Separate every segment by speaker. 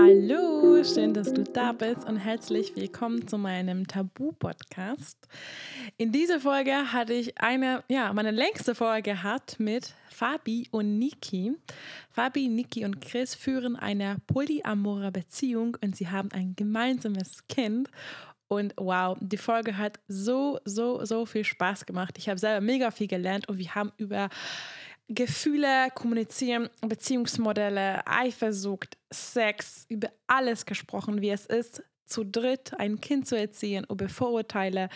Speaker 1: Hallo, schön, dass du da bist und herzlich willkommen zu meinem Tabu-Podcast. In dieser Folge hatte ich eine, ja, meine längste Folge hat mit Fabi und Niki. Fabi, Niki und Chris führen eine polyamore Beziehung und sie haben ein gemeinsames Kind. Und wow, die Folge hat so, so, so viel Spaß gemacht. Ich habe selber mega viel gelernt und wir haben über Gefühle, Kommunizieren, Beziehungsmodelle, Eifersucht, Sex, über alles gesprochen, wie es ist, zu dritt ein Kind zu erziehen, über Vorurteile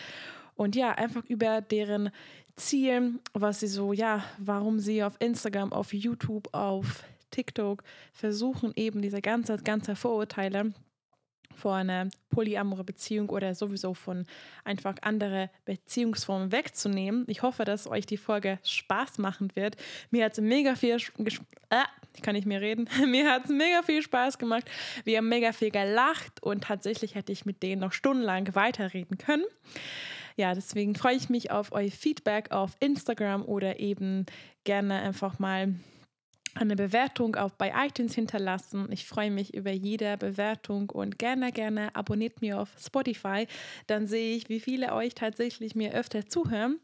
Speaker 1: und ja, einfach über deren Ziel, was sie so, ja, warum sie auf Instagram, auf YouTube, auf TikTok versuchen, eben diese ganze, ganze Vorurteile vor einer polyamore Beziehung oder sowieso von einfach andere Beziehungsformen wegzunehmen. Ich hoffe, dass euch die Folge Spaß machen wird. Mir hat es mega viel äh, ich kann nicht mehr reden. Mir hat es mega viel Spaß gemacht. Wir haben mega viel gelacht und tatsächlich hätte ich mit denen noch stundenlang weiterreden können. Ja, deswegen freue ich mich auf euer Feedback auf Instagram oder eben gerne einfach mal eine Bewertung auch bei iTunes hinterlassen. Ich freue mich über jede Bewertung und gerne, gerne abonniert mir auf Spotify. Dann sehe ich, wie viele euch tatsächlich mir öfter zuhören.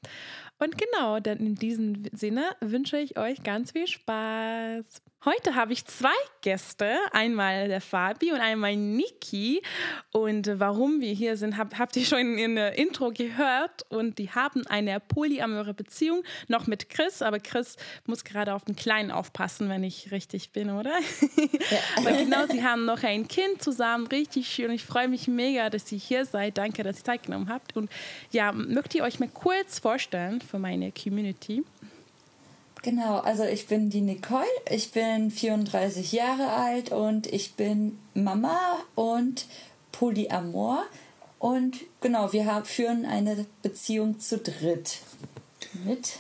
Speaker 1: Und genau, dann in diesem Sinne wünsche ich euch ganz viel Spaß. Heute habe ich zwei Gäste, einmal der Fabi und einmal Niki. Und warum wir hier sind, hab, habt ihr schon in der Intro gehört. Und die haben eine polyamore Beziehung, noch mit Chris. Aber Chris muss gerade auf den Kleinen aufpassen, wenn ich richtig bin, oder? Ja. aber genau, sie haben noch ein Kind zusammen, richtig schön. Ich freue mich mega, dass ihr hier seid. Danke, dass ihr Zeit genommen habt. Und ja, mögt ihr euch mal kurz vorstellen für meine Community?
Speaker 2: Genau, also ich bin die Nicole, ich bin 34 Jahre alt und ich bin Mama und Polyamor. Und genau, wir haben, führen eine Beziehung zu dritt. Mit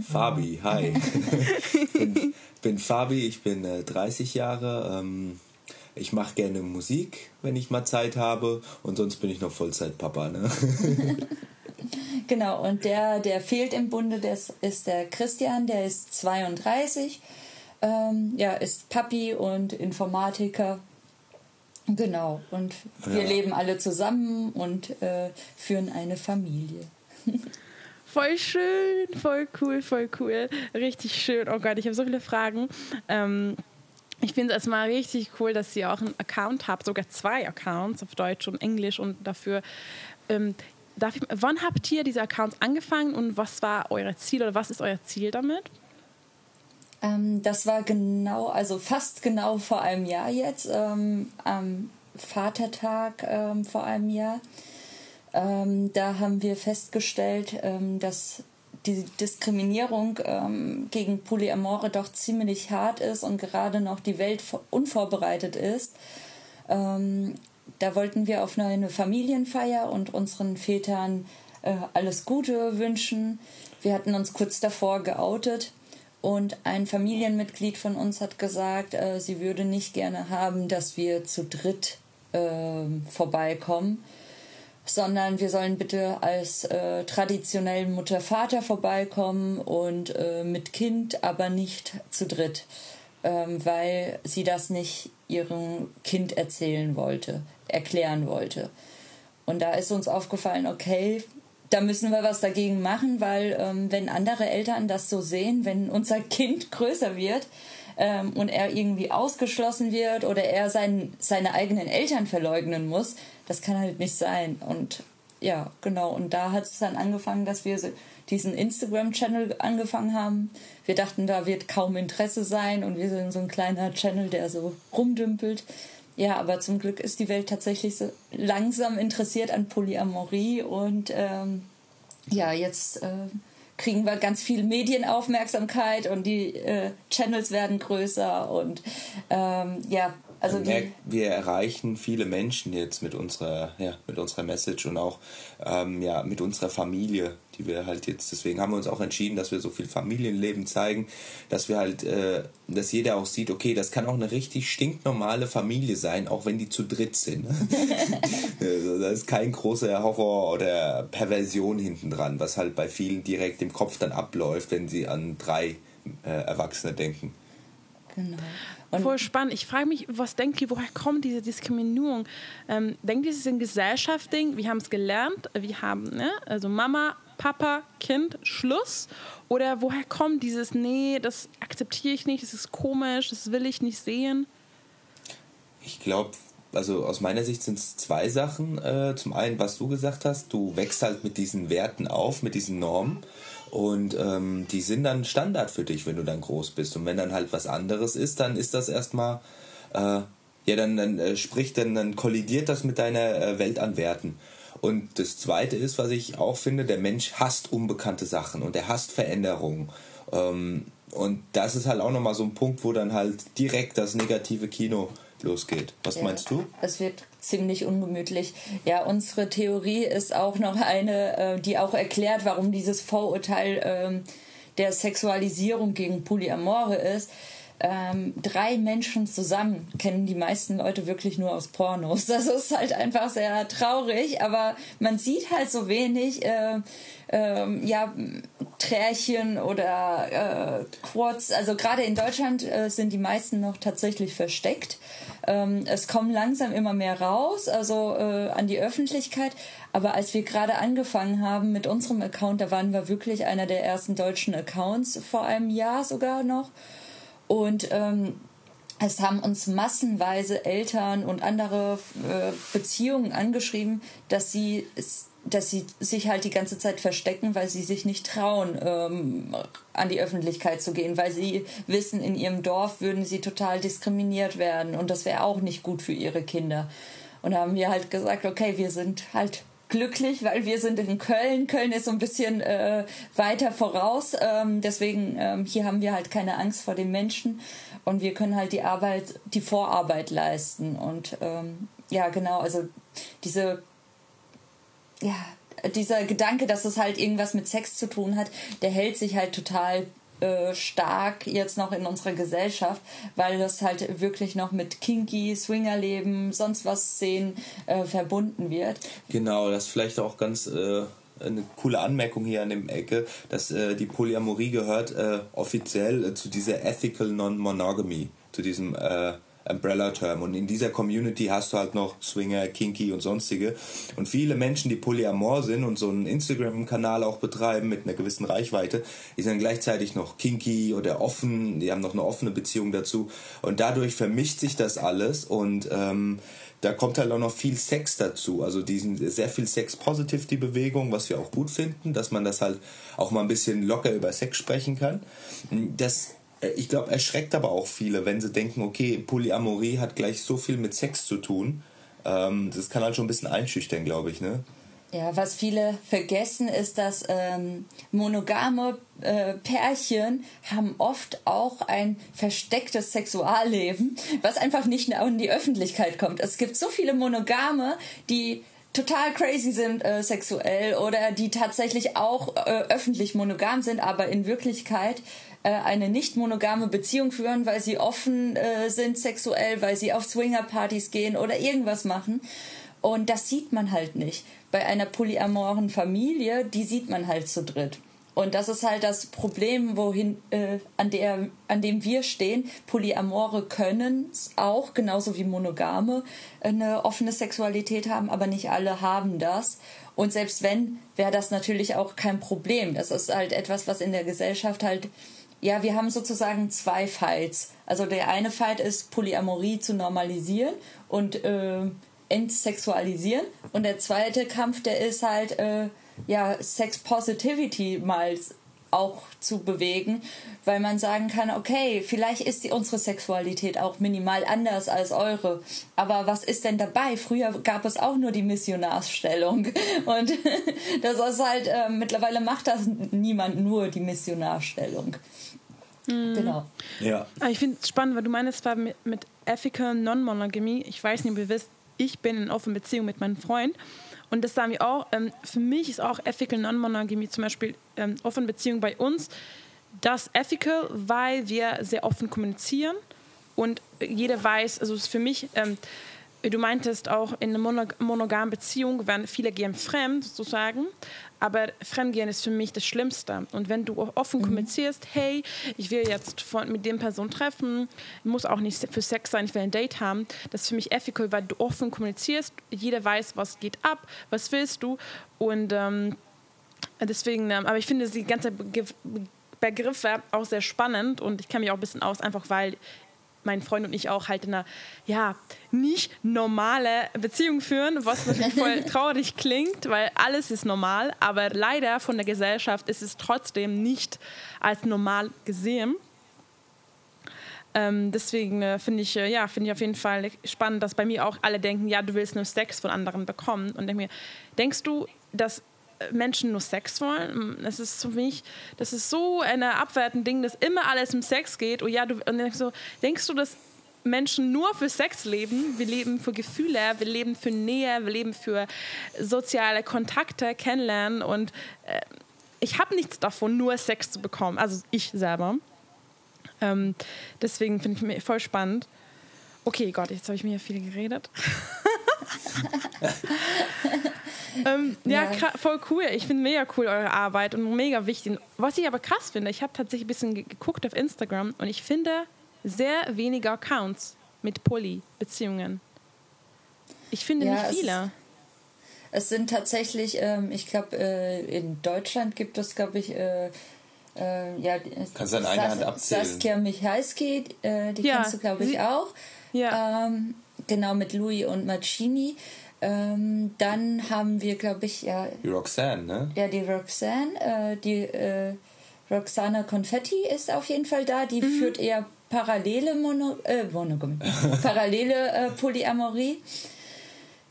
Speaker 3: Fabi, hi. ich bin, bin Fabi, ich bin äh, 30 Jahre. Ähm, ich mache gerne Musik, wenn ich mal Zeit habe. Und sonst bin ich noch Vollzeitpapa. Ne?
Speaker 2: Genau, und der, der fehlt im Bunde, das ist der Christian, der ist 32, ähm, ja, ist Papi und Informatiker. Genau, und wir ja. leben alle zusammen und äh, führen eine Familie.
Speaker 1: Voll schön, voll cool, voll cool. Richtig schön. Oh Gott, ich habe so viele Fragen. Ähm, ich finde es erstmal richtig cool, dass ihr auch einen Account habt, sogar zwei Accounts auf Deutsch und Englisch und dafür ähm, darf ich, wann habt ihr diese Accounts angefangen und was war euer Ziel oder was ist euer Ziel damit?
Speaker 2: Ähm, das war genau, also fast genau vor einem Jahr jetzt, ähm, am Vatertag ähm, vor einem Jahr. Ähm, da haben wir festgestellt, ähm, dass die Diskriminierung ähm, gegen Polyamore doch ziemlich hart ist und gerade noch die Welt unvorbereitet ist. Ähm, da wollten wir auf eine Familienfeier und unseren Vätern äh, alles Gute wünschen. Wir hatten uns kurz davor geoutet und ein Familienmitglied von uns hat gesagt, äh, sie würde nicht gerne haben, dass wir zu dritt äh, vorbeikommen, sondern wir sollen bitte als äh, traditionellen Mutter-Vater vorbeikommen und äh, mit Kind, aber nicht zu dritt, ähm, weil sie das nicht ihrem Kind erzählen wollte erklären wollte. Und da ist uns aufgefallen, okay, da müssen wir was dagegen machen, weil ähm, wenn andere Eltern das so sehen, wenn unser Kind größer wird ähm, und er irgendwie ausgeschlossen wird oder er sein, seine eigenen Eltern verleugnen muss, das kann halt nicht sein. Und ja, genau. Und da hat es dann angefangen, dass wir diesen Instagram-Channel angefangen haben. Wir dachten, da wird kaum Interesse sein und wir sind so ein kleiner Channel, der so rumdümpelt. Ja, aber zum Glück ist die Welt tatsächlich so langsam interessiert an Polyamorie und ähm, ja, jetzt äh, kriegen wir ganz viel Medienaufmerksamkeit und die äh, Channels werden größer und ähm, ja, also
Speaker 3: merkt, wir erreichen viele Menschen jetzt mit unserer, ja, mit unserer Message und auch ähm, ja, mit unserer Familie, die wir halt jetzt, deswegen haben wir uns auch entschieden, dass wir so viel Familienleben zeigen, dass wir halt, äh, dass jeder auch sieht, okay, das kann auch eine richtig stinknormale Familie sein, auch wenn die zu dritt sind. also, da ist kein großer Horror oder Perversion hinten dran, was halt bei vielen direkt im Kopf dann abläuft, wenn sie an drei äh, Erwachsene denken.
Speaker 1: Genau. Und Voll spannend. Ich frage mich, was denkt ihr, woher kommt diese Diskriminierung? Ähm, denkt ihr, es ist ein Gesellschaftsding? Wir haben es gelernt, wir haben, ne? also Mama, Papa, Kind, Schluss? Oder woher kommt dieses, nee, das akzeptiere ich nicht, das ist komisch, das will ich nicht sehen?
Speaker 3: Ich glaube, also aus meiner Sicht sind es zwei Sachen. Äh, zum einen, was du gesagt hast, du wächst halt mit diesen Werten auf, mit diesen Normen. Und ähm, die sind dann Standard für dich, wenn du dann groß bist. Und wenn dann halt was anderes ist, dann ist das erstmal, äh, ja, dann, dann äh, spricht, dann, dann kollidiert das mit deiner äh, Welt an Werten. Und das Zweite ist, was ich auch finde, der Mensch hasst unbekannte Sachen und er hasst Veränderungen. Ähm, und das ist halt auch nochmal so ein Punkt, wo dann halt direkt das negative Kino losgeht. Was ja, meinst du?
Speaker 2: Es wird ziemlich ungemütlich. Ja, unsere Theorie ist auch noch eine, äh, die auch erklärt, warum dieses Vorurteil ähm, der Sexualisierung gegen Polyamore ist. Ähm, drei Menschen zusammen kennen die meisten Leute wirklich nur aus Pornos. Das ist halt einfach sehr traurig, aber man sieht halt so wenig. Äh, ähm, ja, Trärchen oder äh, Quads. Also gerade in Deutschland äh, sind die meisten noch tatsächlich versteckt. Ähm, es kommen langsam immer mehr raus, also äh, an die Öffentlichkeit. Aber als wir gerade angefangen haben mit unserem Account, da waren wir wirklich einer der ersten deutschen Accounts vor einem Jahr sogar noch. Und ähm, es haben uns massenweise Eltern und andere äh, Beziehungen angeschrieben, dass sie dass sie sich halt die ganze Zeit verstecken, weil sie sich nicht trauen, ähm, an die Öffentlichkeit zu gehen, weil sie wissen, in ihrem Dorf würden sie total diskriminiert werden und das wäre auch nicht gut für ihre Kinder. Und haben wir halt gesagt, okay, wir sind halt glücklich, weil wir sind in Köln. Köln ist so ein bisschen äh, weiter voraus. Ähm, deswegen ähm, hier haben wir halt keine Angst vor den Menschen und wir können halt die Arbeit, die Vorarbeit leisten. Und ähm, ja, genau, also diese ja, dieser Gedanke, dass es halt irgendwas mit Sex zu tun hat, der hält sich halt total äh, stark jetzt noch in unserer Gesellschaft, weil das halt wirklich noch mit Kinky, Swingerleben, sonst was Szenen äh, verbunden wird.
Speaker 3: Genau, das ist vielleicht auch ganz äh, eine coole Anmerkung hier an dem Ecke, dass äh, die Polyamorie gehört äh, offiziell zu dieser Ethical Non-Monogamy, zu diesem Umbrella-Term. Und in dieser Community hast du halt noch Swinger, Kinky und sonstige. Und viele Menschen, die polyamor sind und so einen Instagram-Kanal auch betreiben mit einer gewissen Reichweite, die sind gleichzeitig noch Kinky oder offen, die haben noch eine offene Beziehung dazu. Und dadurch vermischt sich das alles und ähm, da kommt halt auch noch viel Sex dazu. Also diesen sehr viel Sex-Positive, die Bewegung, was wir auch gut finden, dass man das halt auch mal ein bisschen locker über Sex sprechen kann. Das ich glaube, erschreckt aber auch viele, wenn sie denken, okay, Polyamorie hat gleich so viel mit Sex zu tun. Ähm, das kann halt schon ein bisschen einschüchtern, glaube ich, ne?
Speaker 2: Ja, was viele vergessen, ist, dass ähm, monogame äh, Pärchen haben oft auch ein verstecktes Sexualleben, was einfach nicht in die Öffentlichkeit kommt. Es gibt so viele Monogame, die total crazy sind äh, sexuell oder die tatsächlich auch äh, öffentlich monogam sind, aber in Wirklichkeit äh, eine nicht monogame Beziehung führen, weil sie offen äh, sind sexuell, weil sie auf Swingerpartys gehen oder irgendwas machen. Und das sieht man halt nicht. Bei einer polyamoren Familie, die sieht man halt zu dritt. Und das ist halt das Problem, wohin, äh, an, der, an dem wir stehen. Polyamore können auch, genauso wie Monogame, eine offene Sexualität haben, aber nicht alle haben das. Und selbst wenn, wäre das natürlich auch kein Problem. Das ist halt etwas, was in der Gesellschaft halt ja, wir haben sozusagen zwei Fights. Also der eine Fight ist, Polyamorie zu normalisieren und äh, entsexualisieren. Und der zweite Kampf, der ist halt, äh, ja, Sex Positivity mal auch zu bewegen, weil man sagen kann, okay, vielleicht ist die, unsere Sexualität auch minimal anders als eure. Aber was ist denn dabei? Früher gab es auch nur die Missionarsstellung. Und das ist halt, äh, mittlerweile macht das niemand nur die Missionarstellung.
Speaker 1: Mhm. Genau. Ja. Ah, ich finde es spannend, weil du meinst, war mit, mit Ethical Non-Monogamy. Ich weiß nicht, ob ihr wisst, ich bin in offener Beziehung mit meinem Freund. Und das sagen wir auch. Ähm, für mich ist auch Ethical Non-Monogamy zum Beispiel ähm, offene Beziehung bei uns. Das Ethical, weil wir sehr offen kommunizieren und jeder weiß, also für mich, ähm, du meintest auch in einer monogamen Beziehung werden viele gehen fremd sozusagen, aber Fremdgehen ist für mich das Schlimmste. Und wenn du offen mhm. kommunizierst, hey, ich will jetzt von, mit dem Person treffen, muss auch nicht für Sex sein, ich will ein Date haben, das ist für mich ethical, weil du offen kommunizierst, jeder weiß, was geht ab, was willst du und ähm, deswegen, ähm, aber ich finde die ganze Begriffe auch sehr spannend und ich kenne mich auch ein bisschen aus, einfach weil mein Freund und ich auch halt in einer ja nicht normale Beziehung führen, was natürlich voll traurig klingt, weil alles ist normal, aber leider von der Gesellschaft ist es trotzdem nicht als normal gesehen. Ähm, deswegen äh, finde ich, äh, ja, finde ich auf jeden Fall spannend, dass bei mir auch alle denken, ja, du willst nur Sex von anderen bekommen. Und denke mir, denkst du, dass Menschen nur Sex wollen. Das ist für mich, das ist so ein abwertendes Ding, dass immer alles um Sex geht. Und ja, du und denkst, so, denkst du, dass Menschen nur für Sex leben? Wir leben für Gefühle, wir leben für Nähe, wir leben für soziale Kontakte, kennenlernen. Und äh, ich habe nichts davon, nur Sex zu bekommen. Also ich selber. Ähm, deswegen finde ich mich voll spannend. Okay, Gott, jetzt habe ich mir hier viel geredet. ähm, ja, ja. voll cool. Ich finde mega cool eure Arbeit und mega wichtig. Was ich aber krass finde, ich habe tatsächlich ein bisschen geguckt auf Instagram und ich finde sehr wenige Accounts mit Poly-Beziehungen. Ich finde ja, nicht viele.
Speaker 2: Es, es sind tatsächlich, ähm, ich glaube, äh, in Deutschland gibt es, glaube ich, äh, äh, ja,
Speaker 3: Kannst du an einer Hand abzählen.
Speaker 2: Saskia Michalski, äh, die ja, kennst du, glaube ich, auch. Ja. Ähm, genau, mit Louis und Marcini. Ähm, dann haben wir, glaube ich, ja.
Speaker 3: Die Roxanne, ne?
Speaker 2: Ja, die Roxanne. Äh, die äh, Roxana Confetti ist auf jeden Fall da. Die mhm. führt eher parallele Mono, äh, parallele äh, Polyamorie.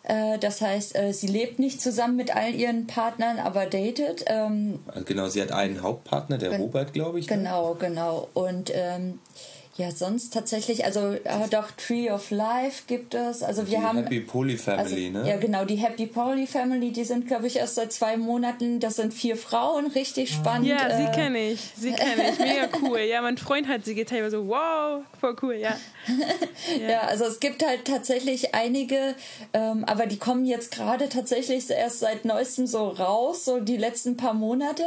Speaker 2: Äh, das heißt, äh, sie lebt nicht zusammen mit all ihren Partnern, aber datet. Ähm,
Speaker 3: genau, sie hat einen Hauptpartner, der Robert, glaube ich.
Speaker 2: Ne? Genau, genau. Und ähm, ja, sonst tatsächlich, also äh, doch Tree of Life gibt es. Also wir
Speaker 3: die
Speaker 2: haben
Speaker 3: Happy Poly Family,
Speaker 2: also,
Speaker 3: ne?
Speaker 2: Ja, genau, die Happy Poly Family, die sind, glaube ich, erst seit zwei Monaten. Das sind vier Frauen, richtig spannend.
Speaker 1: Ja, äh, sie kenne ich, sie kenne ich, mega cool. Ja, mein Freund hat sie geteilt, so wow, voll cool, ja.
Speaker 2: ja. ja. also es gibt halt tatsächlich einige, ähm, aber die kommen jetzt gerade tatsächlich erst seit neuestem so raus, so die letzten paar Monate.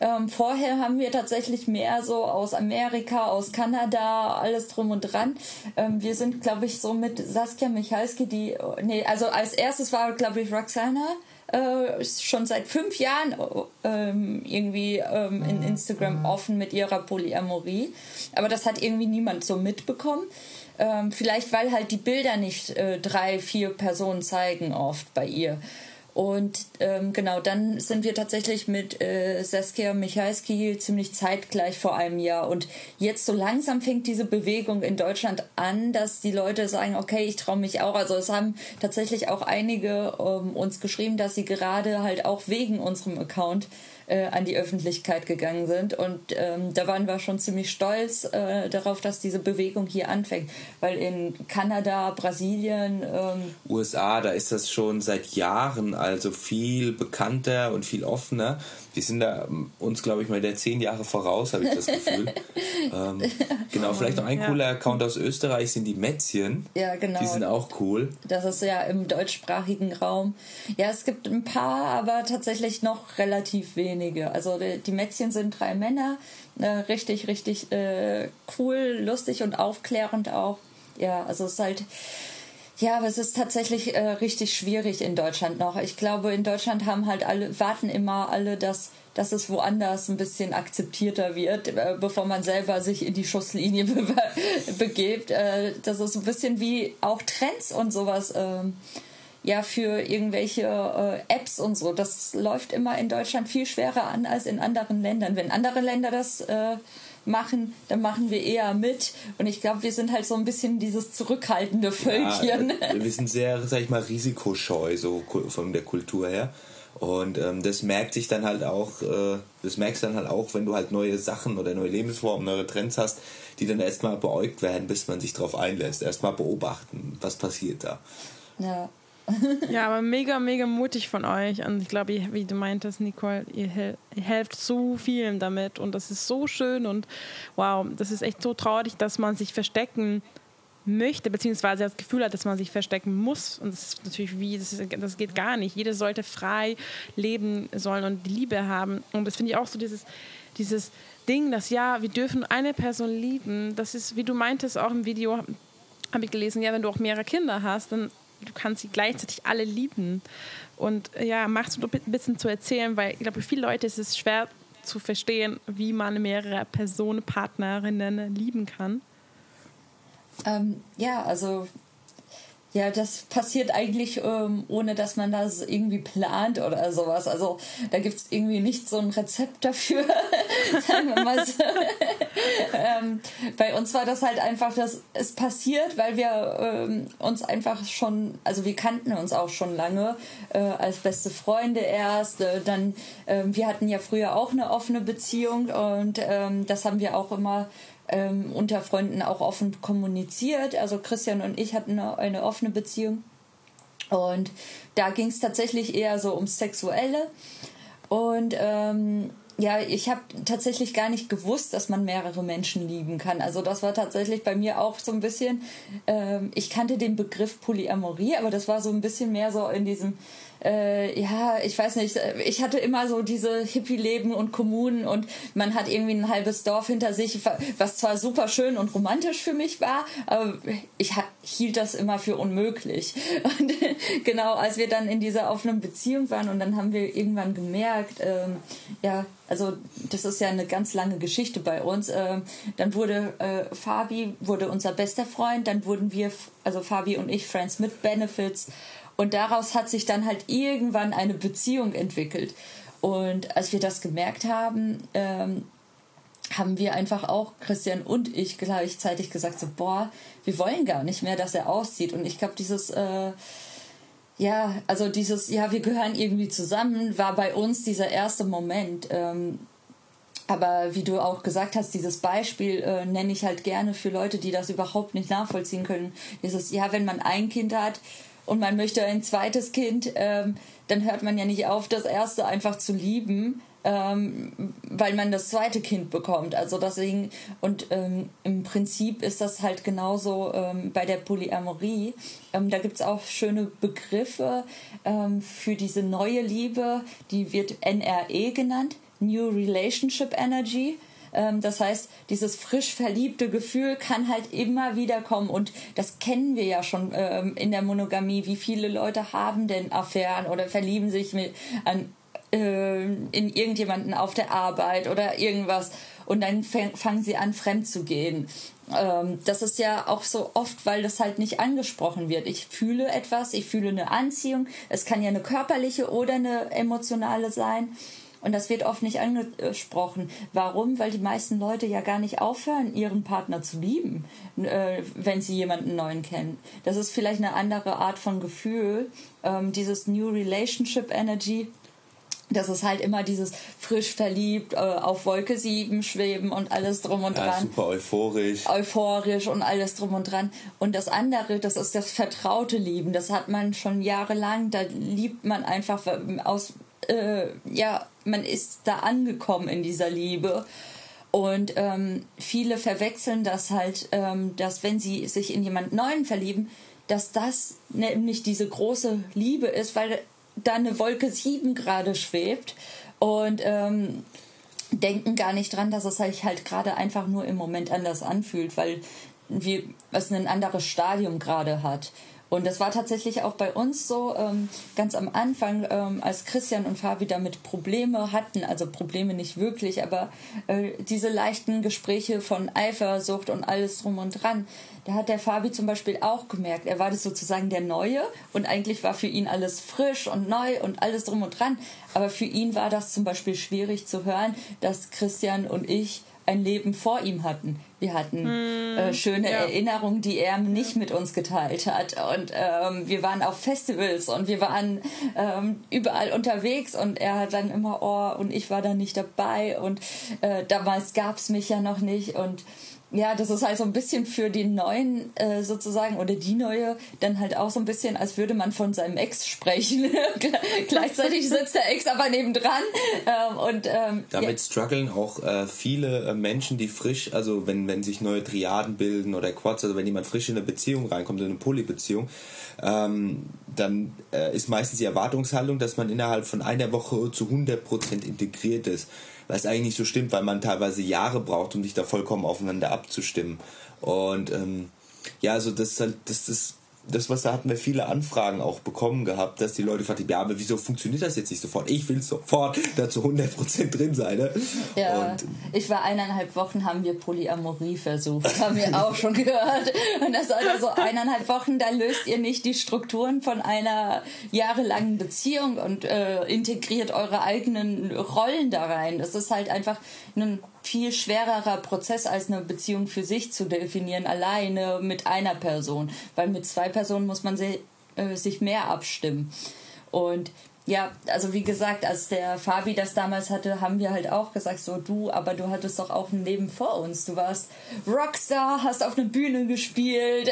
Speaker 2: Ähm, vorher haben wir tatsächlich mehr so aus Amerika, aus Kanada alles drum und dran. Ähm, wir sind, glaube ich, so mit Saskia Michalski, die, nee, also als erstes war, glaube ich, Roxana. Äh, schon seit fünf Jahren ähm, irgendwie ähm, in Instagram offen mit ihrer Polyamorie. Aber das hat irgendwie niemand so mitbekommen. Ähm, vielleicht weil halt die Bilder nicht äh, drei, vier Personen zeigen oft bei ihr. Und ähm, genau, dann sind wir tatsächlich mit äh, Saskia Michalski ziemlich zeitgleich vor einem Jahr. Und jetzt so langsam fängt diese Bewegung in Deutschland an, dass die Leute sagen, okay, ich traue mich auch. Also es haben tatsächlich auch einige ähm, uns geschrieben, dass sie gerade halt auch wegen unserem Account äh, an die Öffentlichkeit gegangen sind. Und ähm, da waren wir schon ziemlich stolz äh, darauf, dass diese Bewegung hier anfängt. Weil in Kanada, Brasilien, ähm,
Speaker 3: USA, da ist das schon seit Jahren also viel bekannter und viel offener. Die sind da ähm, uns, glaube ich, mal der zehn Jahre voraus, habe ich das Gefühl. ähm, genau, vielleicht noch ein ja. cooler Account aus Österreich sind die Mätzchen.
Speaker 2: Ja, genau.
Speaker 3: Die sind auch cool.
Speaker 2: Das ist ja im deutschsprachigen Raum. Ja, es gibt ein paar, aber tatsächlich noch relativ wenige. Also die, die Mätzchen sind drei Männer. Äh, richtig, richtig äh, cool, lustig und aufklärend auch. Ja, also es ist halt ja, aber es ist tatsächlich äh, richtig schwierig in Deutschland noch. Ich glaube, in Deutschland haben halt alle, warten immer alle, dass, dass es woanders ein bisschen akzeptierter wird, äh, bevor man selber sich in die Schusslinie be begebt. Äh, das ist ein bisschen wie auch Trends und sowas. Ähm, ja, für irgendwelche äh, Apps und so. Das läuft immer in Deutschland viel schwerer an als in anderen Ländern. Wenn andere Länder das äh, machen, dann machen wir eher mit. Und ich glaube, wir sind halt so ein bisschen dieses zurückhaltende Völkchen.
Speaker 3: Ja, wir sind sehr, sag ich mal, risikoscheu, so von der Kultur her. Und ähm, das merkt sich dann halt auch, äh, das merkst du dann halt auch, wenn du halt neue Sachen oder neue Lebensformen, neue Trends hast, die dann erstmal beäugt werden, bis man sich darauf einlässt. Erstmal beobachten, was passiert da.
Speaker 2: Ja
Speaker 1: ja, aber mega, mega mutig von euch. Und ich glaube, wie du meintest, Nicole, ihr, hel ihr helft so vielen damit. Und das ist so schön. Und wow, das ist echt so traurig, dass man sich verstecken möchte, beziehungsweise das Gefühl hat, dass man sich verstecken muss. Und das ist natürlich wie, das, ist, das geht gar nicht. Jeder sollte frei leben sollen und Liebe haben. Und das finde ich auch so dieses, dieses Ding, dass ja, wir dürfen eine Person lieben. Das ist, wie du meintest, auch im Video habe ich gelesen, ja, wenn du auch mehrere Kinder hast, dann du kannst sie gleichzeitig alle lieben. Und ja, machst du ein bisschen zu erzählen, weil ich glaube, für viele Leute ist es schwer zu verstehen, wie man mehrere Personen, Partnerinnen lieben kann.
Speaker 2: Ähm, ja, also ja, das passiert eigentlich, ähm, ohne dass man das irgendwie plant oder sowas. Also da gibt es irgendwie nicht so ein Rezept dafür, sagen wir mal so. ähm, bei uns war das halt einfach, dass es passiert, weil wir ähm, uns einfach schon, also wir kannten uns auch schon lange äh, als beste Freunde erst. Äh, dann, äh, wir hatten ja früher auch eine offene Beziehung und ähm, das haben wir auch immer ähm, unter Freunden auch offen kommuniziert. Also Christian und ich hatten eine, eine offene Beziehung. Und da ging es tatsächlich eher so ums Sexuelle. Und ähm, ja, ich habe tatsächlich gar nicht gewusst, dass man mehrere Menschen lieben kann. Also das war tatsächlich bei mir auch so ein bisschen, ähm, ich kannte den Begriff Polyamorie, aber das war so ein bisschen mehr so in diesem äh, ja, ich weiß nicht, ich hatte immer so diese Hippie-Leben und Kommunen und man hat irgendwie ein halbes Dorf hinter sich, was zwar super schön und romantisch für mich war, aber ich hielt das immer für unmöglich. Und genau, als wir dann in dieser offenen Beziehung waren und dann haben wir irgendwann gemerkt, ähm, ja, also das ist ja eine ganz lange Geschichte bei uns. Ähm, dann wurde äh, Fabi wurde unser bester Freund, dann wurden wir, also Fabi und ich, Friends mit Benefits und daraus hat sich dann halt irgendwann eine Beziehung entwickelt. Und als wir das gemerkt haben, ähm, haben wir einfach auch, Christian und ich, gleichzeitig gesagt, so, boah, wir wollen gar nicht mehr, dass er auszieht. Und ich glaube, dieses, äh, ja, also dieses, ja, wir gehören irgendwie zusammen, war bei uns dieser erste Moment. Ähm, aber wie du auch gesagt hast, dieses Beispiel äh, nenne ich halt gerne für Leute, die das überhaupt nicht nachvollziehen können. Dieses, ja, wenn man ein Kind hat, und man möchte ein zweites Kind, ähm, dann hört man ja nicht auf, das erste einfach zu lieben, ähm, weil man das zweite Kind bekommt. Also deswegen, und ähm, im Prinzip ist das halt genauso ähm, bei der Polyamorie. Ähm, da gibt es auch schöne Begriffe ähm, für diese neue Liebe, die wird NRE genannt, New Relationship Energy. Ähm, das heißt, dieses frisch verliebte Gefühl kann halt immer wieder kommen und das kennen wir ja schon ähm, in der Monogamie. Wie viele Leute haben denn Affären oder verlieben sich mit, an, äh, in irgendjemanden auf der Arbeit oder irgendwas und dann fangen sie an, fremd zu gehen. Ähm, das ist ja auch so oft, weil das halt nicht angesprochen wird. Ich fühle etwas, ich fühle eine Anziehung. Es kann ja eine körperliche oder eine emotionale sein. Und das wird oft nicht angesprochen. Warum? Weil die meisten Leute ja gar nicht aufhören, ihren Partner zu lieben, äh, wenn sie jemanden neuen kennen. Das ist vielleicht eine andere Art von Gefühl. Ähm, dieses New Relationship Energy das ist halt immer dieses frisch verliebt, äh, auf Wolke 7 schweben und alles drum und ja, dran.
Speaker 3: Super euphorisch.
Speaker 2: Euphorisch und alles drum und dran. Und das andere, das ist das vertraute Lieben. Das hat man schon jahrelang. Da liebt man einfach aus, äh, ja, man ist da angekommen in dieser Liebe. Und ähm, viele verwechseln das halt, ähm, dass wenn sie sich in jemand Neuen verlieben, dass das nämlich diese große Liebe ist, weil da eine Wolke 7 gerade schwebt und ähm, denken gar nicht dran, dass es sich halt gerade einfach nur im Moment anders anfühlt, weil wir, es ein anderes Stadium gerade hat. Und das war tatsächlich auch bei uns so, ähm, ganz am Anfang, ähm, als Christian und Fabi damit Probleme hatten, also Probleme nicht wirklich, aber äh, diese leichten Gespräche von Eifersucht und alles drum und dran, da hat der Fabi zum Beispiel auch gemerkt, er war das sozusagen der Neue und eigentlich war für ihn alles frisch und neu und alles drum und dran. Aber für ihn war das zum Beispiel schwierig zu hören, dass Christian und ich ein Leben vor ihm hatten. Wir hatten mm, äh, schöne ja. Erinnerungen, die er nicht mit uns geteilt hat. Und ähm, wir waren auf Festivals und wir waren ähm, überall unterwegs und er hat dann immer, oh, und ich war da nicht dabei und äh, damals gab es mich ja noch nicht. Und ja, das ist halt so ein bisschen für den neuen äh, sozusagen oder die neue dann halt auch so ein bisschen, als würde man von seinem Ex sprechen. Gleichzeitig sitzt der Ex aber nebendran ähm, und ähm,
Speaker 3: damit ja. strugglen auch äh, viele äh, Menschen, die frisch, also wenn wenn sich neue Triaden bilden oder Quads, also wenn jemand frisch in eine Beziehung reinkommt, in eine Polybeziehung, ähm, dann äh, ist meistens die Erwartungshaltung, dass man innerhalb von einer Woche zu 100% integriert ist was eigentlich nicht so stimmt, weil man teilweise Jahre braucht, um sich da vollkommen aufeinander abzustimmen. Und ähm, ja, also das, halt, das, das das, was da hatten wir viele Anfragen auch bekommen gehabt, dass die Leute fragten, ja, aber wieso funktioniert das jetzt nicht sofort? Ich will sofort da zu 100% drin sein. Ne?
Speaker 2: Ja, und, ich war eineinhalb Wochen, haben wir Polyamorie versucht, haben wir auch schon gehört. Und das also so eineinhalb Wochen, da löst ihr nicht die Strukturen von einer jahrelangen Beziehung und äh, integriert eure eigenen Rollen da rein. Das ist halt einfach ein viel schwererer Prozess als eine Beziehung für sich zu definieren, alleine mit einer Person. Weil mit zwei Personen muss man sich, äh, sich mehr abstimmen. Und ja, also wie gesagt, als der Fabi das damals hatte, haben wir halt auch gesagt, so du, aber du hattest doch auch ein Leben vor uns. Du warst Rockstar, hast auf einer Bühne gespielt.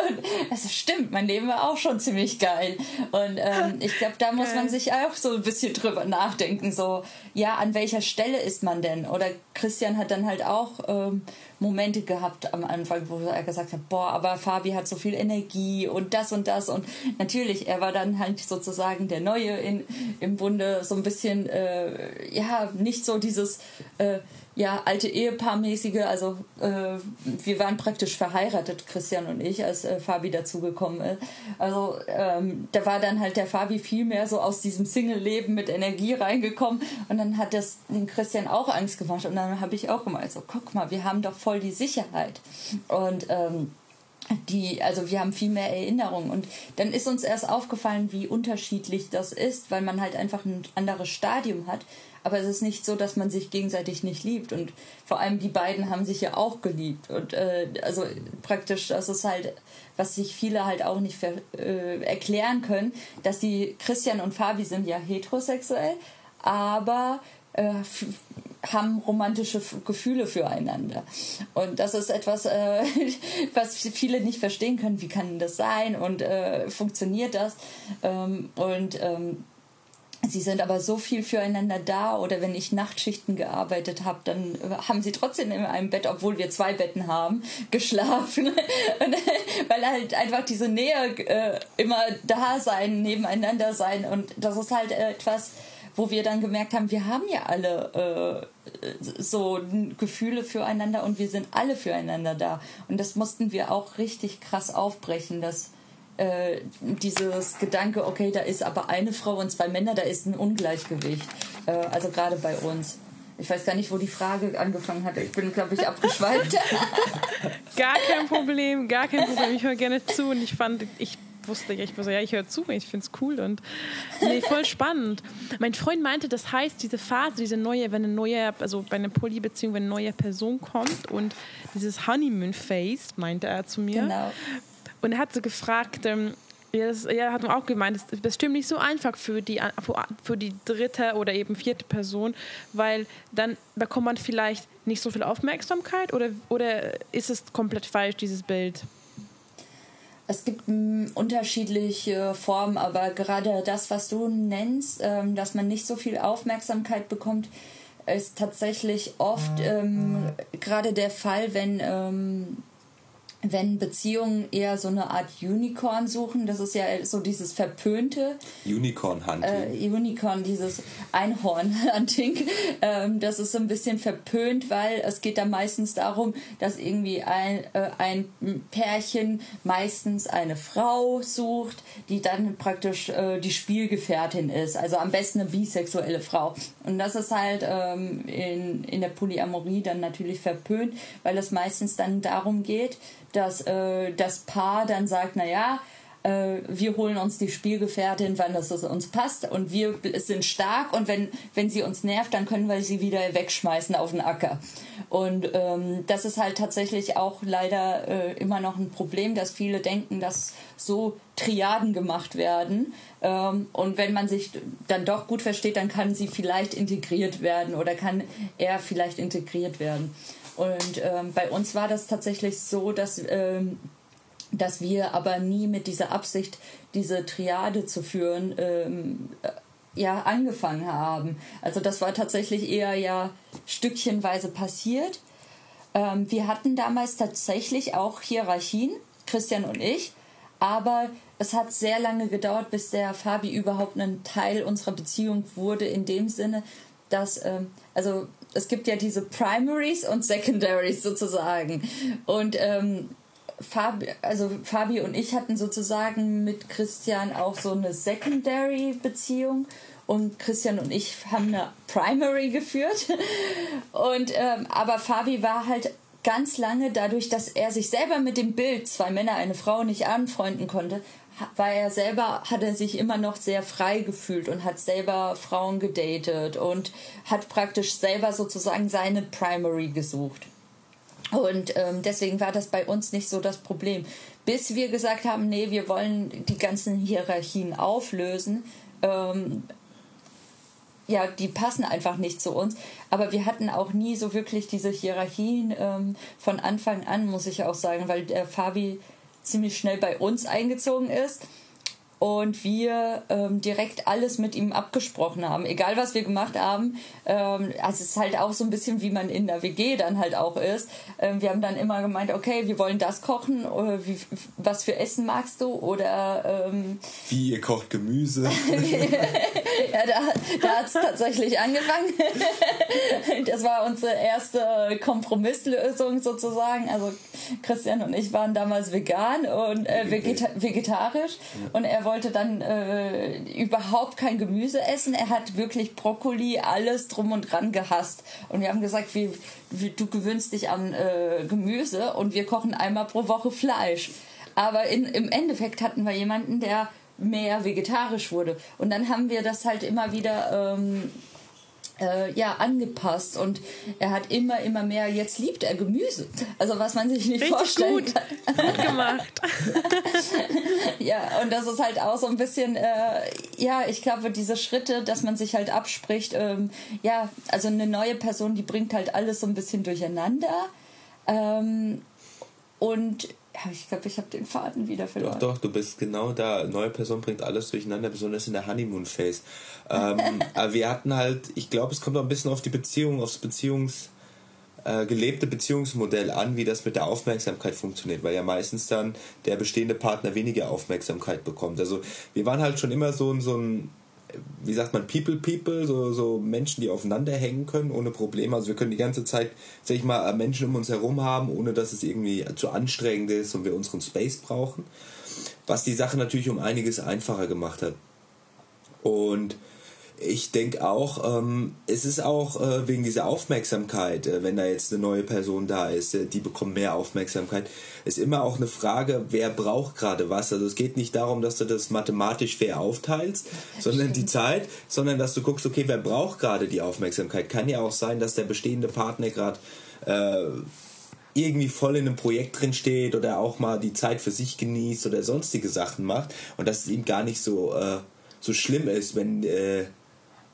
Speaker 2: also stimmt, mein Leben war auch schon ziemlich geil. Und ähm, ich glaube, da muss man sich auch so ein bisschen drüber nachdenken, so, ja, an welcher Stelle ist man denn? Oder Christian hat dann halt auch ähm, Momente gehabt am Anfang, wo er gesagt hat, boah, aber Fabi hat so viel Energie und das und das. Und natürlich, er war dann halt sozusagen der Neue in, im Bunde, so ein bisschen, äh, ja, nicht so dieses... Äh, ja, alte Ehepaarmäßige, also äh, wir waren praktisch verheiratet, Christian und ich, als äh, Fabi dazugekommen ist. Also ähm, da war dann halt der Fabi viel mehr so aus diesem Single-Leben mit Energie reingekommen. Und dann hat das den Christian auch Angst gemacht. Und dann habe ich auch gemeint, so guck mal, wir haben doch voll die Sicherheit. Und ähm, die, also wir haben viel mehr Erinnerungen und dann ist uns erst aufgefallen, wie unterschiedlich das ist, weil man halt einfach ein anderes Stadium hat aber es ist nicht so, dass man sich gegenseitig nicht liebt. Und vor allem die beiden haben sich ja auch geliebt. Und äh, also praktisch, das ist halt, was sich viele halt auch nicht äh, erklären können, dass die Christian und Fabi sind ja heterosexuell, aber äh, haben romantische Gefühle füreinander. Und das ist etwas, äh, was viele nicht verstehen können. Wie kann das sein und äh, funktioniert das? Ähm, und ähm, Sie sind aber so viel füreinander da oder wenn ich Nachtschichten gearbeitet habe, dann haben sie trotzdem in einem Bett, obwohl wir zwei Betten haben, geschlafen. Und, weil halt einfach diese Nähe äh, immer da sein, nebeneinander sein und das ist halt etwas, wo wir dann gemerkt haben, wir haben ja alle äh, so Gefühle füreinander und wir sind alle füreinander da. Und das mussten wir auch richtig krass aufbrechen, dass äh, dieses Gedanke, okay, da ist aber eine Frau und zwei Männer, da ist ein Ungleichgewicht. Äh, also gerade bei uns. Ich weiß gar nicht, wo die Frage angefangen hat. Ich bin, glaube ich, abgeschweift.
Speaker 1: gar kein Problem, gar kein Problem. Ich höre gerne zu und ich fand, ich wusste ich wusste, ja, ich höre zu, ich finde es cool und nee, voll spannend. Mein Freund meinte, das heißt, diese Phase, diese neue, wenn eine neue, also bei einer Polybeziehung, wenn eine neue Person kommt und dieses Honeymoon Phase, meinte er zu mir. Genau. Und er hat so gefragt, ähm, ja, das, ja, hat auch gemeint, das ist bestimmt nicht so einfach für die, für die dritte oder eben vierte Person, weil dann bekommt man vielleicht nicht so viel Aufmerksamkeit oder, oder ist es komplett falsch, dieses Bild?
Speaker 2: Es gibt unterschiedliche Formen, aber gerade das, was du nennst, ähm, dass man nicht so viel Aufmerksamkeit bekommt, ist tatsächlich oft ähm, gerade der Fall, wenn ähm, wenn Beziehungen eher so eine Art Unicorn suchen, das ist ja so dieses verpönte
Speaker 3: Unicorn-Hunting.
Speaker 2: Äh, Unicorn, dieses Einhorn-Hunting, ähm, das ist so ein bisschen verpönt, weil es geht da meistens darum, dass irgendwie ein, äh, ein Pärchen meistens eine Frau sucht, die dann praktisch äh, die Spielgefährtin ist, also am besten eine bisexuelle Frau. Und das ist halt ähm, in, in der Polyamorie dann natürlich verpönt, weil es meistens dann darum geht, dass äh, das Paar dann sagt, naja, äh, wir holen uns die Spielgefährtin, wann das uns passt und wir sind stark und wenn, wenn sie uns nervt, dann können wir sie wieder wegschmeißen auf den Acker. Und ähm, das ist halt tatsächlich auch leider äh, immer noch ein Problem, dass viele denken, dass so Triaden gemacht werden. Ähm, und wenn man sich dann doch gut versteht, dann kann sie vielleicht integriert werden oder kann er vielleicht integriert werden. Und ähm, bei uns war das tatsächlich so, dass, ähm, dass wir aber nie mit dieser Absicht, diese Triade zu führen, ähm, ja, angefangen haben. Also das war tatsächlich eher ja stückchenweise passiert. Ähm, wir hatten damals tatsächlich auch Hierarchien, Christian und ich, aber es hat sehr lange gedauert, bis der Fabi überhaupt ein Teil unserer Beziehung wurde, in dem Sinne, dass, ähm, also es gibt ja diese Primaries und Secondaries sozusagen. Und ähm, Fabi, also Fabi und ich hatten sozusagen mit Christian auch so eine Secondary-Beziehung und Christian und ich haben eine Primary geführt. Und ähm, aber Fabi war halt ganz lange dadurch, dass er sich selber mit dem Bild zwei Männer eine Frau nicht anfreunden konnte, war er selber, hat er sich immer noch sehr frei gefühlt und hat selber Frauen gedatet und hat praktisch selber sozusagen seine Primary gesucht. Und ähm, deswegen war das bei uns nicht so das Problem. Bis wir gesagt haben, nee, wir wollen die ganzen Hierarchien auflösen. Ähm, ja, die passen einfach nicht zu uns. Aber wir hatten auch nie so wirklich diese Hierarchien ähm, von Anfang an, muss ich auch sagen, weil der Fabi ziemlich schnell bei uns eingezogen ist und wir ähm, direkt alles mit ihm abgesprochen haben, egal was wir gemacht haben. Ähm, also es ist halt auch so ein bisschen, wie man in der WG dann halt auch ist. Ähm, wir haben dann immer gemeint, okay, wir wollen das kochen, oder wie, was für Essen magst du oder ähm,
Speaker 3: wie ihr kocht Gemüse.
Speaker 2: ja, da, da hat es tatsächlich angefangen. das war unsere erste Kompromisslösung sozusagen. Also Christian und ich waren damals vegan und äh, vegeta vegetarisch ja. und er wollte wollte dann äh, überhaupt kein Gemüse essen. Er hat wirklich Brokkoli, alles drum und dran gehasst. Und wir haben gesagt, wie, wie du gewöhnst dich an äh, Gemüse und wir kochen einmal pro Woche Fleisch. Aber in, im Endeffekt hatten wir jemanden, der mehr vegetarisch wurde. Und dann haben wir das halt immer wieder ähm, äh, ja, angepasst und er hat immer, immer mehr, jetzt liebt er Gemüse. Also was man sich nicht Richtig vorstellen
Speaker 1: gut. kann. Gut gemacht.
Speaker 2: ja, und das ist halt auch so ein bisschen, äh, ja, ich glaube, diese Schritte, dass man sich halt abspricht, ähm, ja, also eine neue Person, die bringt halt alles so ein bisschen durcheinander. Ähm, und ich glaube, ich habe den Faden wieder verloren.
Speaker 3: Doch, doch, du bist genau da. Neue Person bringt alles durcheinander, besonders in der Honeymoon-Phase. Ähm, aber wir hatten halt, ich glaube, es kommt auch ein bisschen auf die Beziehung, aufs Beziehungs, äh, gelebte Beziehungsmodell an, wie das mit der Aufmerksamkeit funktioniert, weil ja meistens dann der bestehende Partner weniger Aufmerksamkeit bekommt. Also wir waren halt schon immer so, so ein wie sagt man, People People, so, so Menschen, die aufeinander hängen können ohne Probleme. Also wir können die ganze Zeit, sag ich mal, Menschen um uns herum haben, ohne dass es irgendwie zu anstrengend ist und wir unseren Space brauchen. Was die Sache natürlich um einiges einfacher gemacht hat. Und ich denke auch, ähm, es ist auch äh, wegen dieser Aufmerksamkeit, äh, wenn da jetzt eine neue Person da ist, äh, die bekommt mehr Aufmerksamkeit, ist immer auch eine Frage, wer braucht gerade was. Also es geht nicht darum, dass du das mathematisch fair aufteilst, sondern Stimmt. die Zeit, sondern dass du guckst, okay, wer braucht gerade die Aufmerksamkeit. Kann ja auch sein, dass der bestehende Partner gerade äh, irgendwie voll in einem Projekt drin steht oder auch mal die Zeit für sich genießt oder sonstige Sachen macht und dass es ihm gar nicht so, äh, so schlimm ist, wenn äh,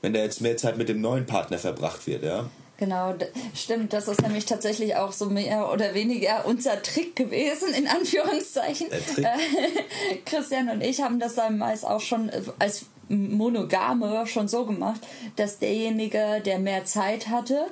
Speaker 3: wenn da jetzt mehr Zeit mit dem neuen Partner verbracht wird, ja.
Speaker 2: Genau, stimmt. Das ist nämlich tatsächlich auch so mehr oder weniger unser Trick gewesen, in Anführungszeichen. Äh, Christian und ich haben das damals auch schon als Monogame schon so gemacht, dass derjenige, der mehr Zeit hatte,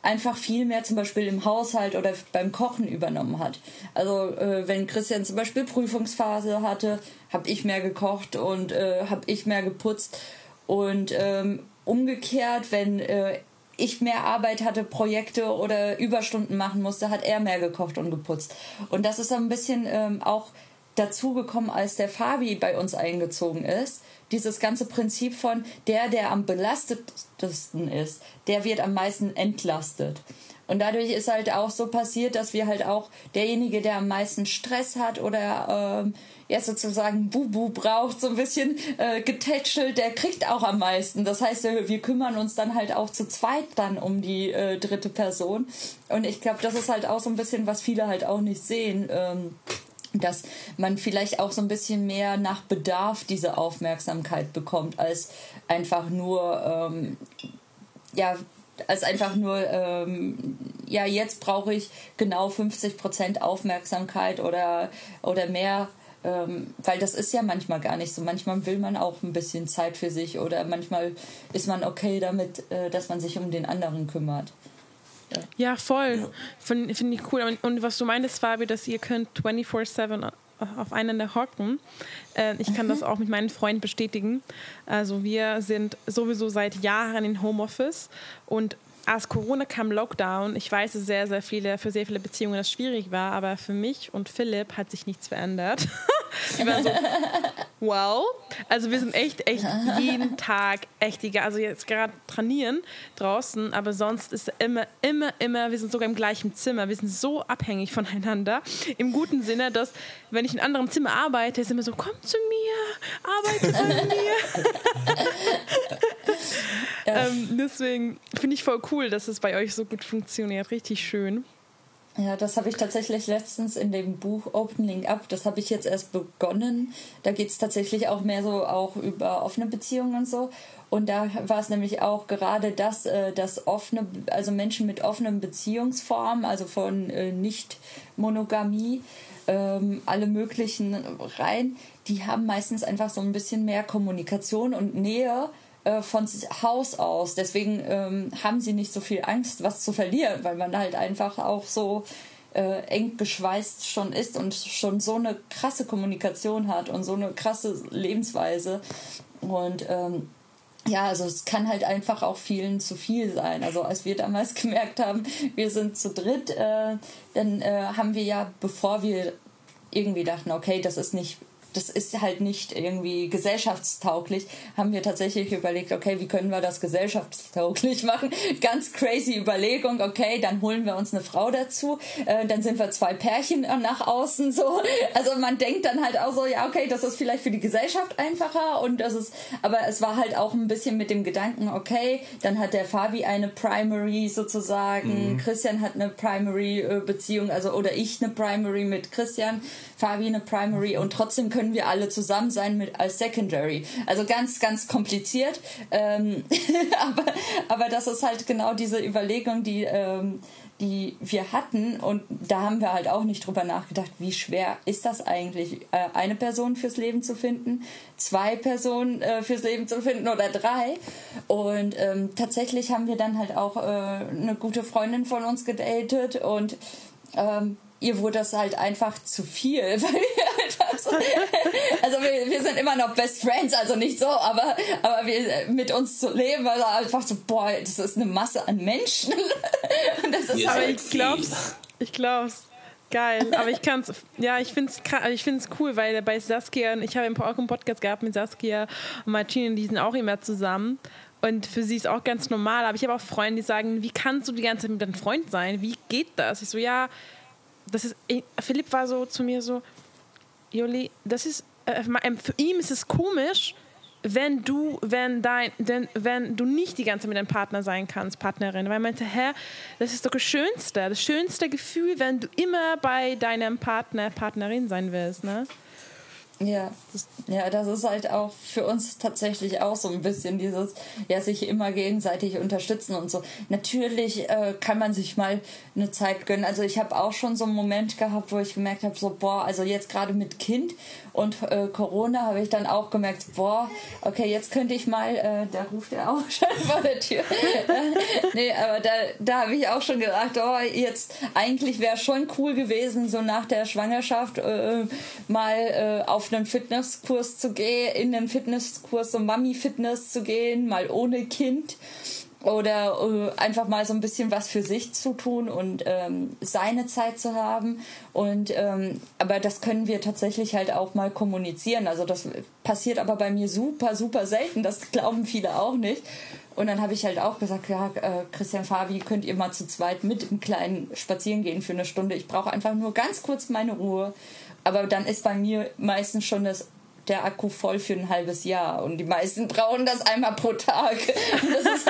Speaker 2: einfach viel mehr zum Beispiel im Haushalt oder beim Kochen übernommen hat. Also äh, wenn Christian zum Beispiel Prüfungsphase hatte, habe ich mehr gekocht und äh, habe ich mehr geputzt und ähm, umgekehrt, wenn äh, ich mehr Arbeit hatte, Projekte oder Überstunden machen musste, hat er mehr gekocht und geputzt. Und das ist so ein bisschen ähm, auch dazugekommen, als der Fabi bei uns eingezogen ist. Dieses ganze Prinzip von der, der am belastetsten ist, der wird am meisten entlastet. Und dadurch ist halt auch so passiert, dass wir halt auch derjenige, der am meisten Stress hat oder ähm, ja sozusagen Bubu braucht, so ein bisschen äh, getätschelt, der kriegt auch am meisten. Das heißt, wir kümmern uns dann halt auch zu zweit dann um die äh, dritte Person. Und ich glaube, das ist halt auch so ein bisschen, was viele halt auch nicht sehen. Ähm, dass man vielleicht auch so ein bisschen mehr nach Bedarf diese Aufmerksamkeit bekommt, als einfach nur, ähm, ja, als einfach nur ähm, ja, jetzt brauche ich genau 50 Prozent Aufmerksamkeit oder, oder mehr. Ähm, weil das ist ja manchmal gar nicht so. Manchmal will man auch ein bisschen Zeit für sich oder manchmal ist man okay damit, äh, dass man sich um den anderen kümmert.
Speaker 1: Ja, ja voll. Finde find ich cool. Und, und, was du meintest, Fabi, dass ihr könnt 24-7 aufeinander hocken. Äh, ich kann mhm. das auch mit meinen Freunden bestätigen. Also wir sind sowieso seit Jahren in Homeoffice und als Corona kam, Lockdown, ich weiß, dass sehr, sehr viele, für sehr viele Beziehungen das schwierig war, aber für mich und Philipp hat sich nichts verändert. ich war so, wow. Also wir sind echt, echt jeden Tag echt egal. Also jetzt gerade trainieren draußen, aber sonst ist immer, immer, immer, wir sind sogar im gleichen Zimmer. Wir sind so abhängig voneinander. Im guten Sinne, dass wenn ich in einem anderen Zimmer arbeite, ist immer so, komm zu mir, arbeite bei mir. ähm, deswegen finde ich voll cool, dass es bei euch so gut funktioniert. Richtig schön.
Speaker 2: Ja, das habe ich tatsächlich letztens in dem Buch Opening Up, das habe ich jetzt erst begonnen. Da geht es tatsächlich auch mehr so auch über offene Beziehungen und so. Und da war es nämlich auch gerade das, äh, dass offene, also Menschen mit offenen Beziehungsformen, also von äh, Nicht-Monogamie, ähm, alle möglichen rein, die haben meistens einfach so ein bisschen mehr Kommunikation und Nähe äh, von Haus aus. Deswegen ähm, haben sie nicht so viel Angst, was zu verlieren, weil man halt einfach auch so äh, eng geschweißt schon ist und schon so eine krasse Kommunikation hat und so eine krasse Lebensweise. Und ähm, ja, also es kann halt einfach auch vielen zu viel sein. Also als wir damals gemerkt haben, wir sind zu dritt, äh, dann äh, haben wir ja, bevor wir irgendwie dachten, okay, das ist nicht das ist halt nicht irgendwie gesellschaftstauglich, haben wir tatsächlich überlegt, okay, wie können wir das gesellschaftstauglich machen? Ganz crazy Überlegung, okay, dann holen wir uns eine Frau dazu, äh, dann sind wir zwei Pärchen nach außen so. Also man denkt dann halt auch so, ja, okay, das ist vielleicht für die Gesellschaft einfacher und das ist, aber es war halt auch ein bisschen mit dem Gedanken, okay, dann hat der Fabi eine Primary sozusagen, mhm. Christian hat eine Primary äh, Beziehung, also oder ich eine Primary mit Christian, Fabi eine Primary und trotzdem können wir alle zusammen sein mit als Secondary. Also ganz, ganz kompliziert. Ähm, aber, aber das ist halt genau diese Überlegung, die, ähm, die wir hatten. Und da haben wir halt auch nicht drüber nachgedacht, wie schwer ist das eigentlich, äh, eine Person fürs Leben zu finden, zwei Personen äh, fürs Leben zu finden oder drei. Und ähm, tatsächlich haben wir dann halt auch äh, eine gute Freundin von uns gedatet und ähm, ihr wurde das halt einfach zu viel, weil wir einfach so, also wir, wir sind immer noch Best Friends, also nicht so, aber, aber wir mit uns zu leben, war also einfach so, boah, das ist eine Masse an Menschen.
Speaker 1: Und das ist aber ich glaub's, ich glaub's. Geil, aber ich kann's, ja, ich find's, ich find's cool, weil bei Saskia, ich habe auch einen Podcast gehabt mit Saskia und Martine, die sind auch immer zusammen. Und für sie ist auch ganz normal. Aber ich habe auch Freunde, die sagen, wie kannst du die ganze Zeit mit deinem Freund sein? Wie geht das? Ich so, ja, das ist, Philipp war so zu mir so, Joli, das ist, äh, für ihn ist es komisch, wenn du, wenn dein, denn, wenn du nicht die ganze Zeit mit deinem Partner sein kannst, Partnerin. Weil er meinte, Herr, das ist doch das Schönste, das schönste Gefühl, wenn du immer bei deinem Partner, Partnerin sein willst, ne?
Speaker 2: Ja, ja, das ist halt auch für uns tatsächlich auch so ein bisschen dieses, ja, sich immer gegenseitig unterstützen und so. Natürlich äh, kann man sich mal eine Zeit gönnen. Also ich habe auch schon so einen Moment gehabt, wo ich gemerkt habe, so, boah, also jetzt gerade mit Kind und äh, Corona habe ich dann auch gemerkt, boah, okay, jetzt könnte ich mal, äh, da ruft er auch schon vor der Tür. nee, aber da, da habe ich auch schon gedacht, oh, jetzt eigentlich wäre schon cool gewesen, so nach der Schwangerschaft äh, mal äh, auf einen Fitnesskurs zu gehen, in einen Fitnesskurs, so Mami-Fitness zu gehen, mal ohne Kind oder äh, einfach mal so ein bisschen was für sich zu tun und ähm, seine Zeit zu haben. Und ähm, aber das können wir tatsächlich halt auch mal kommunizieren. Also das passiert aber bei mir super, super selten. Das glauben viele auch nicht. Und dann habe ich halt auch gesagt, ja, äh, Christian Fabi, könnt ihr mal zu zweit mit im Kleinen spazieren gehen für eine Stunde. Ich brauche einfach nur ganz kurz meine Ruhe. Aber dann ist bei mir meistens schon das der Akku voll für ein halbes Jahr und die meisten brauchen das einmal pro Tag. Das ist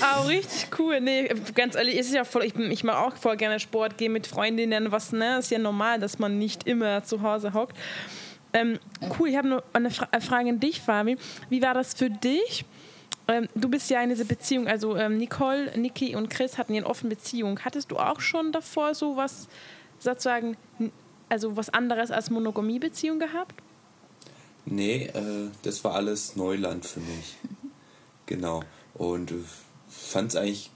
Speaker 1: oh, richtig cool. Nee, ganz ehrlich, ist ja voll, ich, ich mache auch voll gerne Sport, gehe mit Freundinnen, was, ne? Ist ja normal, dass man nicht immer zu Hause hockt. Ähm, cool, ich habe nur eine Fra Frage an dich, Fabi. Wie war das für dich? ähm, du bist ja in dieser Beziehung, also ähm, Nicole, Niki und Chris hatten ja eine offene Beziehung. Hattest du auch schon davor so was, sozusagen, also was anderes als Monogamie-Beziehung gehabt?
Speaker 3: Nee, äh, das war alles Neuland für mich. genau. Und äh, fand es eigentlich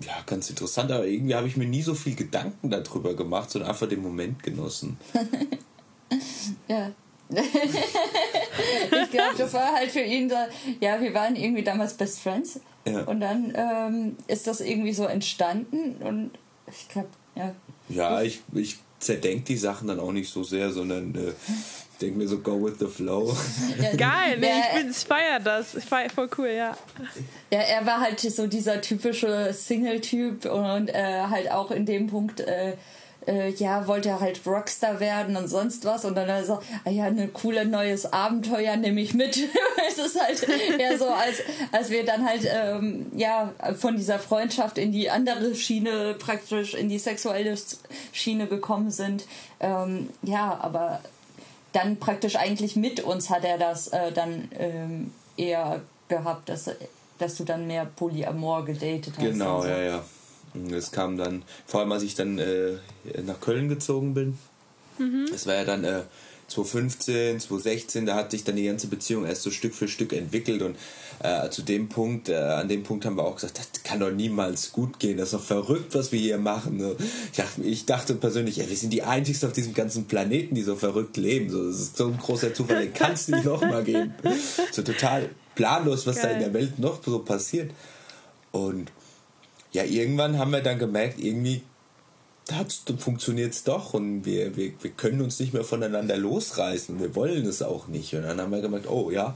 Speaker 3: ja, ganz interessant, aber irgendwie habe ich mir nie so viel Gedanken darüber gemacht, sondern einfach den Moment genossen.
Speaker 2: ja. ich glaube, das war halt für ihn da, ja, wir waren irgendwie damals Best Friends. Ja. Und dann ähm, ist das irgendwie so entstanden und ich glaube, ja.
Speaker 3: Ja, ich, ich zerdenke die Sachen dann auch nicht so sehr, sondern äh, denke mir so, go with the flow.
Speaker 1: Ja, Geil, nee, ich, bin, ich feiere das. Ich feier voll cool, ja.
Speaker 2: Ja, er war halt so dieser typische Single-Typ und äh, halt auch in dem Punkt, äh, äh, ja, wollte er halt Rockstar werden und sonst was. Und dann hat er so, ah ja, ein cooles neues Abenteuer nehme ich mit. es ist halt eher so, als, als wir dann halt, ähm, ja, von dieser Freundschaft in die andere Schiene, praktisch in die sexuelle Schiene gekommen sind. Ähm, ja, aber dann praktisch eigentlich mit uns hat er das äh, dann ähm, eher gehabt, dass, dass du dann mehr Polyamor gedatet hast.
Speaker 3: Genau, also. ja, ja. Es kam dann, vor allem als ich dann äh, nach Köln gezogen bin. Mhm. Das war ja dann äh, 2015, 2016, da hat sich dann die ganze Beziehung erst so Stück für Stück entwickelt und äh, zu dem Punkt, äh, an dem Punkt haben wir auch gesagt, das kann doch niemals gut gehen, das ist doch verrückt, was wir hier machen. So. Ich, dachte, ich dachte persönlich, ja, wir sind die einzigsten auf diesem ganzen Planeten, die so verrückt leben. So, das ist so ein großer Zufall, den kann es nicht nochmal geben. So total planlos, was Geil. da in der Welt noch so passiert. Und ja, irgendwann haben wir dann gemerkt, irgendwie funktioniert es doch und wir, wir, wir können uns nicht mehr voneinander losreißen. Wir wollen es auch nicht. Und dann haben wir gemerkt, oh ja,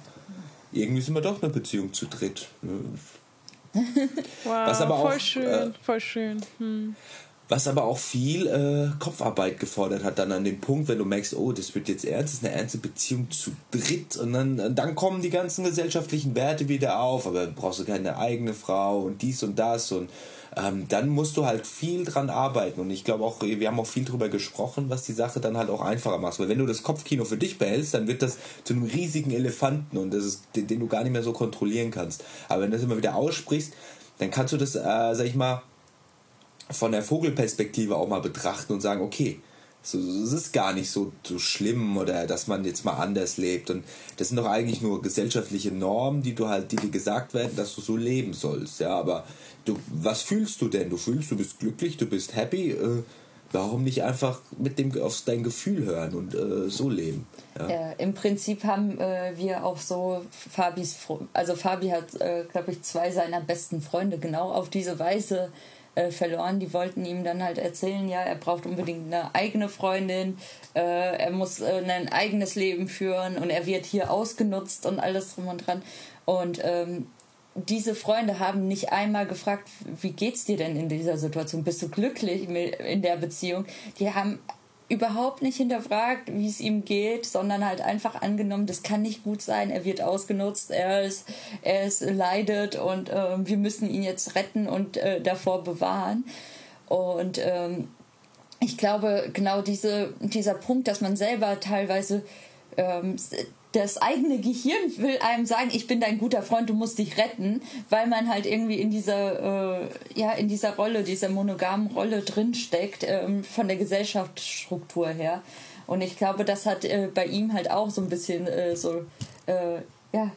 Speaker 3: irgendwie sind wir doch eine Beziehung zu dritt.
Speaker 1: wow, was aber voll auch, schön, äh, voll schön. Hm.
Speaker 3: Was aber auch viel äh, Kopfarbeit gefordert hat, dann an dem Punkt, wenn du merkst, oh, das wird jetzt ernst, das ist eine ernste Beziehung zu dritt und dann, dann kommen die ganzen gesellschaftlichen Werte wieder auf, aber brauchst du keine eigene Frau und dies und das und ähm, dann musst du halt viel dran arbeiten. Und ich glaube auch, wir haben auch viel drüber gesprochen, was die Sache dann halt auch einfacher macht. Weil wenn du das Kopfkino für dich behältst, dann wird das zu einem riesigen Elefanten und das ist, den, den du gar nicht mehr so kontrollieren kannst. Aber wenn du das immer wieder aussprichst, dann kannst du das, äh, sag ich mal, von der Vogelperspektive auch mal betrachten und sagen, okay, so, es ist gar nicht so, so schlimm oder dass man jetzt mal anders lebt. Und das sind doch eigentlich nur gesellschaftliche Normen, die du halt, die dir gesagt werden, dass du so leben sollst. Ja, aber du, was fühlst du denn? Du fühlst, du bist glücklich, du bist happy. Äh, warum nicht einfach mit dem auf dein Gefühl hören und äh, so leben?
Speaker 2: Ja. ja. im Prinzip haben äh, wir auch so Fabis, also Fabi hat, äh, glaube ich, zwei seiner besten Freunde genau auf diese Weise äh, verloren. Die wollten ihm dann halt erzählen, ja, er braucht unbedingt eine eigene Freundin, äh, er muss äh, ein eigenes Leben führen und er wird hier ausgenutzt und alles drum und dran. Und ähm, diese Freunde haben nicht einmal gefragt, wie geht's dir denn in dieser Situation? Bist du glücklich in der Beziehung? Die haben überhaupt nicht hinterfragt, wie es ihm geht, sondern halt einfach angenommen, das kann nicht gut sein, er wird ausgenutzt, er ist, er ist leidet und äh, wir müssen ihn jetzt retten und äh, davor bewahren. Und ähm, ich glaube, genau diese, dieser Punkt, dass man selber teilweise ähm, das eigene Gehirn will einem sagen, ich bin dein guter Freund, du musst dich retten, weil man halt irgendwie in dieser, äh, ja, in dieser Rolle, dieser monogamen Rolle drinsteckt, ähm, von der Gesellschaftsstruktur her. Und ich glaube, das hat äh, bei ihm halt auch so ein bisschen äh, so, äh, ja,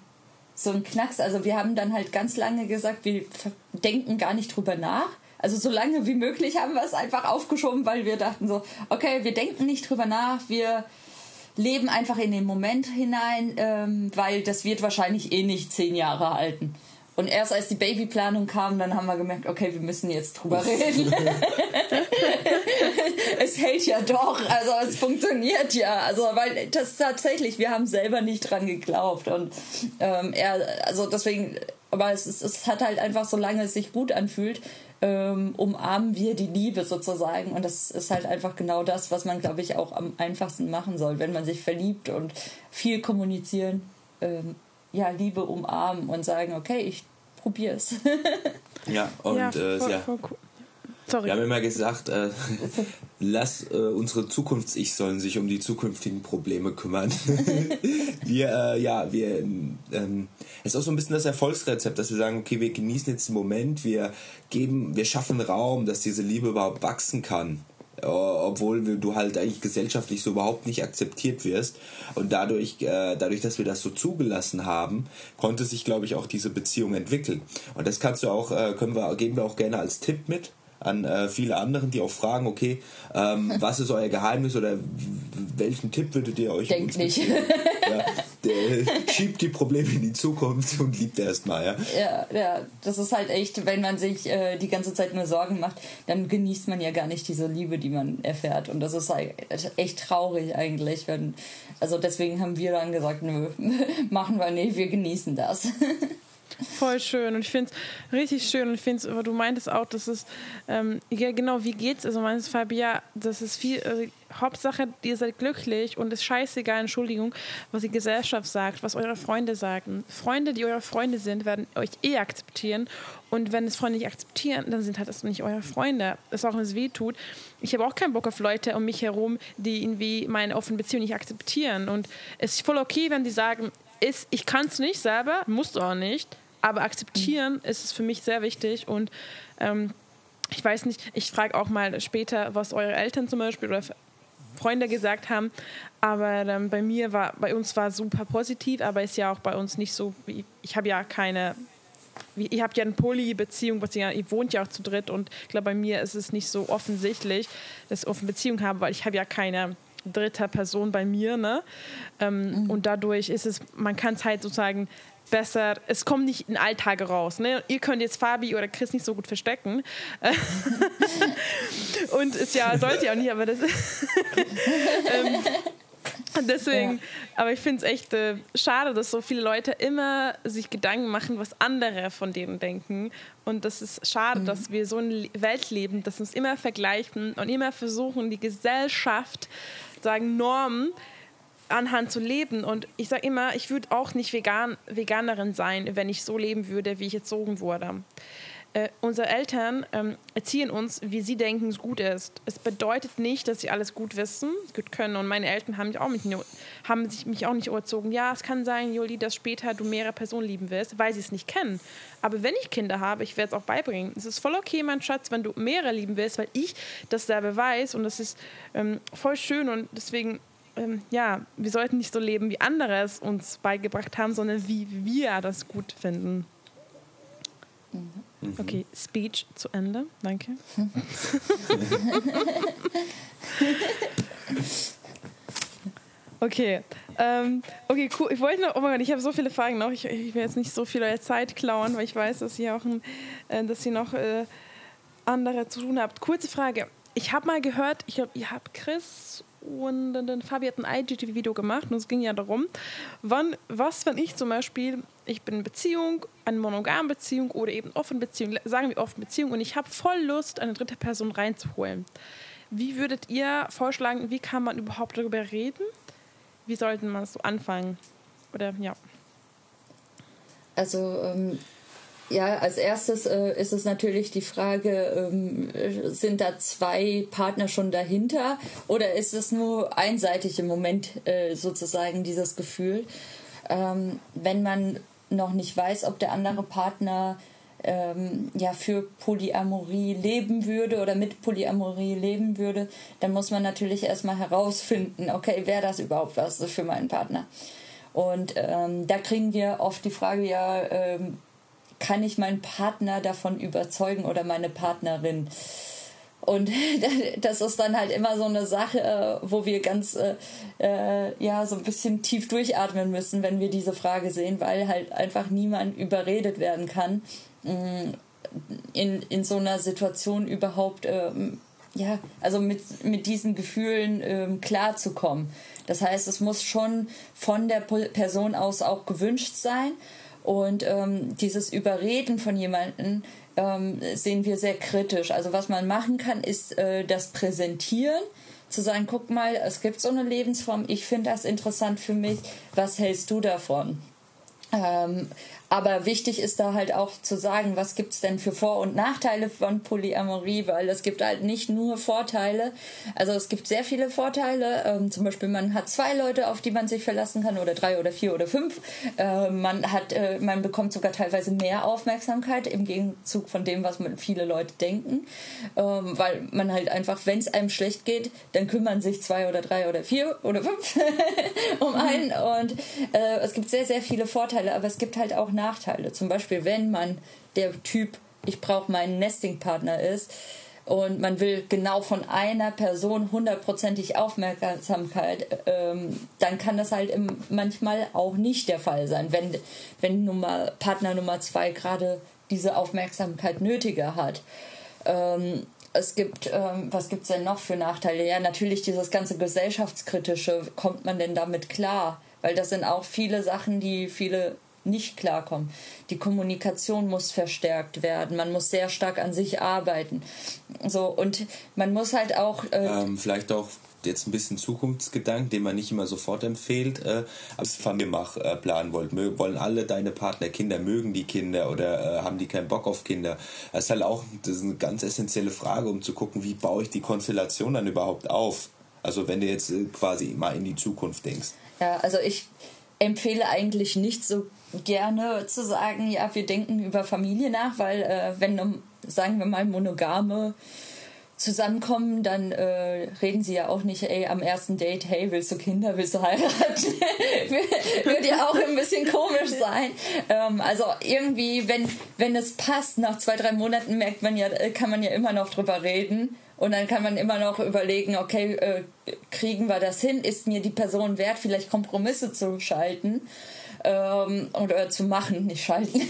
Speaker 2: so ein Knacks. Also wir haben dann halt ganz lange gesagt, wir denken gar nicht drüber nach. Also so lange wie möglich haben wir es einfach aufgeschoben, weil wir dachten so, okay, wir denken nicht drüber nach, wir leben einfach in den Moment hinein, ähm, weil das wird wahrscheinlich eh nicht zehn Jahre halten. Und erst als die Babyplanung kam, dann haben wir gemerkt, okay, wir müssen jetzt drüber reden. es hält ja doch, also es funktioniert ja. Also weil das tatsächlich, wir haben selber nicht dran geglaubt. Und ähm, er, also deswegen, aber es, ist, es hat halt einfach, solange es sich gut anfühlt, ähm, umarmen wir die Liebe sozusagen. Und das ist halt einfach genau das, was man, glaube ich, auch am einfachsten machen soll, wenn man sich verliebt und viel kommunizieren. Ähm, ja, Liebe umarmen und sagen, okay, ich probiere es.
Speaker 3: ja, und ja, äh, voll, ja. Voll cool. Sorry. Wir haben immer gesagt, äh, lass äh, unsere Zukunfts-Ich sollen sich um die zukünftigen Probleme kümmern. wir, äh, ja, wir, ähm, es ist auch so ein bisschen das Erfolgsrezept, dass wir sagen, okay, wir genießen jetzt den Moment, wir geben, wir schaffen Raum, dass diese Liebe überhaupt wachsen kann. Obwohl du halt eigentlich gesellschaftlich so überhaupt nicht akzeptiert wirst. Und dadurch, äh, dadurch, dass wir das so zugelassen haben, konnte sich, glaube ich, auch diese Beziehung entwickeln. Und das kannst du auch, äh, können wir, geben wir auch gerne als Tipp mit an äh, viele anderen, die auch fragen, okay, ähm, was ist euer Geheimnis oder welchen Tipp würdet ihr euch
Speaker 2: Denkt nicht.
Speaker 3: ja, der, schiebt die Probleme in die Zukunft und liebt erstmal, ja.
Speaker 2: ja. Ja, das ist halt echt, wenn man sich äh, die ganze Zeit nur Sorgen macht, dann genießt man ja gar nicht diese Liebe, die man erfährt. Und das ist halt echt traurig eigentlich. Wenn, also deswegen haben wir dann gesagt, nö, machen wir nicht, wir genießen das.
Speaker 1: Voll schön und ich finde es richtig schön und ich finde es, du meintest auch, dass es, ähm, ja genau, wie geht's? Also meines Fabia, das ist viel, also, Hauptsache, ihr seid glücklich und es ist scheißegal, Entschuldigung, was die Gesellschaft sagt, was eure Freunde sagen. Freunde, die eure Freunde sind, werden euch eh akzeptieren und wenn es Freunde nicht akzeptieren, dann sind halt das nicht eure Freunde. Das auch wenn es weh tut. Ich habe auch keinen Bock auf Leute um mich herum, die irgendwie meine offene Beziehung nicht akzeptieren und es ist voll okay, wenn die sagen, ist, ich kann es nicht selber, musst du auch nicht, aber akzeptieren mhm. ist es für mich sehr wichtig und ähm, ich weiß nicht, ich frage auch mal später, was eure Eltern zum Beispiel oder Freunde gesagt haben, aber ähm, bei mir war, bei uns war super positiv, aber ist ja auch bei uns nicht so, wie, ich habe ja keine, ihr habt ja eine Poly-Beziehung, ihr wohnt ja auch zu dritt und ich glaube, bei mir ist es nicht so offensichtlich, dass ich offene Beziehung habe, weil ich habe ja keine dritte Person bei mir, ne? Ähm, mhm. Und dadurch ist es, man kann es halt sozusagen besser, es kommt nicht in Alltage raus. Ne? Ihr könnt jetzt Fabi oder Chris nicht so gut verstecken. und es ja, sollte ja auch nicht, aber das ähm, Deswegen, ja. aber ich finde es echt äh, schade, dass so viele Leute immer sich Gedanken machen, was andere von denen denken. Und das ist schade, mhm. dass wir so eine Welt leben, dass wir uns immer vergleichen und immer versuchen, die Gesellschaft, sagen Normen, anhand zu leben. Und ich sage immer, ich würde auch nicht vegan, Veganerin sein, wenn ich so leben würde, wie ich erzogen wurde. Äh, unsere Eltern ähm, erziehen uns, wie sie denken, es gut ist. Es bedeutet nicht, dass sie alles gut wissen, gut können. Und meine Eltern haben mich auch, mich, haben sich mich auch nicht erzogen. Ja, es kann sein, Joli, dass später du mehrere Personen lieben wirst, weil sie es nicht kennen. Aber wenn ich Kinder habe, ich werde es auch beibringen. Es ist voll okay, mein Schatz, wenn du mehrere lieben willst, weil ich das selber weiß. Und das ist ähm, voll schön. Und deswegen ähm, ja, wir sollten nicht so leben, wie andere es uns beigebracht haben, sondern wie wir das gut finden. Mhm. Okay, Speech zu Ende. Danke. okay. Ähm, okay, cool. Ich wollte noch, oh mein Gott, ich habe so viele Fragen noch. Ich, ich, will jetzt nicht so viel eure Zeit klauen, weil ich weiß, dass ihr auch ein, äh, dass ihr noch äh, andere zu tun habt. Kurze Frage. Ich habe mal gehört, ich glaube, ihr habt Chris und dann Fabi hat ein IGTV-Video gemacht und es ging ja darum, wann, was, wenn ich zum Beispiel, ich bin in Beziehung, eine monogame Beziehung oder eben offene Beziehung, sagen wir offene Beziehung und ich habe voll Lust, eine dritte Person reinzuholen. Wie würdet ihr vorschlagen, wie kann man überhaupt darüber reden? Wie sollten man so anfangen? Oder ja.
Speaker 2: Also ähm, ja, als erstes äh, ist es natürlich die Frage, ähm, sind da zwei Partner schon dahinter oder ist es nur einseitig im Moment äh, sozusagen dieses Gefühl? Ähm, wenn man noch nicht weiß, ob der andere Partner ähm, ja für Polyamorie leben würde oder mit Polyamorie leben würde, dann muss man natürlich erstmal herausfinden, okay, wäre das überhaupt was für meinen Partner? Und ähm, da kriegen wir oft die Frage ja, ähm, kann ich meinen Partner davon überzeugen oder meine Partnerin? Und das ist dann halt immer so eine Sache, äh, wo wir ganz, äh, äh, ja, so ein bisschen tief durchatmen müssen, wenn wir diese Frage sehen, weil halt einfach niemand überredet werden kann, mm, in, in so einer Situation überhaupt, ähm, ja, also mit, mit diesen Gefühlen ähm, klarzukommen. Das heißt, es muss schon von der Person aus auch gewünscht sein und ähm, dieses Überreden von jemandem ähm, sehen wir sehr kritisch. Also was man machen kann, ist äh, das Präsentieren, zu sagen, guck mal, es gibt so eine Lebensform, ich finde das interessant für mich, was hältst du davon? Ähm, aber wichtig ist da halt auch zu sagen, was gibt es denn für Vor- und Nachteile von Polyamorie, weil es gibt halt nicht nur Vorteile. Also es gibt sehr viele Vorteile. Ähm, zum Beispiel man hat zwei Leute, auf die man sich verlassen kann, oder drei oder vier oder fünf. Äh, man hat, äh, man bekommt sogar teilweise mehr Aufmerksamkeit im Gegenzug von dem, was man viele Leute denken, ähm, weil man halt einfach, wenn es einem schlecht geht, dann kümmern sich zwei oder drei oder vier oder fünf um einen. Und äh, es gibt sehr sehr viele Vorteile, aber es gibt halt auch Nachteile. Zum Beispiel, wenn man der Typ, ich brauche meinen Nesting-Partner ist und man will genau von einer Person hundertprozentig Aufmerksamkeit, ähm, dann kann das halt im, manchmal auch nicht der Fall sein, wenn, wenn Nummer, Partner Nummer zwei gerade diese Aufmerksamkeit nötiger hat. Ähm, es gibt, ähm, was gibt es denn noch für Nachteile? Ja, natürlich dieses ganze gesellschaftskritische, kommt man denn damit klar? Weil das sind auch viele Sachen, die viele nicht klarkommen. Die Kommunikation muss verstärkt werden. Man muss sehr stark an sich arbeiten. So und man muss halt auch
Speaker 3: äh ähm, vielleicht auch jetzt ein bisschen Zukunftsgedanken, den man nicht immer sofort empfiehlt, äh, als Familienmach äh, planen wollt. Mö wollen alle deine Partner Kinder, mögen die Kinder oder äh, haben die keinen Bock auf Kinder? Das ist halt auch das ist eine ganz essentielle Frage, um zu gucken, wie baue ich die Konstellation dann überhaupt auf? Also wenn du jetzt äh, quasi mal in die Zukunft denkst.
Speaker 2: Ja, also ich empfehle eigentlich nicht so gerne zu sagen, ja, wir denken über Familie nach, weil äh, wenn, sagen wir mal, monogame zusammenkommen, dann äh, reden sie ja auch nicht, ey, am ersten Date, hey, willst du Kinder, willst du heiraten? Würde ja auch ein bisschen komisch sein. Ähm, also irgendwie, wenn, wenn es passt, nach zwei, drei Monaten merkt man ja, äh, kann man ja immer noch drüber reden. Und dann kann man immer noch überlegen, okay, äh, kriegen wir das hin? Ist mir die Person wert, vielleicht Kompromisse zu schalten? Ähm, oder zu machen, nicht schalten.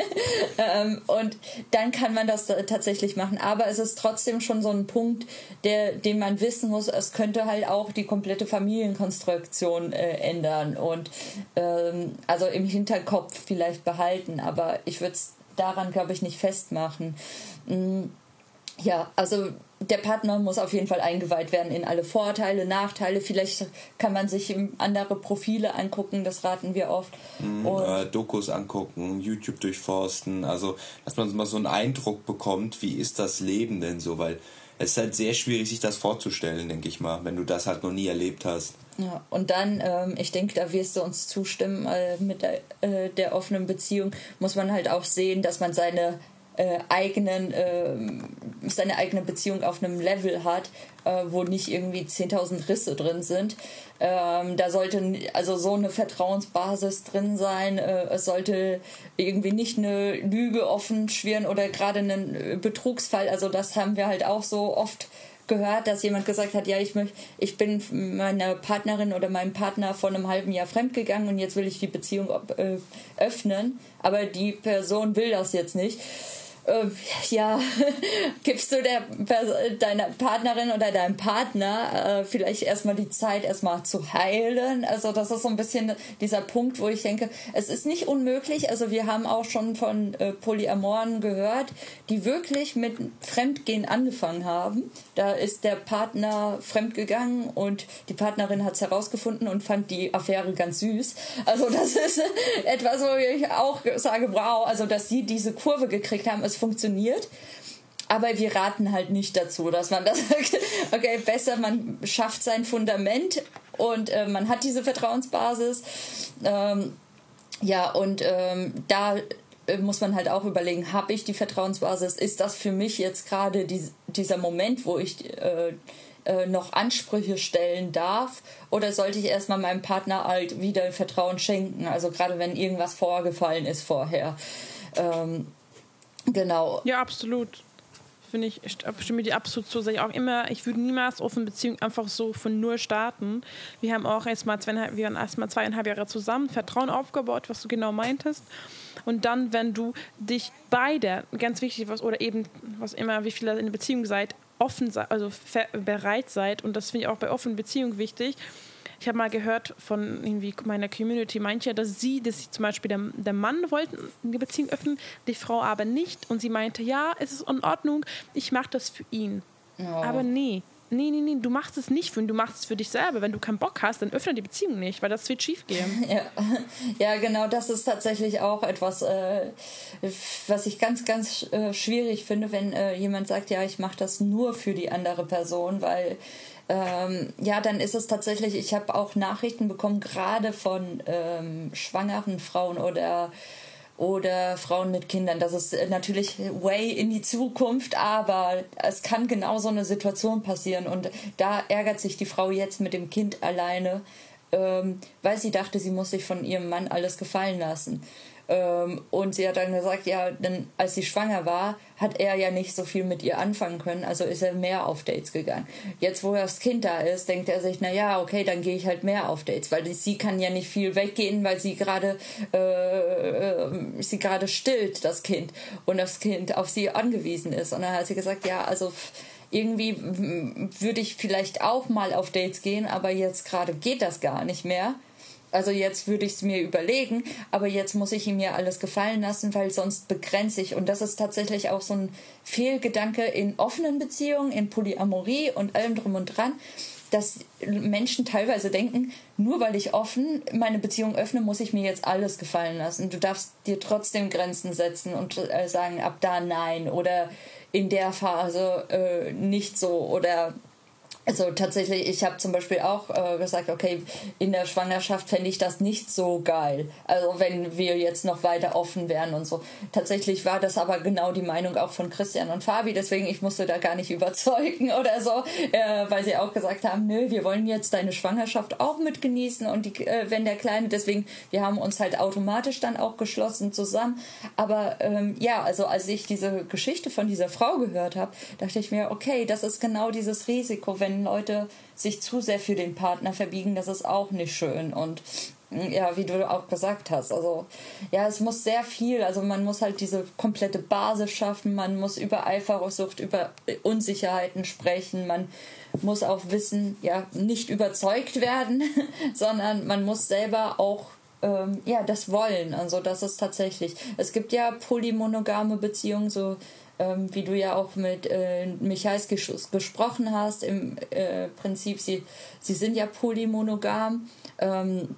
Speaker 2: ähm, und dann kann man das tatsächlich machen. Aber es ist trotzdem schon so ein Punkt, der, den man wissen muss, es könnte halt auch die komplette Familienkonstruktion äh, ändern und ähm, also im Hinterkopf vielleicht behalten. Aber ich würde es daran, glaube ich, nicht festmachen. Mhm. Ja, also der Partner muss auf jeden Fall eingeweiht werden in alle Vorteile, Nachteile. Vielleicht kann man sich andere Profile angucken, das raten wir oft.
Speaker 3: Äh, Dokus angucken, YouTube durchforsten, also dass man mal so einen Eindruck bekommt, wie ist das Leben denn so, weil es ist halt sehr schwierig, sich das vorzustellen, denke ich mal, wenn du das halt noch nie erlebt hast.
Speaker 2: Ja, und dann, ähm, ich denke, da wirst du uns zustimmen, äh, mit der, äh, der offenen Beziehung muss man halt auch sehen, dass man seine äh, eigenen, äh, seine eigene Beziehung auf einem Level hat, äh, wo nicht irgendwie 10.000 Risse drin sind. Ähm, da sollte also so eine Vertrauensbasis drin sein. Äh, es sollte irgendwie nicht eine Lüge offen schwirren oder gerade einen äh, Betrugsfall. Also das haben wir halt auch so oft gehört, dass jemand gesagt hat, ja, ich möchte, ich bin meiner Partnerin oder meinem Partner vor einem halben Jahr fremdgegangen und jetzt will ich die Beziehung äh, öffnen, aber die Person will das jetzt nicht äh, ja, gibst du der, deiner Partnerin oder deinem Partner äh, vielleicht erstmal die Zeit, erstmal zu heilen. Also das ist so ein bisschen dieser Punkt, wo ich denke, es ist nicht unmöglich. Also wir haben auch schon von äh, Polyamoren gehört, die wirklich mit Fremdgehen angefangen haben. Da ist der Partner fremdgegangen und die Partnerin hat es herausgefunden und fand die Affäre ganz süß. Also das ist etwas, wo ich auch sage, wow, also dass sie diese Kurve gekriegt haben, es funktioniert. Aber wir raten halt nicht dazu, dass man das, okay, besser, man schafft sein Fundament und äh, man hat diese Vertrauensbasis. Ähm, ja, und ähm, da muss man halt auch überlegen, habe ich die Vertrauensbasis? Ist das für mich jetzt gerade die, dieser Moment, wo ich äh, äh, noch Ansprüche stellen darf? Oder sollte ich erstmal meinem Partner halt wieder Vertrauen schenken? Also gerade wenn irgendwas vorgefallen ist vorher. Ähm, Genau.
Speaker 1: Ja, absolut. Finde ich, ich stimme dir absolut zu. Sag ich auch immer, ich würde niemals offene Beziehungen einfach so von null starten. Wir haben auch erst mal zweieinhalb, wir waren erst mal zweieinhalb Jahre zusammen, Vertrauen aufgebaut, was du genau meintest. Und dann, wenn du dich beide, ganz wichtig, was oder eben, was immer, wie viele in der Beziehung seid, offen also bereit seid, und das finde ich auch bei offenen Beziehungen wichtig, ich habe mal gehört von irgendwie meiner Community, manche, dass sie, dass sie zum Beispiel der, der Mann wollten eine Beziehung öffnen, die Frau aber nicht. Und sie meinte, ja, es ist in Ordnung, ich mache das für ihn. Oh. Aber nee, nee, nee, nee, du machst es nicht für ihn, du machst es für dich selber. Wenn du keinen Bock hast, dann öffne die Beziehung nicht, weil das wird schief gehen.
Speaker 2: Ja, ja genau, das ist tatsächlich auch etwas, äh, was ich ganz, ganz äh, schwierig finde, wenn äh, jemand sagt, ja, ich mache das nur für die andere Person, weil ähm, ja, dann ist es tatsächlich, ich habe auch Nachrichten bekommen, gerade von ähm, schwangeren Frauen oder oder Frauen mit Kindern. Das ist natürlich way in die Zukunft, aber es kann genau so eine Situation passieren. Und da ärgert sich die Frau jetzt mit dem Kind alleine, ähm, weil sie dachte, sie muss sich von ihrem Mann alles gefallen lassen. Ähm, und sie hat dann gesagt, ja, denn als sie schwanger war, hat er ja nicht so viel mit ihr anfangen können, also ist er mehr auf Dates gegangen. Jetzt, wo das Kind da ist, denkt er sich, na ja, okay, dann gehe ich halt mehr auf Dates, weil sie kann ja nicht viel weggehen, weil sie gerade äh, sie gerade stillt, das Kind, und das Kind auf sie angewiesen ist. Und dann hat sie gesagt, ja, also irgendwie würde ich vielleicht auch mal auf Dates gehen, aber jetzt gerade geht das gar nicht mehr. Also jetzt würde ich es mir überlegen, aber jetzt muss ich ihm ja alles gefallen lassen, weil sonst begrenze ich. Und das ist tatsächlich auch so ein Fehlgedanke in offenen Beziehungen, in Polyamorie und allem drum und dran, dass Menschen teilweise denken, nur weil ich offen meine Beziehung öffne, muss ich mir jetzt alles gefallen lassen. Du darfst dir trotzdem Grenzen setzen und äh, sagen, ab da nein oder in der Phase äh, nicht so oder also tatsächlich, ich habe zum Beispiel auch äh, gesagt, okay, in der Schwangerschaft fände ich das nicht so geil. Also wenn wir jetzt noch weiter offen wären und so. Tatsächlich war das aber genau die Meinung auch von Christian und Fabi, deswegen ich musste da gar nicht überzeugen oder so, äh, weil sie auch gesagt haben, nö, wir wollen jetzt deine Schwangerschaft auch mit genießen und die, äh, wenn der Kleine, deswegen, wir haben uns halt automatisch dann auch geschlossen zusammen. Aber ähm, ja, also als ich diese Geschichte von dieser Frau gehört habe, dachte ich mir, okay, das ist genau dieses Risiko, wenn wenn Leute sich zu sehr für den Partner verbiegen, das ist auch nicht schön. Und ja, wie du auch gesagt hast, also ja, es muss sehr viel, also man muss halt diese komplette Basis schaffen, man muss über Eifersucht, über Unsicherheiten sprechen, man muss auch wissen, ja, nicht überzeugt werden, sondern man muss selber auch ähm, ja, das wollen. Also das ist tatsächlich. Es gibt ja polymonogame Beziehungen, so ähm, wie du ja auch mit äh, Michaels ges gesprochen hast, im äh, Prinzip, sie, sie sind ja polymonogam. Ähm,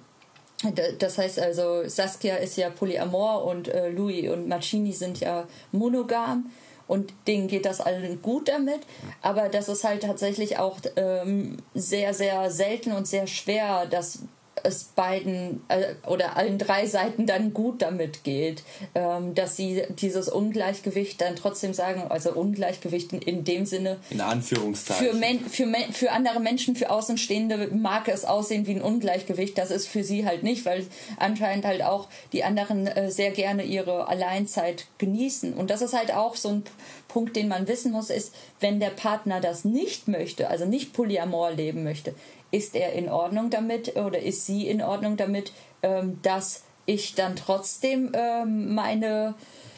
Speaker 2: das heißt also, Saskia ist ja polyamor und äh, Louis und Marcini sind ja monogam und denen geht das allen gut damit. Aber das ist halt tatsächlich auch ähm, sehr, sehr selten und sehr schwer, dass es beiden äh, oder allen drei Seiten dann gut damit geht, ähm, dass sie dieses Ungleichgewicht dann trotzdem sagen, also Ungleichgewicht in, in dem Sinne.
Speaker 3: In Anführungszeichen.
Speaker 2: Für, Men für, Men für andere Menschen, für Außenstehende mag es aussehen wie ein Ungleichgewicht. Das ist für sie halt nicht, weil anscheinend halt auch die anderen äh, sehr gerne ihre Alleinzeit genießen. Und das ist halt auch so ein Punkt, den man wissen muss, ist, wenn der Partner das nicht möchte, also nicht Polyamor leben möchte, ist er in Ordnung damit oder ist sie in Ordnung damit, ähm, dass ich dann trotzdem ähm, meine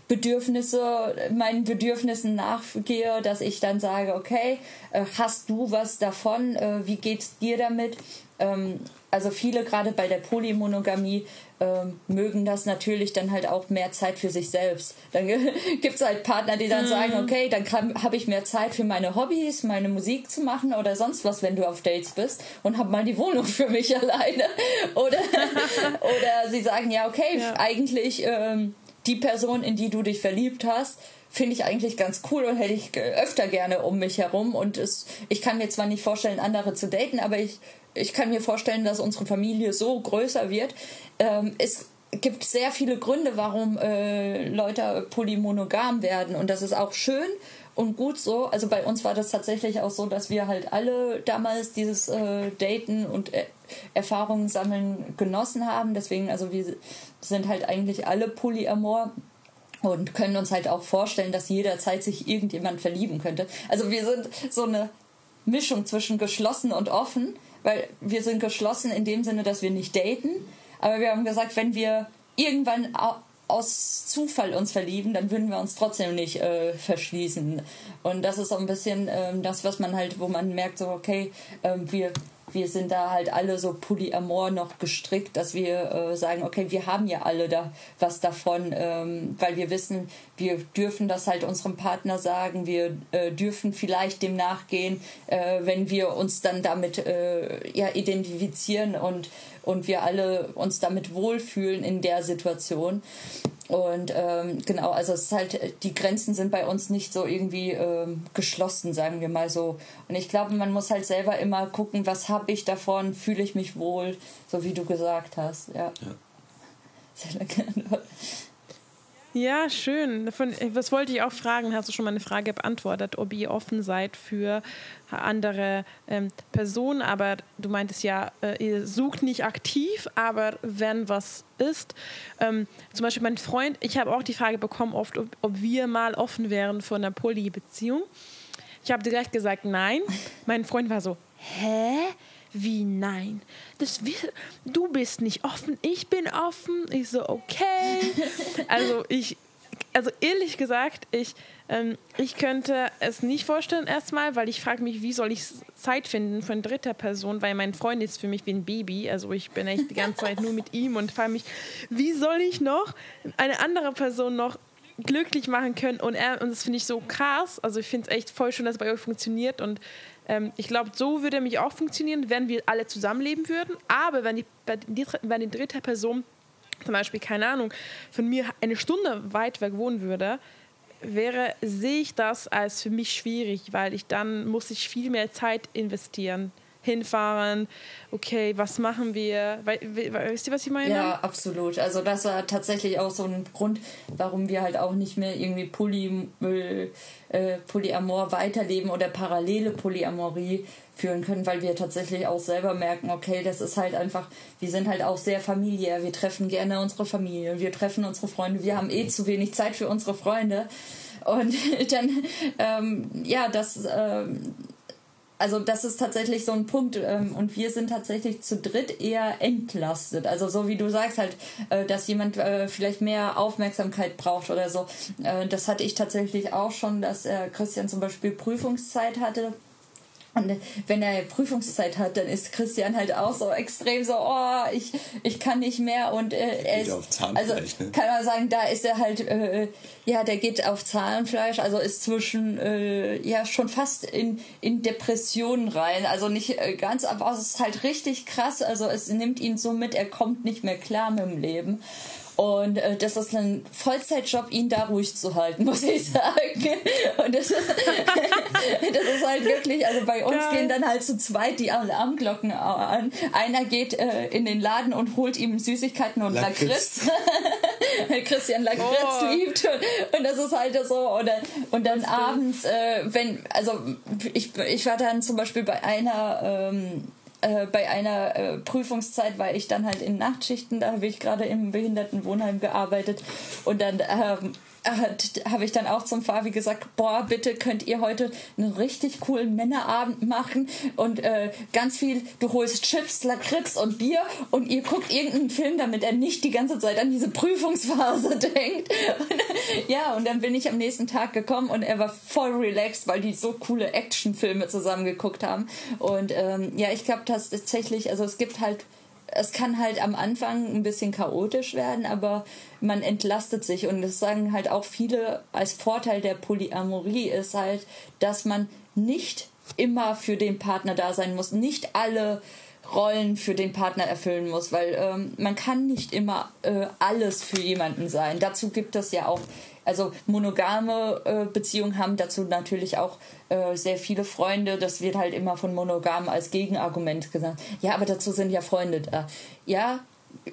Speaker 2: Bedürfnisse, meinen Bedürfnissen nachgehe, dass ich dann sage, okay, äh, hast du was davon? Äh, wie geht's dir damit? Ähm, also viele gerade bei der Polymonogamie ähm, mögen das natürlich dann halt auch mehr Zeit für sich selbst. Dann gibt es halt Partner, die dann mhm. sagen, okay, dann habe ich mehr Zeit für meine Hobbys, meine Musik zu machen oder sonst was, wenn du auf Dates bist und hab mal die Wohnung für mich alleine. Oder, oder sie sagen, ja, okay, ja. eigentlich ähm, die Person, in die du dich verliebt hast, finde ich eigentlich ganz cool und hätte ich öfter gerne um mich herum. Und es, ich kann mir zwar nicht vorstellen, andere zu daten, aber ich ich kann mir vorstellen, dass unsere Familie so größer wird. Ähm, es gibt sehr viele Gründe, warum äh, Leute polymonogam werden und das ist auch schön und gut so. Also bei uns war das tatsächlich auch so, dass wir halt alle damals dieses äh, Daten und äh, Erfahrungen sammeln genossen haben. Deswegen, also wir sind halt eigentlich alle polyamor und können uns halt auch vorstellen, dass jederzeit sich irgendjemand verlieben könnte. Also wir sind so eine Mischung zwischen geschlossen und offen weil wir sind geschlossen in dem Sinne, dass wir nicht daten, aber wir haben gesagt, wenn wir irgendwann aus Zufall uns verlieben, dann würden wir uns trotzdem nicht äh, verschließen. Und das ist so ein bisschen ähm, das, was man halt, wo man merkt, so, okay, ähm, wir wir sind da halt alle so polyamor noch gestrickt, dass wir äh, sagen, okay, wir haben ja alle da was davon, ähm, weil wir wissen, wir dürfen das halt unserem Partner sagen, wir äh, dürfen vielleicht dem nachgehen, äh, wenn wir uns dann damit äh, ja, identifizieren und, und wir alle uns damit wohlfühlen in der Situation. Und ähm, genau, also es ist halt, die Grenzen sind bei uns nicht so irgendwie ähm, geschlossen, sagen wir mal so. Und ich glaube, man muss halt selber immer gucken, was habe ich davon, fühle ich mich wohl, so wie du gesagt hast. Ja. ja. Sehr
Speaker 1: lange ja, schön. Was wollte ich auch fragen? Hast du schon mal eine Frage beantwortet, ob ihr offen seid für andere ähm, Personen? Aber du meintest ja, äh, ihr sucht nicht aktiv, aber wenn was ist, ähm, zum Beispiel mein Freund, ich habe auch die Frage bekommen, oft, ob, ob wir mal offen wären für eine Polybeziehung. Ich habe direkt gesagt, nein. Mein Freund war so, hä? Wie nein? Das, du bist nicht offen, ich bin offen. Ich so, okay. Also ich, also ehrlich gesagt, ich, ähm, ich könnte es nicht vorstellen erstmal, weil ich frage mich, wie soll ich Zeit finden für eine dritte Person, weil mein Freund ist für mich wie ein Baby. Also ich bin echt die ganze Zeit nur mit ihm und frage mich, wie soll ich noch eine andere Person noch glücklich machen können und er und das finde ich so krass. Also ich finde es echt voll schön, dass es bei euch funktioniert und ähm, ich glaube, so würde mich auch funktionieren, wenn wir alle zusammenleben würden. Aber wenn die, wenn die dritte Person zum Beispiel, keine Ahnung, von mir eine Stunde weit weg wohnen würde, wäre, sehe ich das als für mich schwierig, weil ich dann muss ich viel mehr Zeit investieren hinfahren, okay, was machen wir? Weißt du, was ich meine?
Speaker 2: Ja, absolut. Also das war tatsächlich auch so ein Grund, warum wir halt auch nicht mehr irgendwie Poly, äh, Polyamor weiterleben oder parallele Polyamorie führen können, weil wir tatsächlich auch selber merken, okay, das ist halt einfach, wir sind halt auch sehr familiär, wir treffen gerne unsere Familie, wir treffen unsere Freunde, wir haben eh zu wenig Zeit für unsere Freunde. Und dann, ähm, ja, das, ähm, also das ist tatsächlich so ein Punkt ähm, und wir sind tatsächlich zu dritt eher entlastet. Also so wie du sagst halt, äh, dass jemand äh, vielleicht mehr Aufmerksamkeit braucht oder so. Äh, das hatte ich tatsächlich auch schon, dass äh, Christian zum Beispiel Prüfungszeit hatte und wenn er Prüfungszeit hat, dann ist Christian halt auch so extrem so, oh, ich, ich kann nicht mehr und äh, er ist, also ne? kann man sagen, da ist er halt, äh, ja, der geht auf Zahnfleisch, also ist zwischen, äh, ja, schon fast in, in Depressionen rein, also nicht äh, ganz, aber es ist halt richtig krass, also es nimmt ihn so mit, er kommt nicht mehr klar mit dem Leben. Und äh, das ist ein Vollzeitjob, ihn da ruhig zu halten, muss ich sagen. Und das, das ist halt wirklich, also bei uns Geil. gehen dann halt zu zweit die Alarmglocken an. Einer geht äh, in den Laden und holt ihm Süßigkeiten und Lakritz. Weil Christian Lakritz oh. liebt. Und, und, das ist halt so. Oder, und dann abends, äh, wenn, also ich, ich war dann zum Beispiel bei einer ähm, äh, bei einer äh, Prüfungszeit war ich dann halt in Nachtschichten, da habe ich gerade im Behindertenwohnheim gearbeitet. Und dann ähm, habe ich dann auch zum Fabi gesagt, boah, bitte könnt ihr heute einen richtig coolen Männerabend machen und äh, ganz viel, du holst Chips, Lakritz und Bier und ihr guckt irgendeinen Film, damit er nicht die ganze Zeit an diese Prüfungsphase denkt. Ja, und dann bin ich am nächsten Tag gekommen und er war voll relaxed, weil die so coole Actionfilme zusammen geguckt haben. Und ähm, ja, ich glaube tatsächlich, also es gibt halt es kann halt am Anfang ein bisschen chaotisch werden, aber man entlastet sich und das sagen halt auch viele als Vorteil der Polyamorie ist halt, dass man nicht immer für den Partner da sein muss, nicht alle Rollen für den Partner erfüllen muss, weil ähm, man kann nicht immer äh, alles für jemanden sein. Dazu gibt es ja auch also monogame äh, Beziehungen haben dazu natürlich auch äh, sehr viele Freunde. Das wird halt immer von monogam als Gegenargument gesagt. Ja, aber dazu sind ja Freunde da. Ja,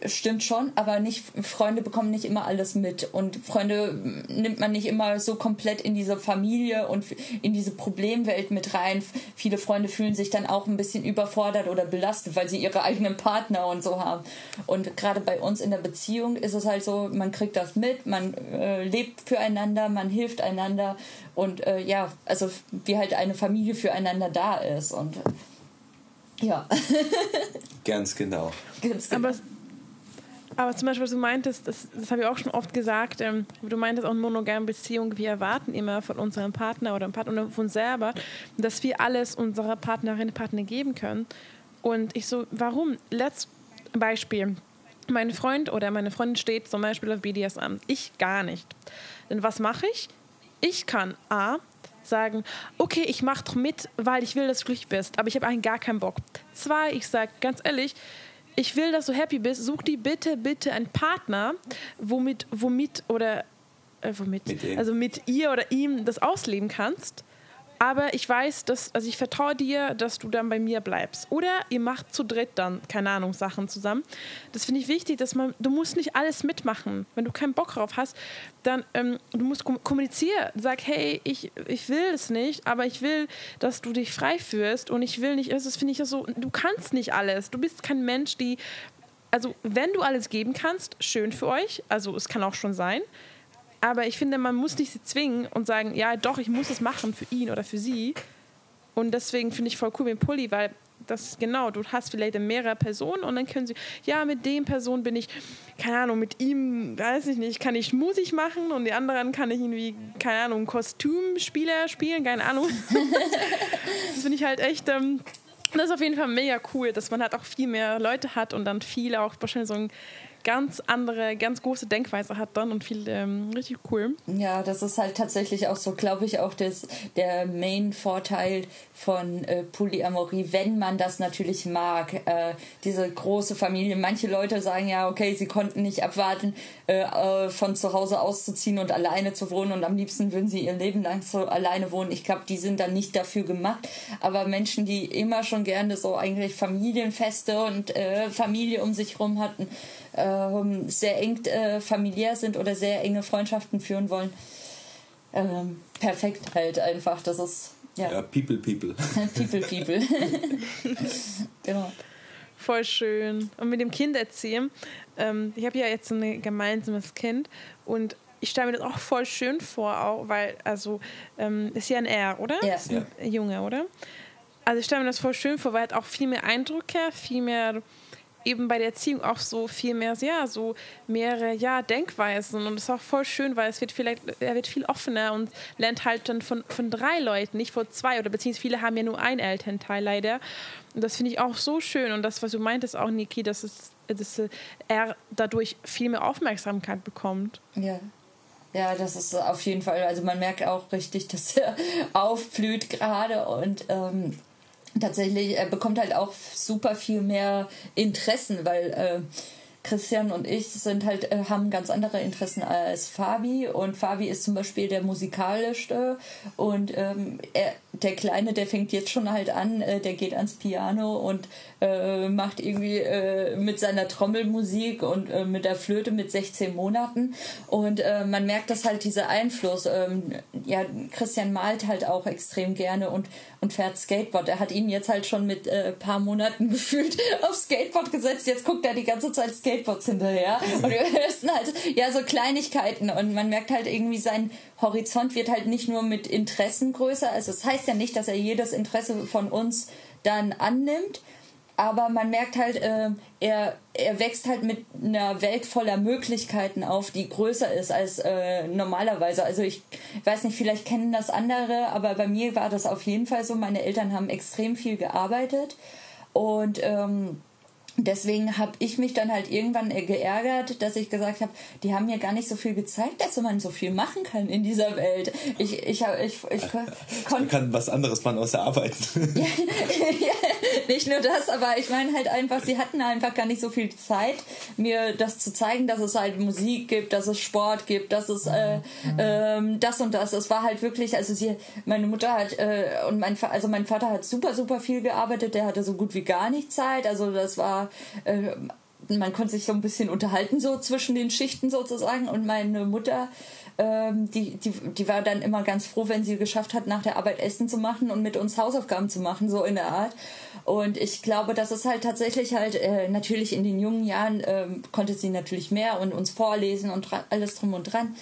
Speaker 2: stimmt schon, aber nicht Freunde bekommen nicht immer alles mit und Freunde nimmt man nicht immer so komplett in diese Familie und in diese Problemwelt mit rein. Viele Freunde fühlen sich dann auch ein bisschen überfordert oder belastet, weil sie ihre eigenen Partner und so haben. Und gerade bei uns in der Beziehung ist es halt so, man kriegt das mit, man äh, lebt füreinander, man hilft einander und äh, ja, also wie halt eine Familie füreinander da ist und ja.
Speaker 3: Ganz genau. Ganz
Speaker 1: genau. Aber aber zum Beispiel, was du meintest, das, das habe ich auch schon oft gesagt, ähm, du meintest auch in monogamen Beziehungen, wir erwarten immer von unserem Partner oder Partner von uns selber, dass wir alles unserer Partnerin, Partner geben können. Und ich so, warum? Letztes Beispiel. Mein Freund oder meine Freundin steht zum Beispiel auf BDSM. Ich gar nicht. Denn was mache ich? Ich kann A, sagen, okay, ich mache doch mit, weil ich will, dass du glücklich bist, aber ich habe eigentlich gar keinen Bock. Zwei, ich sage ganz ehrlich, ich will, dass du happy bist, such dir bitte, bitte einen Partner, womit, womit oder äh, womit, mit also mit ihr oder ihm das ausleben kannst. Aber ich weiß, dass, also ich vertraue dir, dass du dann bei mir bleibst. Oder ihr macht zu dritt dann, keine Ahnung, Sachen zusammen. Das finde ich wichtig, dass man, du musst nicht alles mitmachen. Wenn du keinen Bock drauf hast, dann, ähm, du musst kommunizieren. Sag, hey, ich, ich will es nicht, aber ich will, dass du dich frei fühlst und ich will nicht, also das finde ich so, du kannst nicht alles. Du bist kein Mensch, die, also wenn du alles geben kannst, schön für euch, also es kann auch schon sein, aber ich finde, man muss nicht sie zwingen und sagen, ja, doch, ich muss es machen für ihn oder für sie. Und deswegen finde ich voll cool mit Pulli, weil das genau, du hast vielleicht mehrere Personen und dann können sie, ja, mit dem Person bin ich, keine Ahnung, mit ihm, weiß ich nicht, kann ich Musik machen und die anderen kann ich irgendwie, keine Ahnung, Kostümspieler spielen, keine Ahnung. das finde ich halt echt, ähm, das ist auf jeden Fall mega cool, dass man halt auch viel mehr Leute hat und dann viele auch wahrscheinlich so ein ganz andere, ganz große Denkweise hat dann und viel ähm, richtig cool.
Speaker 2: Ja, das ist halt tatsächlich auch so, glaube ich, auch das, der Main-Vorteil von äh, Polyamorie, wenn man das natürlich mag. Äh, diese große Familie. Manche Leute sagen ja, okay, sie konnten nicht abwarten, äh, äh von zu Hause auszuziehen und alleine zu wohnen und am liebsten würden sie ihr Leben lang so alleine wohnen. Ich glaube, die sind dann nicht dafür gemacht. Aber Menschen, die immer schon gerne so eigentlich Familienfeste und äh, Familie um sich rum hatten, ähm, sehr eng äh, familiär sind oder sehr enge Freundschaften führen wollen. Ähm, perfekt halt einfach. Das ist ja.
Speaker 3: ja people, people.
Speaker 2: people, people. genau.
Speaker 1: Voll schön. Und mit dem Kind erzählen. Ähm, ich habe ja jetzt ein gemeinsames Kind und ich stelle mir das auch voll schön vor, auch, weil, also, ähm, ist ja ein R, oder?
Speaker 2: Ja.
Speaker 1: Ist ein ja. Junge, oder? Also ich stelle mir das voll schön vor, weil er hat auch viel mehr Eindrücke, viel mehr eben bei der Erziehung auch so viel mehr, ja, so mehrere, ja, Denkweisen und das ist auch voll schön, weil es wird vielleicht, er wird viel offener und lernt halt dann von, von drei Leuten, nicht von zwei oder beziehungsweise viele haben ja nur ein Elternteil leider und das finde ich auch so schön und das, was du meintest auch, Niki, dass, es, dass er dadurch viel mehr Aufmerksamkeit bekommt.
Speaker 2: Ja. Ja, das ist auf jeden Fall, also man merkt auch richtig, dass er aufblüht gerade und ähm, tatsächlich, er bekommt halt auch super viel mehr Interessen, weil äh, Christian und ich sind halt, äh, haben ganz andere Interessen als Fabi. Und Fabi ist zum Beispiel der musikalischste und ähm, er, der Kleine, der fängt jetzt schon halt an, äh, der geht ans Piano. Und äh, macht irgendwie äh, mit seiner Trommelmusik und äh, mit der Flöte mit 16 Monaten und äh, man merkt das halt, dieser Einfluss. Ähm, ja, Christian malt halt auch extrem gerne und, und fährt Skateboard. Er hat ihn jetzt halt schon mit äh, paar Monaten gefühlt aufs Skateboard gesetzt. Jetzt guckt er die ganze Zeit Skateboards hinterher und wir wissen halt, ja, so Kleinigkeiten und man merkt halt irgendwie, sein Horizont wird halt nicht nur mit Interessen größer. Also es das heißt ja nicht, dass er jedes Interesse von uns dann annimmt, aber man merkt halt, äh, er, er wächst halt mit einer Welt voller Möglichkeiten auf, die größer ist als äh, normalerweise. Also ich weiß nicht, vielleicht kennen das andere, aber bei mir war das auf jeden Fall so. Meine Eltern haben extrem viel gearbeitet und ähm, deswegen habe ich mich dann halt irgendwann geärgert, dass ich gesagt habe, die haben mir gar nicht so viel gezeigt, dass man so viel machen kann in dieser Welt. Ich, ich, ich, ich, ich
Speaker 3: man kann was anderes man außer arbeiten.
Speaker 2: ja, nicht nur das, aber ich meine halt einfach, sie hatten einfach gar nicht so viel Zeit, mir das zu zeigen, dass es halt Musik gibt, dass es Sport gibt, dass es äh, äh, das und das. Es war halt wirklich, also sie, meine Mutter hat äh, und mein, also mein Vater hat super, super viel gearbeitet, der hatte so gut wie gar nicht Zeit. Also das war äh, man konnte sich so ein bisschen unterhalten, so zwischen den Schichten sozusagen. Und meine Mutter, ähm, die, die, die war dann immer ganz froh, wenn sie geschafft hat, nach der Arbeit Essen zu machen und mit uns Hausaufgaben zu machen, so in der Art. Und ich glaube, das ist halt tatsächlich halt, äh, natürlich in den jungen Jahren äh, konnte sie natürlich mehr und uns vorlesen und alles drum und dran.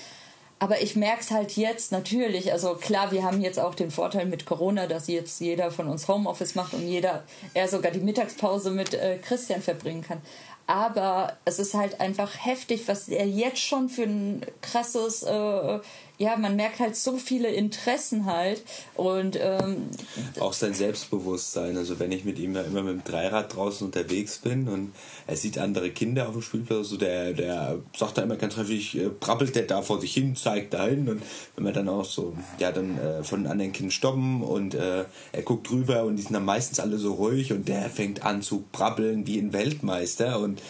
Speaker 2: Aber ich merke es halt jetzt natürlich. Also klar, wir haben jetzt auch den Vorteil mit Corona, dass jetzt jeder von uns Homeoffice macht und jeder, er sogar die Mittagspause mit äh, Christian verbringen kann. Aber es ist halt einfach heftig, was er jetzt schon für ein krasses äh, ja, man merkt halt so viele Interessen halt und ähm,
Speaker 3: auch sein Selbstbewusstsein. Also wenn ich mit ihm ja immer mit dem Dreirad draußen unterwegs bin und er sieht andere Kinder auf dem Spielplatz, so der, der sagt da immer ganz häufig, äh, brabbelt der da vor sich hin, zeigt dahin und wenn wir dann auch so, ja, dann äh, von anderen Kindern stoppen und äh, er guckt drüber und die sind dann meistens alle so ruhig und der fängt an zu brabbeln wie ein Weltmeister und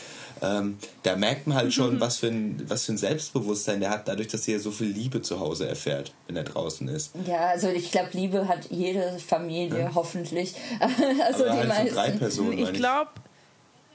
Speaker 3: ähm, da merkt man halt schon, mhm. was, für ein, was für ein Selbstbewusstsein der hat, dadurch, dass er so viel Liebe zu Hause erfährt, wenn er draußen ist.
Speaker 2: Ja, also ich glaube, Liebe hat jede Familie, ja. hoffentlich. also
Speaker 1: Aber die halt meisten. drei Personen. Ich glaube,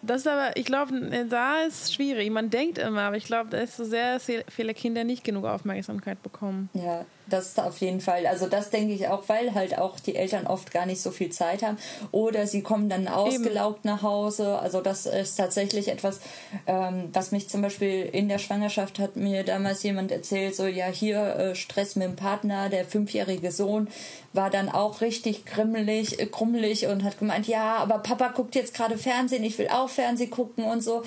Speaker 1: das ist aber, ich glaube, da ist schwierig. Man denkt immer, aber ich glaube, da ist so sehr viele Kinder nicht genug Aufmerksamkeit bekommen.
Speaker 2: Ja, das auf jeden Fall. Also das denke ich auch, weil halt auch die Eltern oft gar nicht so viel Zeit haben oder sie kommen dann ausgelaugt Eben. nach Hause. Also das ist tatsächlich etwas, ähm, was mich zum Beispiel in der Schwangerschaft hat mir damals jemand erzählt, so ja hier äh, Stress mit dem Partner, der fünfjährige Sohn war dann auch richtig krimmelig, äh, krummelig und hat gemeint, ja, aber Papa guckt jetzt gerade Fernsehen, ich will auch Fernsehen gucken und so.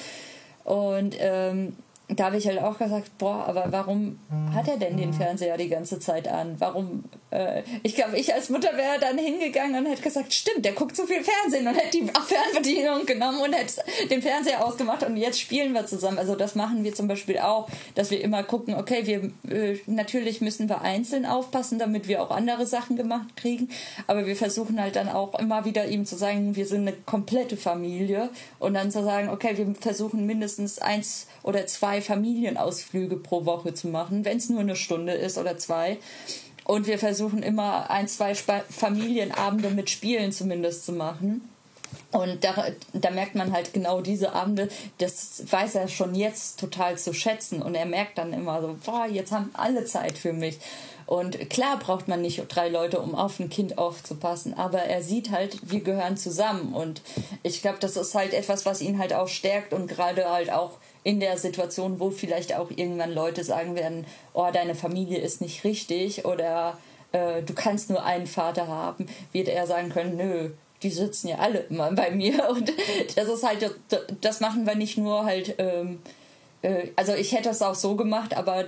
Speaker 2: Und ähm, da habe ich halt auch gesagt, boah, aber warum hat er denn den Fernseher die ganze Zeit an? Warum? Äh, ich glaube, ich als Mutter wäre dann hingegangen und hätte gesagt, stimmt, der guckt zu viel Fernsehen und hätte die Fernbedienung genommen und hätte den Fernseher ausgemacht und jetzt spielen wir zusammen. Also das machen wir zum Beispiel auch, dass wir immer gucken, okay, wir äh, natürlich müssen wir einzeln aufpassen, damit wir auch andere Sachen gemacht kriegen, aber wir versuchen halt dann auch immer wieder ihm zu sagen, wir sind eine komplette Familie und dann zu sagen, okay, wir versuchen mindestens eins oder zwei Familienausflüge pro Woche zu machen, wenn es nur eine Stunde ist oder zwei. Und wir versuchen immer ein, zwei Sp Familienabende mit Spielen zumindest zu machen. Und da, da merkt man halt genau diese Abende, das weiß er schon jetzt total zu schätzen. Und er merkt dann immer so, boah, jetzt haben alle Zeit für mich. Und klar braucht man nicht drei Leute, um auf ein Kind aufzupassen, aber er sieht halt, wir gehören zusammen. Und ich glaube, das ist halt etwas, was ihn halt auch stärkt und gerade halt auch in der Situation, wo vielleicht auch irgendwann Leute sagen werden, oh, deine Familie ist nicht richtig oder äh, du kannst nur einen Vater haben, wird er sagen können, nö, die sitzen ja alle immer bei mir. Und das ist halt, das machen wir nicht nur halt, ähm, äh, also ich hätte es auch so gemacht, aber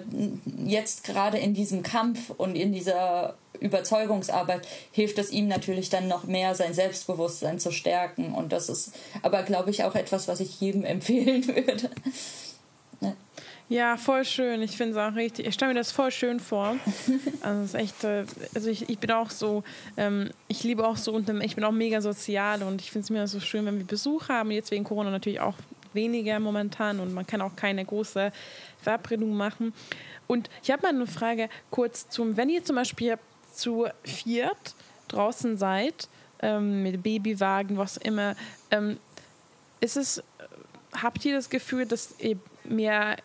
Speaker 2: jetzt gerade in diesem Kampf und in dieser Überzeugungsarbeit hilft es ihm natürlich dann noch mehr, sein Selbstbewusstsein zu stärken. Und das ist aber, glaube ich, auch etwas, was ich jedem empfehlen würde.
Speaker 1: Ja. Ja, voll schön. Ich finde es auch richtig. Ich stelle mir das voll schön vor. Also, es ist echt, äh, also ich, ich bin auch so, ähm, ich liebe auch so, unter, ich bin auch mega sozial und ich finde es mir so schön, wenn wir Besuch haben. Jetzt wegen Corona natürlich auch weniger momentan und man kann auch keine große Verabredung machen. Und ich habe mal eine Frage kurz zum, wenn ihr zum Beispiel zu viert draußen seid, ähm, mit Babywagen, was immer, ähm, ist es, habt ihr das Gefühl, dass ihr mehr,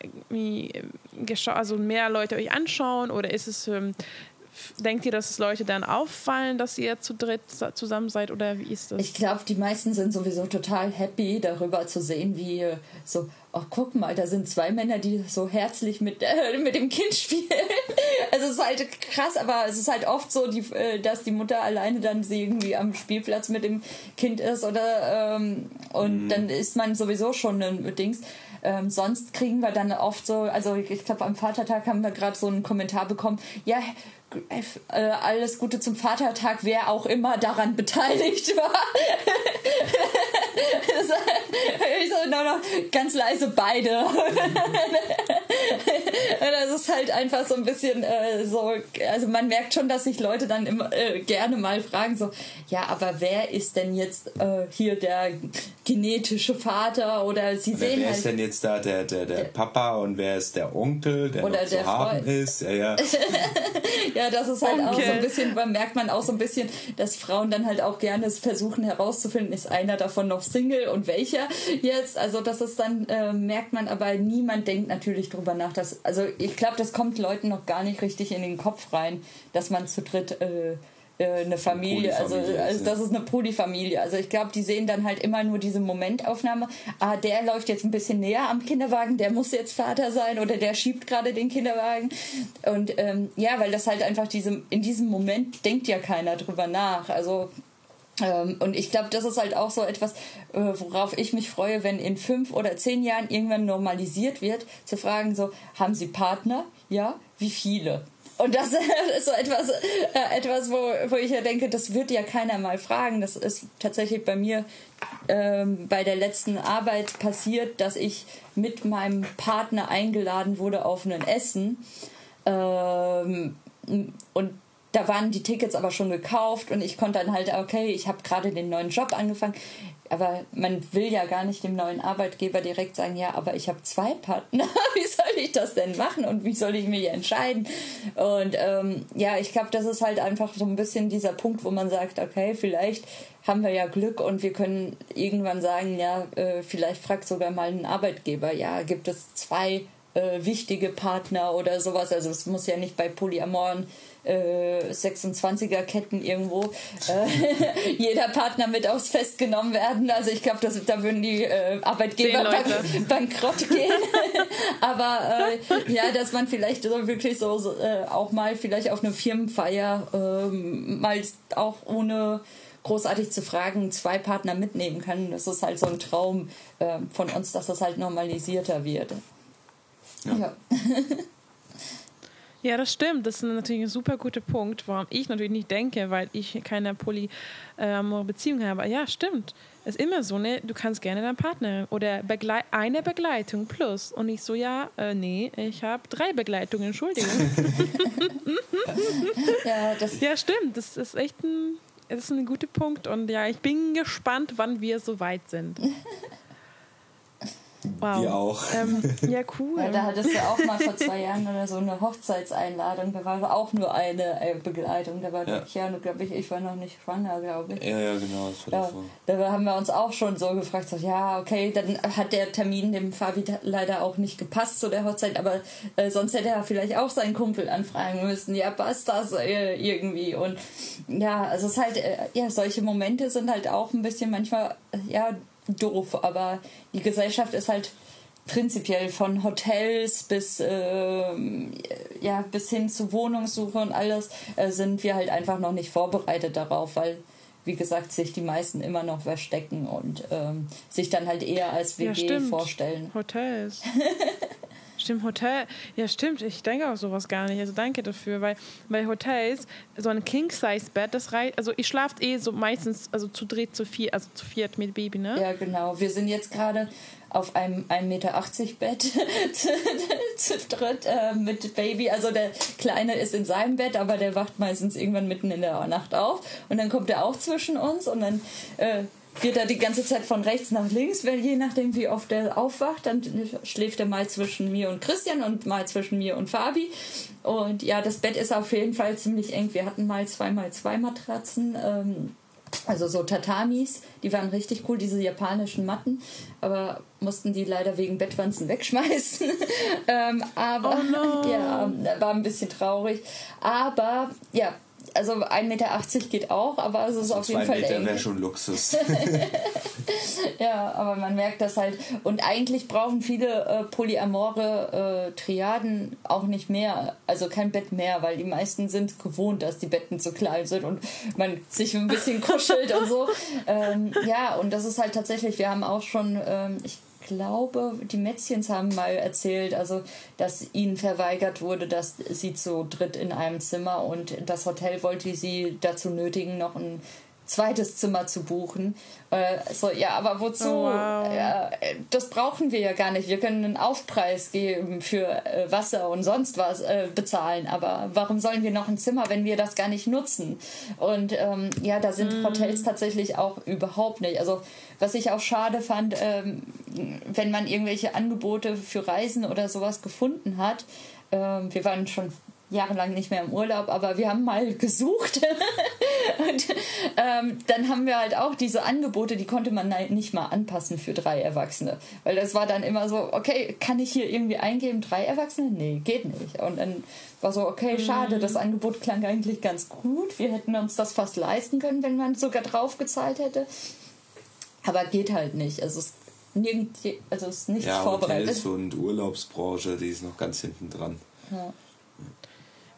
Speaker 1: also mehr Leute euch anschauen oder ist es, ähm, denkt ihr, dass es Leute dann auffallen, dass ihr zu dritt zusammen seid oder wie ist das?
Speaker 2: Ich glaube, die meisten sind sowieso total happy darüber zu sehen, wie so ach guck mal, da sind zwei Männer, die so herzlich mit, äh, mit dem Kind spielen. Also es ist halt krass, aber es ist halt oft so, die, äh, dass die Mutter alleine dann irgendwie am Spielplatz mit dem Kind ist oder ähm, und mhm. dann ist man sowieso schon ein Dings. Ähm, sonst kriegen wir dann oft so, also ich glaube am Vatertag haben wir gerade so einen Kommentar bekommen, ja, äh, alles Gute zum Vatertag, wer auch immer daran beteiligt war. ich so nur noch ganz leise beide. das ist halt einfach so ein bisschen äh, so, also man merkt schon, dass sich Leute dann immer äh, gerne mal fragen, so, ja, aber wer ist denn jetzt äh, hier der genetische Vater oder sie oder sehen
Speaker 3: wer
Speaker 2: halt,
Speaker 3: ist denn jetzt da der, der, der, Papa und wer ist der Onkel, der oder noch der zu haben ist? Ja, ja.
Speaker 2: ja, das ist halt Onkel. auch so ein bisschen, man merkt man auch so ein bisschen, dass Frauen dann halt auch gerne versuchen herauszufinden, ist einer davon noch Single und welcher jetzt. Also das ist dann, äh, merkt man, aber niemand denkt natürlich drüber nach, dass, also ich glaube, das kommt Leuten noch gar nicht richtig in den Kopf rein, dass man zu dritt äh, eine Familie, also, also das ist eine Polyfamilie. Also ich glaube, die sehen dann halt immer nur diese Momentaufnahme. Ah, der läuft jetzt ein bisschen näher am Kinderwagen, der muss jetzt Vater sein oder der schiebt gerade den Kinderwagen. Und ähm, ja, weil das halt einfach diese, in diesem Moment denkt ja keiner drüber nach. Also ähm, und ich glaube, das ist halt auch so etwas, äh, worauf ich mich freue, wenn in fünf oder zehn Jahren irgendwann normalisiert wird, zu fragen so, haben Sie Partner? Ja? Wie viele? Und das ist so etwas, äh, etwas wo, wo ich ja denke, das wird ja keiner mal fragen. Das ist tatsächlich bei mir ähm, bei der letzten Arbeit passiert, dass ich mit meinem Partner eingeladen wurde auf ein Essen. Ähm, und da waren die Tickets aber schon gekauft und ich konnte dann halt, okay, ich habe gerade den neuen Job angefangen. Aber man will ja gar nicht dem neuen Arbeitgeber direkt sagen, ja, aber ich habe zwei Partner. wie soll ich das denn machen und wie soll ich mich entscheiden? Und ähm, ja, ich glaube, das ist halt einfach so ein bisschen dieser Punkt, wo man sagt, okay, vielleicht haben wir ja Glück und wir können irgendwann sagen, ja, äh, vielleicht fragt sogar mal ein Arbeitgeber, ja, gibt es zwei äh, wichtige Partner oder sowas. Also es muss ja nicht bei Polyamoren äh, 26er Ketten irgendwo äh, jeder Partner mit aufs Fest genommen werden. Also ich glaube, da würden die äh, Arbeitgeber bank bankrott gehen. Aber äh, ja, dass man vielleicht so wirklich so, so äh, auch mal vielleicht auf eine Firmenfeier ähm, mal auch ohne großartig zu fragen, zwei Partner mitnehmen kann. Das ist halt so ein Traum äh, von uns, dass das halt normalisierter wird. Ja. ja.
Speaker 1: Ja, das stimmt. Das ist natürlich ein super guter Punkt, warum ich natürlich nicht denke, weil ich keine polyamore Beziehung habe. Ja, stimmt. Es ist immer so, ne? Du kannst gerne deinen Partner oder Begle eine Begleitung plus. Und ich so, ja, äh, nee, ich habe drei Begleitungen, Entschuldigung. ja, das ja, stimmt. Das ist echt ein, das ist ein guter Punkt. Und ja, ich bin gespannt, wann wir so weit sind.
Speaker 3: Wow. Wir auch. Ähm,
Speaker 1: ja, cool.
Speaker 2: Ja, da hattest du auch mal vor zwei Jahren oder so eine Hochzeitseinladung. Da war auch nur eine äh, Begleitung. Da war ja, ja glaube ich, ich war noch nicht schwanger, glaube ich.
Speaker 3: Ja, ja, genau. Das war
Speaker 2: da, da haben wir uns auch schon so gefragt, so, ja, okay, dann hat der Termin dem Fabi leider auch nicht gepasst zu der Hochzeit, aber äh, sonst hätte er vielleicht auch seinen Kumpel anfragen müssen. Ja, passt das äh, irgendwie? Und ja, also es ist halt, äh, ja, solche Momente sind halt auch ein bisschen manchmal, äh, ja, doof, aber die Gesellschaft ist halt prinzipiell von Hotels bis äh, ja bis hin zu Wohnungssuche und alles äh, sind wir halt einfach noch nicht vorbereitet darauf, weil wie gesagt sich die meisten immer noch verstecken und ähm, sich dann halt eher als WG ja, vorstellen.
Speaker 1: Hotels. Stimmt, Hotel. Ja, stimmt. Ich denke auch sowas gar nicht. Also danke dafür, weil bei Hotels so ein King-Size-Bett, das reicht. Also ich schlafe eh so meistens, also zu dritt, zu vier, also zu viert mit Baby, ne?
Speaker 2: Ja, genau. Wir sind jetzt gerade auf einem 1,80 Meter Bett zu, zu dritt äh, mit Baby. Also der Kleine ist in seinem Bett, aber der wacht meistens irgendwann mitten in der Nacht auf. Und dann kommt er auch zwischen uns und dann äh, geht er die ganze Zeit von rechts nach links, weil je nachdem, wie oft er aufwacht, dann schläft er mal zwischen mir und Christian und mal zwischen mir und Fabi. Und ja, das Bett ist auf jeden Fall ziemlich eng. Wir hatten mal zweimal zwei Matratzen. Ähm, also so Tatamis, die waren richtig cool, diese japanischen Matten, aber mussten die leider wegen Bettwanzen wegschmeißen. ähm, aber oh no. ja, war ein bisschen traurig. Aber ja, also 1,80 Meter geht auch, aber es ist also auf jeden Fall
Speaker 3: Meter wäre schon Luxus.
Speaker 2: ja, aber man merkt das halt. Und eigentlich brauchen viele äh, polyamore äh, Triaden auch nicht mehr, also kein Bett mehr, weil die meisten sind gewohnt, dass die Betten zu klein sind und man sich ein bisschen kuschelt und so. Ähm, ja, und das ist halt tatsächlich, wir haben auch schon, ähm, ich glaube, die Mätzchens haben mal erzählt, also dass ihnen verweigert wurde, dass sie zu dritt in einem Zimmer und das Hotel wollte sie dazu nötigen, noch ein zweites Zimmer zu buchen. Äh, so, ja, aber wozu? Oh, wow. äh, das brauchen wir ja gar nicht. Wir können einen Aufpreis geben für äh, Wasser und sonst was äh, bezahlen. Aber warum sollen wir noch ein Zimmer, wenn wir das gar nicht nutzen? Und ähm, ja, da sind mm. Hotels tatsächlich auch überhaupt nicht. Also was ich auch schade fand, ähm, wenn man irgendwelche Angebote für Reisen oder sowas gefunden hat. Ähm, wir waren schon jahrelang nicht mehr im Urlaub, aber wir haben mal gesucht. und ähm, dann haben wir halt auch diese Angebote, die konnte man halt nicht mal anpassen für drei Erwachsene. Weil das war dann immer so, okay, kann ich hier irgendwie eingeben, drei Erwachsene? Nee, geht nicht. Und dann war so, okay, schade, mhm. das Angebot klang eigentlich ganz gut. Wir hätten uns das fast leisten können, wenn man sogar drauf gezahlt hätte. Aber geht halt nicht. Also es nirgend, also es ist nichts ja, vorbereitet.
Speaker 3: Hotels und Urlaubsbranche, die ist noch ganz hinten dran.
Speaker 1: Ja.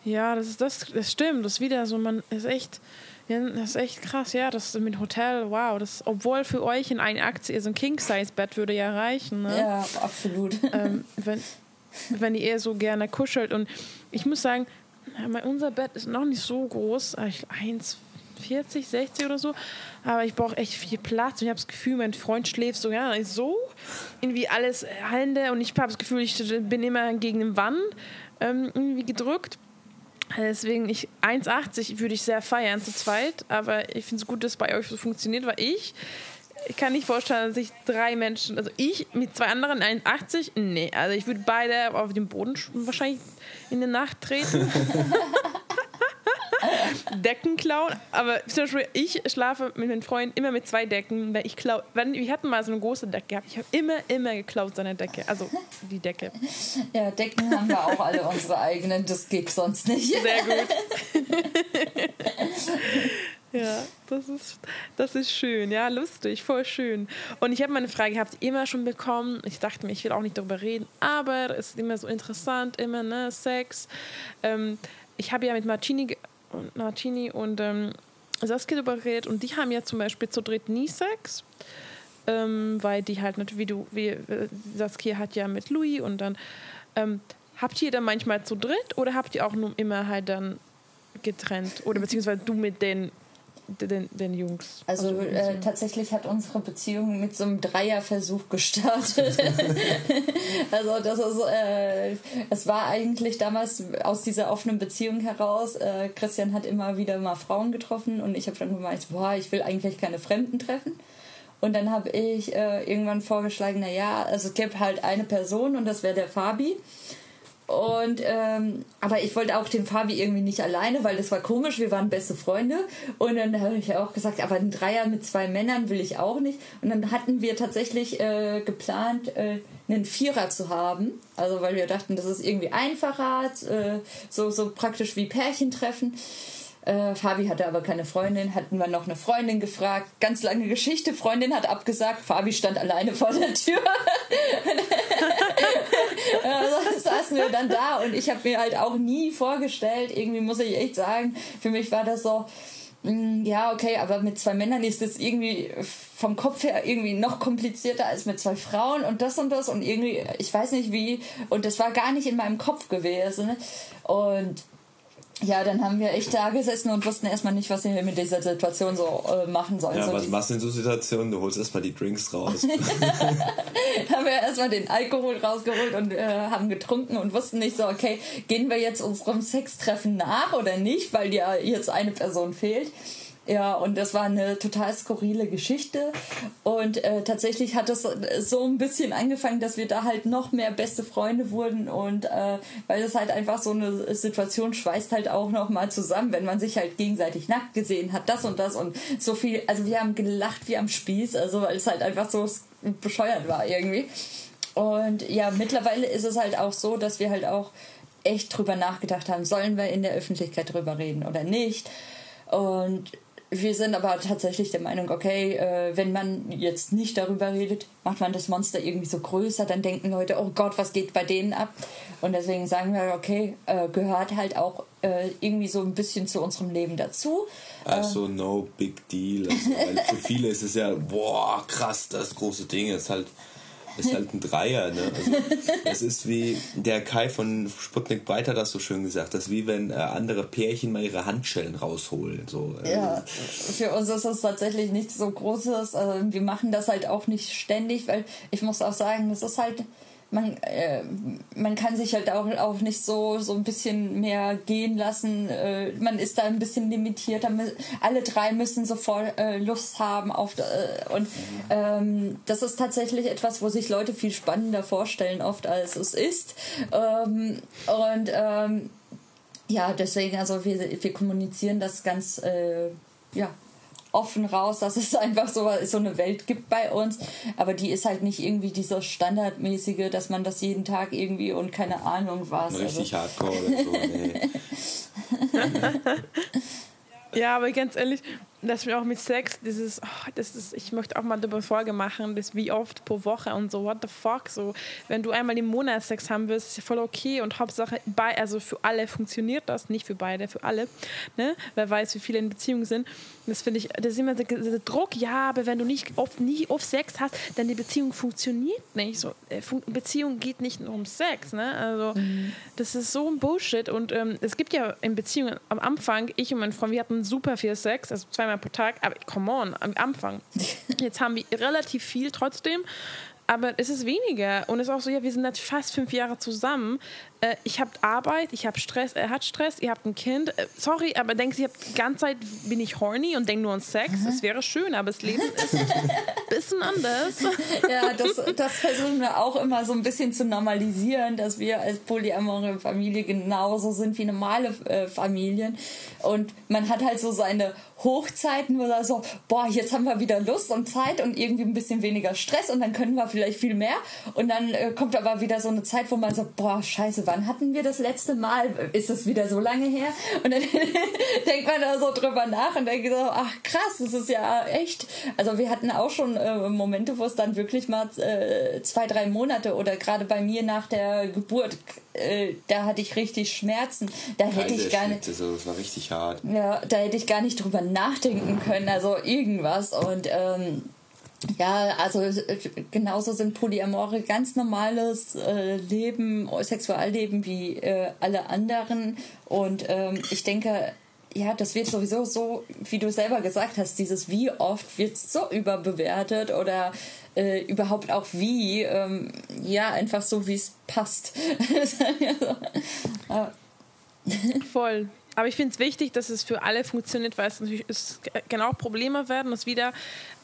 Speaker 1: Ja, das ist das, das stimmt. Das ist wieder so, man ist echt, ja, das ist echt krass, ja. Das mit Hotel, wow. Das, obwohl für euch in eine Aktie so ein King-Size-Bett würde ja reichen. Ne?
Speaker 2: Ja, absolut.
Speaker 1: Ähm, wenn, wenn ihr eher so gerne kuschelt. Und ich muss sagen, unser Bett ist noch nicht so groß, 1,40, 60 oder so, aber ich brauche echt viel Platz und ich habe das Gefühl, mein Freund schläft so, ja, so irgendwie alles hallende und ich habe das Gefühl, ich bin immer gegen den Wand ähm, irgendwie gedrückt. Deswegen, ich 1,80 würde ich sehr feiern zu zweit, aber ich finde es gut, dass es bei euch so funktioniert, weil ich, ich kann nicht vorstellen, dass ich drei Menschen, also ich mit zwei anderen 1,80, nee, also ich würde beide auf den Boden wahrscheinlich in der Nacht treten. Decken klauen. Aber zum Beispiel, ich schlafe mit meinen Freunden immer mit zwei Decken, weil ich klaue. Wir hatten mal so eine große Decke gehabt. Ich habe immer, immer geklaut, seine Decke. Also die Decke.
Speaker 2: Ja, Decken haben wir auch alle unsere eigenen. Das geht sonst nicht.
Speaker 1: Sehr gut. Ja, das ist, das ist schön, ja, lustig, voll schön. Und ich habe meine Frage gehabt, immer schon bekommen. Ich dachte mir, ich will auch nicht darüber reden, aber es ist immer so interessant, immer, ne, Sex. Ähm, ich habe ja mit Marcini und Martini und ähm, Saskia darüber geredet und die haben ja zum Beispiel zu dritt nie Sex, ähm, weil die halt natürlich, wie du, wie äh, Saskia hat ja mit Louis und dann ähm, habt ihr dann manchmal zu dritt oder habt ihr auch nur immer halt dann getrennt? Oder beziehungsweise du mit den den, den Jungs?
Speaker 2: Also, also äh, tatsächlich hat unsere Beziehung mit so einem Dreierversuch gestartet. also das ist, äh, es war eigentlich damals aus dieser offenen Beziehung heraus. Äh, Christian hat immer wieder mal Frauen getroffen und ich habe dann gemeint, boah, ich will eigentlich keine Fremden treffen. Und dann habe ich äh, irgendwann vorgeschlagen, naja, also es gibt halt eine Person und das wäre der Fabi. Und ähm, aber ich wollte auch den Fabi irgendwie nicht alleine, weil das war komisch. Wir waren beste Freunde. Und dann habe ich auch gesagt, aber ein Dreier mit zwei Männern will ich auch nicht. Und dann hatten wir tatsächlich äh, geplant, äh, einen Vierer zu haben. Also weil wir dachten, das ist irgendwie einfacher, äh, so so praktisch wie Pärchen treffen. Äh, Fabi hatte aber keine Freundin, hatten wir noch eine Freundin gefragt. Ganz lange Geschichte. Freundin hat abgesagt. Fabi stand alleine vor der Tür. also saßen wir dann da und ich habe mir halt auch nie vorgestellt, irgendwie muss ich echt sagen, für mich war das so, mm, ja, okay, aber mit zwei Männern ist das irgendwie vom Kopf her irgendwie noch komplizierter als mit zwei Frauen und das und das und irgendwie, ich weiß nicht wie, und das war gar nicht in meinem Kopf gewesen. Und ja, dann haben wir echt da gesessen und wussten erstmal nicht, was wir mit dieser Situation so äh, machen sollen.
Speaker 3: Ja,
Speaker 2: so
Speaker 3: was machst du in so Situationen? Du holst erstmal die Drinks raus.
Speaker 2: haben wir erstmal den Alkohol rausgeholt und äh, haben getrunken und wussten nicht so, okay, gehen wir jetzt unserem Sextreffen nach oder nicht, weil ja jetzt eine Person fehlt. Ja, und das war eine total skurrile Geschichte. Und äh, tatsächlich hat es so ein bisschen angefangen, dass wir da halt noch mehr beste Freunde wurden. Und äh, weil es halt einfach so eine Situation schweißt halt auch noch mal zusammen, wenn man sich halt gegenseitig nackt gesehen hat, das und das und so viel. Also wir haben gelacht wie am Spieß, also weil es halt einfach so bescheuert war irgendwie. Und ja, mittlerweile ist es halt auch so, dass wir halt auch echt drüber nachgedacht haben, sollen wir in der Öffentlichkeit drüber reden oder nicht. Und wir sind aber tatsächlich der Meinung, okay, äh, wenn man jetzt nicht darüber redet, macht man das Monster irgendwie so größer, dann denken Leute, oh Gott, was geht bei denen ab? Und deswegen sagen wir, okay, äh, gehört halt auch äh, irgendwie so ein bisschen zu unserem Leben dazu.
Speaker 3: Also no big deal. Also, für viele ist es ja, boah, krass, das große Ding ist halt ist halt ein Dreier. Ne? Also, es ist wie der Kai von Sputnik Breit hat das so schön gesagt. Das ist wie wenn äh, andere Pärchen mal ihre Handschellen rausholen. So.
Speaker 2: Äh. Ja, für uns ist das tatsächlich nichts so Großes. Also, wir machen das halt auch nicht ständig, weil ich muss auch sagen, das ist halt man, äh, man kann sich halt auch, auch nicht so, so ein bisschen mehr gehen lassen. Äh, man ist da ein bisschen limitiert. Alle drei müssen sofort äh, Lust haben auf äh, und ähm, das ist tatsächlich etwas, wo sich Leute viel spannender vorstellen oft als es ist. Ähm, und ähm, ja, deswegen, also wir, wir kommunizieren das ganz äh, ja, offen raus, dass es einfach so, so eine Welt gibt bei uns. Aber die ist halt nicht irgendwie dieser standardmäßige, dass man das jeden Tag irgendwie und keine Ahnung was.
Speaker 3: Richtig also. hardcore oder so. Nee.
Speaker 1: ja, aber ganz ehrlich, dass wir auch mit Sex, dieses, oh, das ist, ich möchte auch mal darüber Folge machen, das wie oft pro Woche und so, what the fuck, so, wenn du einmal im Monat Sex haben willst, ist ja voll okay und Hauptsache, bei, also für alle funktioniert das, nicht für beide, für alle, ne, wer weiß, wie viele in Beziehung sind, das finde ich, das ist immer der, der, Druck, ja, aber wenn du nicht oft, nie oft Sex hast, dann die Beziehung funktioniert nicht, so, äh, Beziehung geht nicht nur um Sex, ne, also, mhm. das ist so ein Bullshit und ähm, es gibt ja in Beziehungen am Anfang, ich und mein Freund, wir hatten super viel Sex, also zweimal pro Tag, aber come on, am Anfang. Jetzt haben wir relativ viel trotzdem, aber es ist weniger. Und es ist auch so, ja, wir sind jetzt fast fünf Jahre zusammen äh, ich habe Arbeit, ich habe Stress, er hat Stress, ihr habt ein Kind. Äh, sorry, aber denkst du, die ganze Zeit bin ich horny und denke nur an Sex. Mhm. Das wäre schön, aber das Leben ist ein bisschen anders.
Speaker 2: Ja, das, das versuchen wir auch immer so ein bisschen zu normalisieren, dass wir als polyamore Familie genauso sind wie normale äh, Familien. Und man hat halt so seine Hochzeiten, wo er so, boah, jetzt haben wir wieder Lust und Zeit und irgendwie ein bisschen weniger Stress und dann können wir vielleicht viel mehr. Und dann äh, kommt aber wieder so eine Zeit, wo man so, boah, scheiße, wann hatten wir das letzte Mal? Ist das wieder so lange her? Und dann denkt man da so drüber nach und denkt so, ach krass, das ist ja echt. Also wir hatten auch schon äh, Momente, wo es dann wirklich mal äh, zwei, drei Monate oder gerade bei mir nach der Geburt, äh, da hatte ich richtig Schmerzen. Da hätte ich gar nicht.
Speaker 3: So, das war richtig hart.
Speaker 2: Ja, da hätte ich gar nicht drüber nachdenken können. Also irgendwas und ähm, ja, also genauso sind Polyamore ganz normales äh, Leben, Sexualleben wie äh, alle anderen. Und ähm, ich denke, ja, das wird sowieso so, wie du selber gesagt hast, dieses wie oft wird so überbewertet oder äh, überhaupt auch wie, ähm, ja, einfach so, wie es passt.
Speaker 1: Voll. Aber ich finde es wichtig, dass es für alle funktioniert, weil es natürlich es genau Probleme werden. Das wieder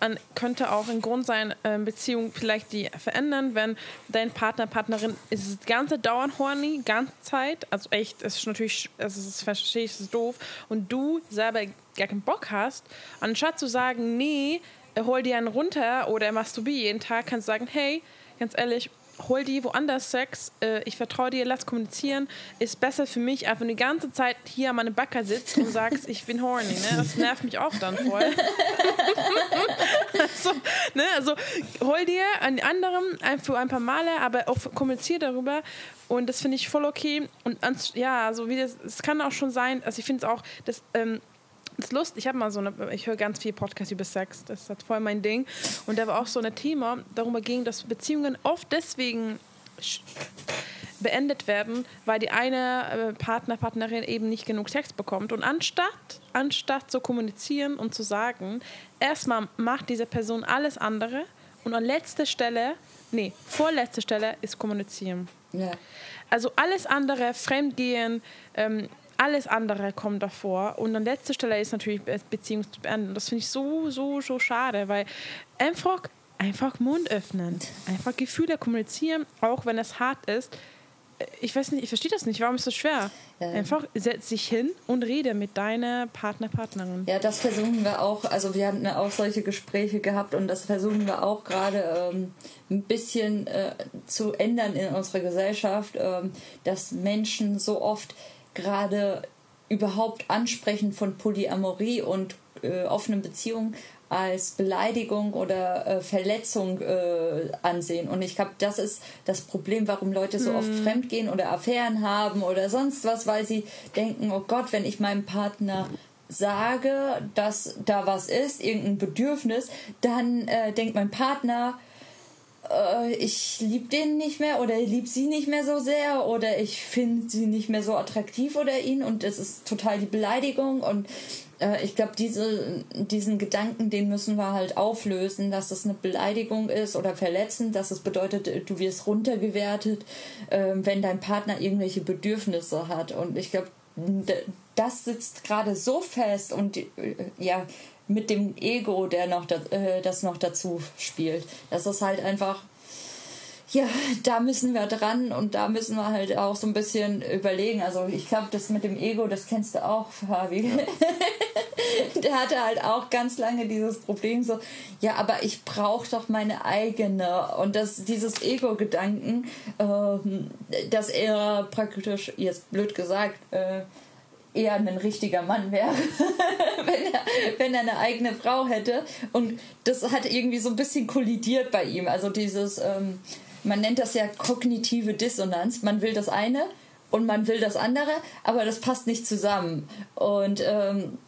Speaker 1: an, könnte auch ein Grund sein, äh, Beziehung vielleicht die verändern, wenn dein Partner, Partnerin ist das ganze dauernd horny, ganze Zeit. Also echt, es ist natürlich, es ist, verstehe ich, es ist doof. Und du selber gar keinen Bock hast, anstatt zu sagen, nee, hol dir einen runter oder masturbier jeden Tag, kannst du sagen, hey, ganz ehrlich, hol die woanders Sex, äh, ich vertraue dir, lass kommunizieren, ist besser für mich, einfach die ganze Zeit hier an meinem Backer sitzt und sagst, ich bin horny, ne? Das nervt mich auch dann voll. also, ne? also hol dir einen anderen für ein paar Male, aber auch kommuniziere darüber und das finde ich voll okay und ja, also wie das, es kann auch schon sein, also ich finde es auch, dass ähm, ist lustig, ich habe mal so eine, ich höre ganz viel Podcasts über Sex, das ist halt voll mein Ding. Und da war auch so ein Thema, darüber ging, dass Beziehungen oft deswegen beendet werden, weil die eine äh, Partner, Partnerin eben nicht genug Sex bekommt. Und anstatt, anstatt zu kommunizieren und zu sagen, erstmal macht diese Person alles andere und an letzter Stelle, nee, vorletzte Stelle ist kommunizieren. Ja. Also alles andere, Fremdgehen, ähm, alles andere kommt davor. Und an letzter Stelle ist natürlich Beziehung zu beenden. Das finde ich so, so, so schade, weil einfach, einfach Mund öffnen, einfach Gefühle kommunizieren, auch wenn es hart ist. Ich weiß nicht, ich verstehe das nicht. Warum ist das schwer? Ja. Einfach setz dich hin und rede mit deiner Partner, Partnerin.
Speaker 2: Ja, das versuchen wir auch. Also wir hatten auch solche Gespräche gehabt und das versuchen wir auch gerade ähm, ein bisschen äh, zu ändern in unserer Gesellschaft, ähm, dass Menschen so oft gerade überhaupt Ansprechen von Polyamorie und äh, offenen Beziehungen als Beleidigung oder äh, Verletzung äh, ansehen. Und ich glaube, das ist das Problem, warum Leute so oft mhm. fremdgehen oder Affären haben oder sonst was, weil sie denken, oh Gott, wenn ich meinem Partner sage, dass da was ist, irgendein Bedürfnis, dann äh, denkt mein Partner, äh, ich liebe den nicht mehr oder liebe sie nicht mehr so sehr oder ich finde sie nicht mehr so attraktiv oder ihn und das ist total die Beleidigung und äh, ich glaube, diese, diesen Gedanken, den müssen wir halt auflösen, dass das eine Beleidigung ist oder verletzend, dass es bedeutet, du wirst runtergewertet, äh, wenn dein Partner irgendwelche Bedürfnisse hat. Und ich glaube, das sitzt gerade so fest und äh, ja, mit dem Ego, der noch da, äh, das noch dazu spielt. Das ist halt einfach, ja, da müssen wir dran und da müssen wir halt auch so ein bisschen überlegen. Also ich glaube, das mit dem Ego, das kennst du auch, Fabi. Ja. der hatte halt auch ganz lange dieses Problem so, ja, aber ich brauche doch meine eigene. Und das, dieses Ego-Gedanken, äh, dass er praktisch, jetzt blöd gesagt, äh, eher ein richtiger Mann wäre, wenn, er, wenn er eine eigene Frau hätte. Und das hat irgendwie so ein bisschen kollidiert bei ihm. Also dieses, ähm, man nennt das ja kognitive Dissonanz. Man will das eine und man will das andere, aber das passt nicht zusammen. Und ähm,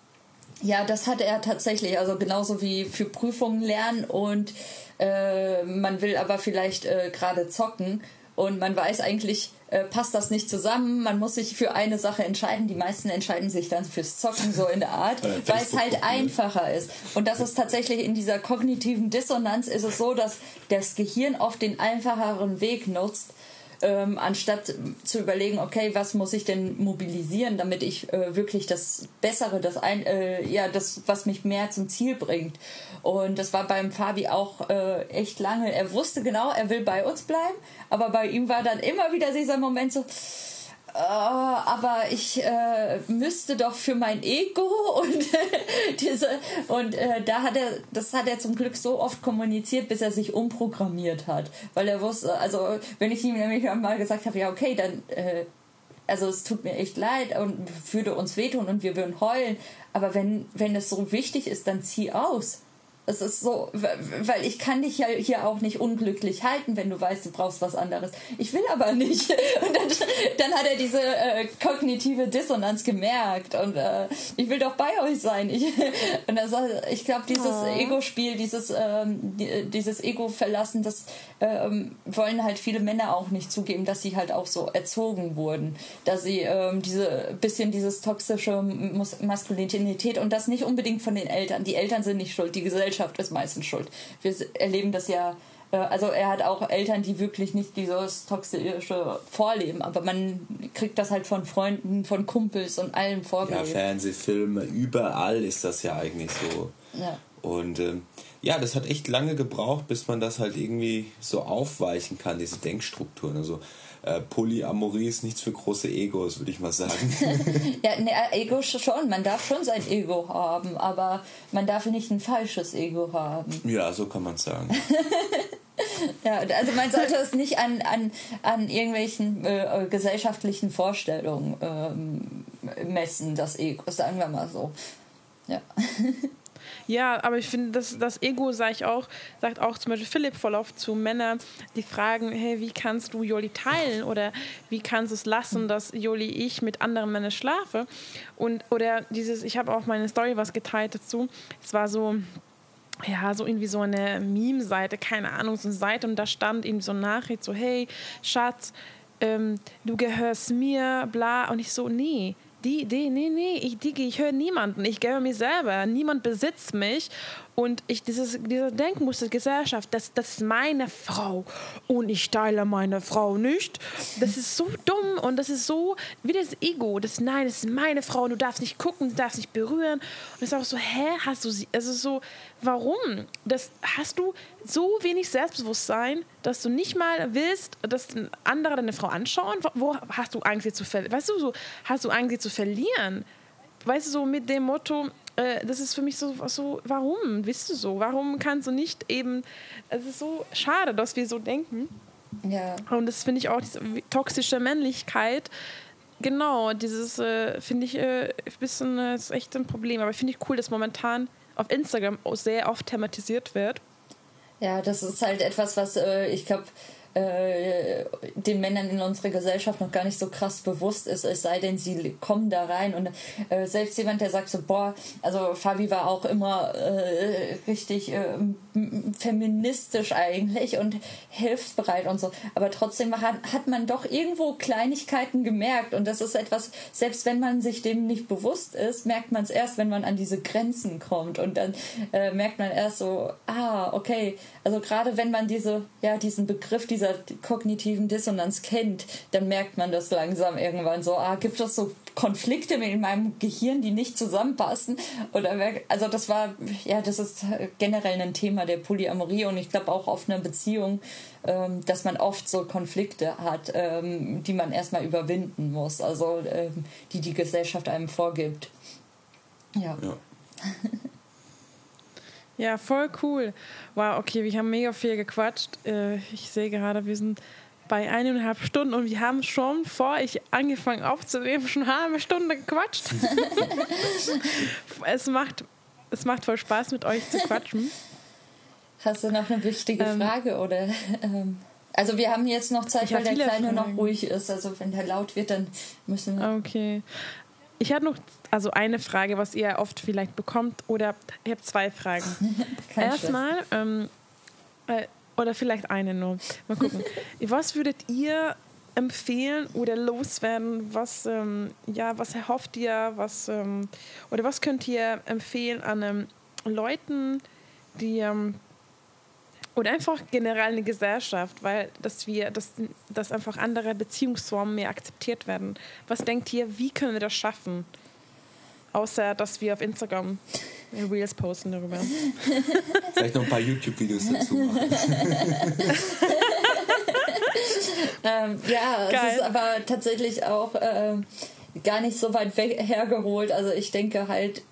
Speaker 2: ja, das hat er tatsächlich, also genauso wie für Prüfungen lernen und äh, man will aber vielleicht äh, gerade zocken und man weiß eigentlich, äh, passt das nicht zusammen. Man muss sich für eine Sache entscheiden. Die meisten entscheiden sich dann fürs Zocken so in der Art, weil es halt einfacher ist. Und das ist tatsächlich in dieser kognitiven Dissonanz ist es so, dass das Gehirn oft den einfacheren Weg nutzt, ähm, anstatt zu überlegen, okay, was muss ich denn mobilisieren, damit ich äh, wirklich das Bessere, das ein, äh, ja, das, was mich mehr zum Ziel bringt. Und das war beim Fabi auch äh, echt lange. Er wusste genau, er will bei uns bleiben, aber bei ihm war dann immer wieder dieser Moment so, aber ich äh, müsste doch für mein Ego und diese und äh, da hat er das hat er zum Glück so oft kommuniziert, bis er sich umprogrammiert hat, weil er wusste, also wenn ich ihm nämlich mal gesagt habe, ja okay, dann äh, also es tut mir echt leid und würde uns wehtun und wir würden heulen, aber wenn wenn es so wichtig ist, dann zieh aus. Es ist so, weil ich kann dich ja hier auch nicht unglücklich halten, wenn du weißt, du brauchst was anderes. Ich will aber nicht. Und dann, dann hat er diese äh, kognitive Dissonanz gemerkt und äh, ich will doch bei euch sein. Ich, und dann sagt, ich glaube, dieses oh. Ego-Spiel, dieses, ähm, dieses Ego-Verlassen, das ähm, wollen halt viele Männer auch nicht zugeben, dass sie halt auch so erzogen wurden, dass sie ähm, diese bisschen dieses toxische Maskulinität und das nicht unbedingt von den Eltern. Die Eltern sind nicht schuld, die Gesellschaft Gesellschaft ist meistens schuld. Wir erleben das ja äh, also er hat auch Eltern, die wirklich nicht dieses toxische vorleben, aber man kriegt das halt von Freunden, von Kumpels und allen vorgelebt.
Speaker 3: Ja, Fernsehfilme, überall ist das ja eigentlich so. Ja. Und ähm, ja, das hat echt lange gebraucht, bis man das halt irgendwie so aufweichen kann, diese Denkstrukturen. Also äh, Polyamorie ist nichts für große Egos, würde ich mal sagen.
Speaker 2: ja, ne, Ego schon. Man darf schon sein Ego haben, aber man darf nicht ein falsches Ego haben.
Speaker 3: Ja, so kann man es sagen.
Speaker 2: ja, also man sollte es nicht an, an, an irgendwelchen äh, gesellschaftlichen Vorstellungen ähm, messen, das Ego, sagen wir mal so. Ja.
Speaker 1: Ja, aber ich finde, das, das Ego, sag ich auch, sagt auch zum Beispiel Philipp voll oft zu Männern, die fragen, hey, wie kannst du Joli teilen oder wie kannst du es lassen, dass Joli ich mit anderen Männern schlafe? Und, oder dieses, ich habe auch meine Story was geteilt dazu. Es war so, ja, so irgendwie so eine Meme-Seite, keine Ahnung, so eine Seite und da stand irgendwie so eine Nachricht, so, hey, Schatz, ähm, du gehörst mir, bla. Und ich so, nee, die, die, nee, nee, ich, die, ich höre niemanden, ich gehöre mir selber, niemand besitzt mich und ich, dieses, dieser Denkmuster Gesellschaft, das, das ist meine Frau und ich teile meine Frau nicht. Das ist so dumm und das ist so wie das Ego. Das nein, das ist meine Frau, du darfst nicht gucken, du darfst nicht berühren. Und es ist auch so, hä, hast du sie? Also so, warum? Das hast du so wenig Selbstbewusstsein, dass du nicht mal willst, dass andere deine Frau anschauen. Wo hast du Angst, sie zu verlieren? Weißt du, so hast du Angst, sie zu verlieren? Weißt du, so mit dem Motto, äh, das ist für mich so, so, warum bist du so? Warum kannst du nicht eben, es ist so schade, dass wir so denken. Ja. Und das finde ich auch, diese toxische Männlichkeit, genau, dieses äh, finde ich äh, ein bisschen, äh, ist echt ein Problem. Aber finde ich cool, dass momentan auf Instagram sehr oft thematisiert wird.
Speaker 2: Ja, das ist halt etwas, was äh, ich glaube, äh, den Männern in unserer Gesellschaft noch gar nicht so krass bewusst ist, es sei denn, sie kommen da rein. Und äh, selbst jemand, der sagt so, boah, also Fabi war auch immer äh, richtig äh, feministisch eigentlich und hilfsbereit und so. Aber trotzdem hat, hat man doch irgendwo Kleinigkeiten gemerkt. Und das ist etwas, selbst wenn man sich dem nicht bewusst ist, merkt man es erst, wenn man an diese Grenzen kommt. Und dann äh, merkt man erst so, ah, okay. Also gerade wenn man diese, ja, diesen Begriff dieser kognitiven Dissonanz kennt, dann merkt man das langsam irgendwann so, ah, gibt es so Konflikte in meinem Gehirn, die nicht zusammenpassen? Oder also das war, ja, das ist generell ein Thema der Polyamorie und ich glaube auch auf einer Beziehung, ähm, dass man oft so Konflikte hat, ähm, die man erstmal überwinden muss, also ähm, die die Gesellschaft einem vorgibt. Ja.
Speaker 3: Ja,
Speaker 1: ja voll cool. Wow, okay, wir haben mega viel gequatscht. Äh, ich sehe gerade, wir sind bei eineinhalb Stunden und wir haben schon, vor ich angefangen aufzunehmen, schon eine halbe Stunde gequatscht. es, macht, es macht voll Spaß, mit euch zu quatschen.
Speaker 2: Hast du noch eine wichtige ähm, Frage oder? Ähm, also wir haben jetzt noch Zeit, weil der Kleine Fragen. noch ruhig ist. Also wenn der laut wird, dann müssen wir.
Speaker 1: Okay. Ich habe noch also eine Frage, was ihr oft vielleicht bekommt, oder ich habe zwei Fragen. Erstmal, ähm, äh, oder vielleicht eine nur. Mal gucken. was würdet ihr empfehlen oder loswerden? Was, ähm, ja, was erhofft ihr? Was, ähm, oder was könnt ihr empfehlen an ähm, Leuten, die ähm, oder einfach generell eine Gesellschaft, weil dass wir, dass, dass einfach andere Beziehungsformen mehr akzeptiert werden. Was denkt ihr, wie können wir das schaffen? Außer dass wir auf Instagram Reels posten darüber.
Speaker 3: Vielleicht noch ein paar YouTube-Videos dazu machen.
Speaker 2: ähm, ja, Geil. es ist aber tatsächlich auch äh, gar nicht so weit hergeholt. Also ich denke halt,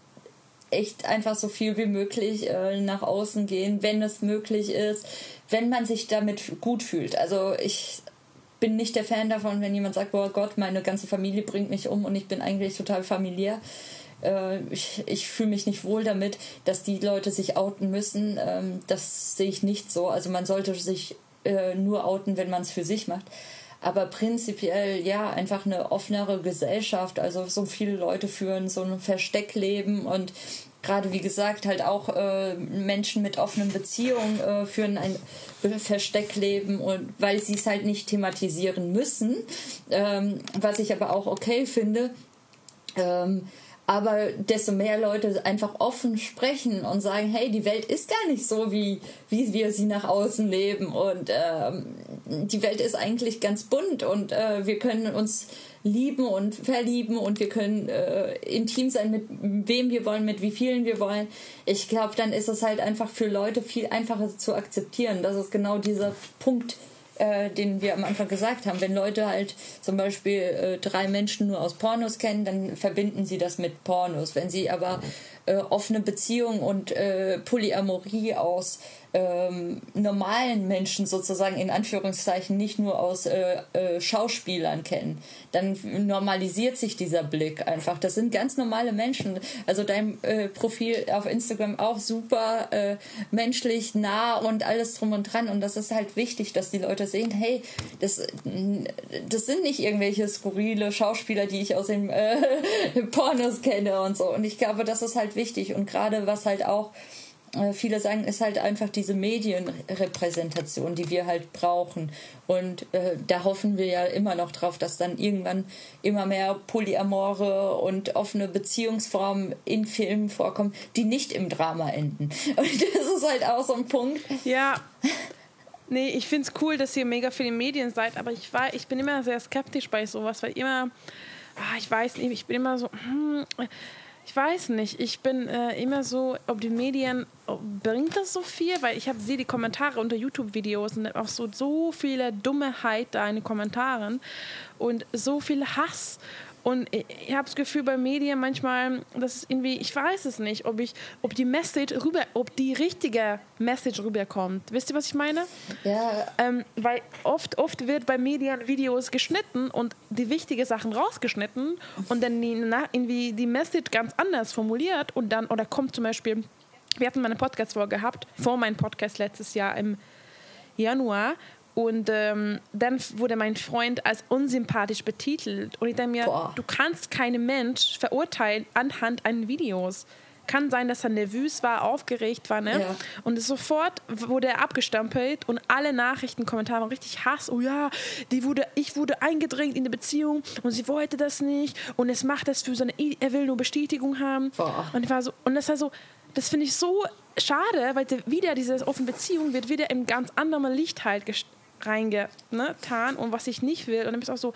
Speaker 2: echt einfach so viel wie möglich äh, nach außen gehen, wenn es möglich ist, wenn man sich damit gut fühlt. Also ich bin nicht der Fan davon, wenn jemand sagt, boah Gott, meine ganze Familie bringt mich um und ich bin eigentlich total familiär. Äh, ich, ich fühle mich nicht wohl damit, dass die Leute sich outen müssen. Ähm, das sehe ich nicht so. Also man sollte sich äh, nur outen, wenn man es für sich macht aber prinzipiell ja einfach eine offenere Gesellschaft. Also so viele Leute führen so ein Versteckleben und gerade wie gesagt halt auch äh, Menschen mit offenen Beziehungen äh, führen ein Versteckleben und weil sie es halt nicht thematisieren müssen, ähm, was ich aber auch okay finde. Ähm, aber desto mehr Leute einfach offen sprechen und sagen, hey, die Welt ist gar nicht so, wie, wie wir sie nach außen leben und ähm, die Welt ist eigentlich ganz bunt und äh, wir können uns lieben und verlieben und wir können äh, intim sein mit wem wir wollen, mit wie vielen wir wollen. Ich glaube, dann ist es halt einfach für Leute viel einfacher zu akzeptieren. Das ist genau dieser Punkt, äh, den wir am Anfang gesagt haben. Wenn Leute halt zum Beispiel äh, drei Menschen nur aus Pornos kennen, dann verbinden sie das mit Pornos. Wenn sie aber äh, offene Beziehungen und äh, Polyamorie aus ähm, normalen Menschen sozusagen in Anführungszeichen nicht nur aus äh, äh, Schauspielern kennen, dann normalisiert sich dieser Blick einfach. Das sind ganz normale Menschen. Also dein äh, Profil auf Instagram auch super äh, menschlich nah und alles drum und dran. Und das ist halt wichtig, dass die Leute sehen, hey, das, das sind nicht irgendwelche skurrile Schauspieler, die ich aus den äh, Pornos kenne und so. Und ich glaube, das ist halt wichtig. Und gerade was halt auch äh, viele sagen, ist halt einfach diese Medienrepräsentation, die wir halt brauchen. Und äh, da hoffen wir ja immer noch drauf, dass dann irgendwann immer mehr polyamore und offene Beziehungsformen in Filmen vorkommen, die nicht im Drama enden. Und das ist halt auch so ein Punkt.
Speaker 1: Ja. Nee, ich finde es cool, dass ihr mega für die Medien seid, aber ich, war, ich bin immer sehr skeptisch bei sowas, weil immer, ah, ich weiß nicht, ich bin immer so, hm, ich weiß nicht. Ich bin äh, immer so, ob die Medien, ob, bringt das so viel? Weil ich sehe die Kommentare unter YouTube-Videos und auch so, so viele Dummheit da in den Kommentaren und so viel Hass. Und ich habe das Gefühl bei Medien manchmal, dass irgendwie, ich weiß es nicht, ob ich, ob die Message rüber, ob die richtige Message rüberkommt. Wisst ihr, was ich meine?
Speaker 2: Ja.
Speaker 1: Ähm, weil oft, oft wird bei Medien Videos geschnitten und die wichtigen Sachen rausgeschnitten und dann die, irgendwie die Message ganz anders formuliert und dann, oder kommt zum Beispiel, wir hatten mal eine Podcast-Folge gehabt, vor meinem Podcast letztes Jahr im Januar und ähm, dann wurde mein Freund als unsympathisch betitelt. Und ich dachte mir, Boah. du kannst keinen Mensch verurteilen anhand eines Videos. Kann sein, dass er nervös war, aufgeregt war, ne? Ja. Und sofort wurde er abgestampelt und alle Nachrichten, Kommentare waren richtig Hass. Oh ja, die wurde, ich wurde eingedrängt in die Beziehung und sie wollte das nicht und es macht das für seine, er will nur Bestätigung haben. Boah. Und ich war so, und das war so, das finde ich so schade, weil wieder diese offene Beziehung wird wieder im ganz anderen Licht halt reingetan und was ich nicht will. Und dann bin ich auch so,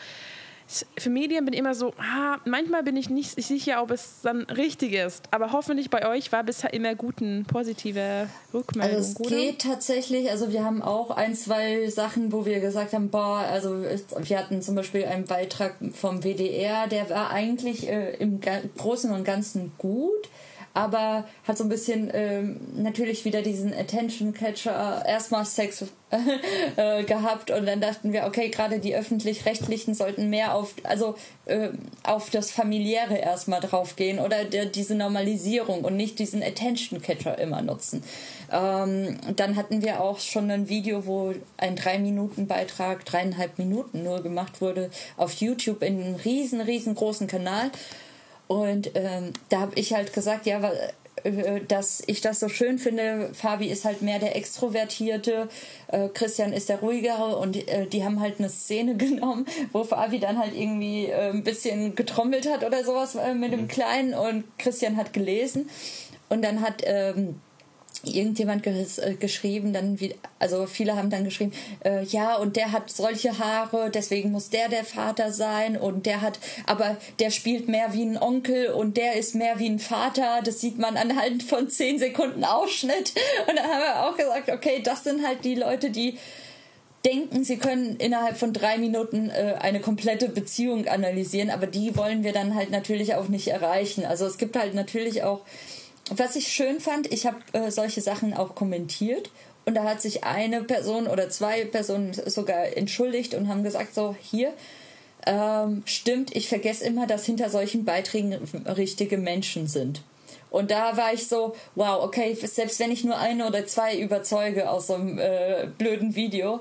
Speaker 1: für Medien bin ich immer so, ah, manchmal bin ich nicht sicher, ob es dann richtig ist. Aber hoffentlich bei euch war bisher immer guten, positive Rückmeldung.
Speaker 2: Also es oder? geht tatsächlich, also wir haben auch ein, zwei Sachen, wo wir gesagt haben, boah, also wir hatten zum Beispiel einen Beitrag vom WDR, der war eigentlich äh, im Großen und Ganzen gut aber hat so ein bisschen ähm, natürlich wieder diesen Attention Catcher erstmal Sex äh, gehabt und dann dachten wir, okay, gerade die öffentlich-rechtlichen sollten mehr auf, also äh, auf das Familiäre erstmal draufgehen oder der, diese Normalisierung und nicht diesen Attention Catcher immer nutzen. Ähm, dann hatten wir auch schon ein Video, wo ein drei Minuten Beitrag, dreieinhalb Minuten nur gemacht wurde auf YouTube in einem riesen, riesengroßen Kanal. Und ähm, da habe ich halt gesagt, ja, weil äh, dass ich das so schön finde. Fabi ist halt mehr der Extrovertierte, äh, Christian ist der Ruhigere und äh, die haben halt eine Szene genommen, wo Fabi dann halt irgendwie äh, ein bisschen getrommelt hat oder sowas äh, mit dem mhm. Kleinen und Christian hat gelesen und dann hat ähm, irgendjemand ges äh, geschrieben, dann wie, also viele haben dann geschrieben, äh, ja, und der hat solche Haare, deswegen muss der der Vater sein und der hat, aber der spielt mehr wie ein Onkel und der ist mehr wie ein Vater, das sieht man anhand von zehn Sekunden Ausschnitt und dann haben wir auch gesagt, okay, das sind halt die Leute, die denken, sie können innerhalb von drei Minuten äh, eine komplette Beziehung analysieren, aber die wollen wir dann halt natürlich auch nicht erreichen. Also es gibt halt natürlich auch was ich schön fand, ich habe äh, solche Sachen auch kommentiert und da hat sich eine Person oder zwei Personen sogar entschuldigt und haben gesagt, so hier, ähm, stimmt, ich vergesse immer, dass hinter solchen Beiträgen richtige Menschen sind. Und da war ich so, wow, okay, selbst wenn ich nur eine oder zwei überzeuge aus so einem äh, blöden Video,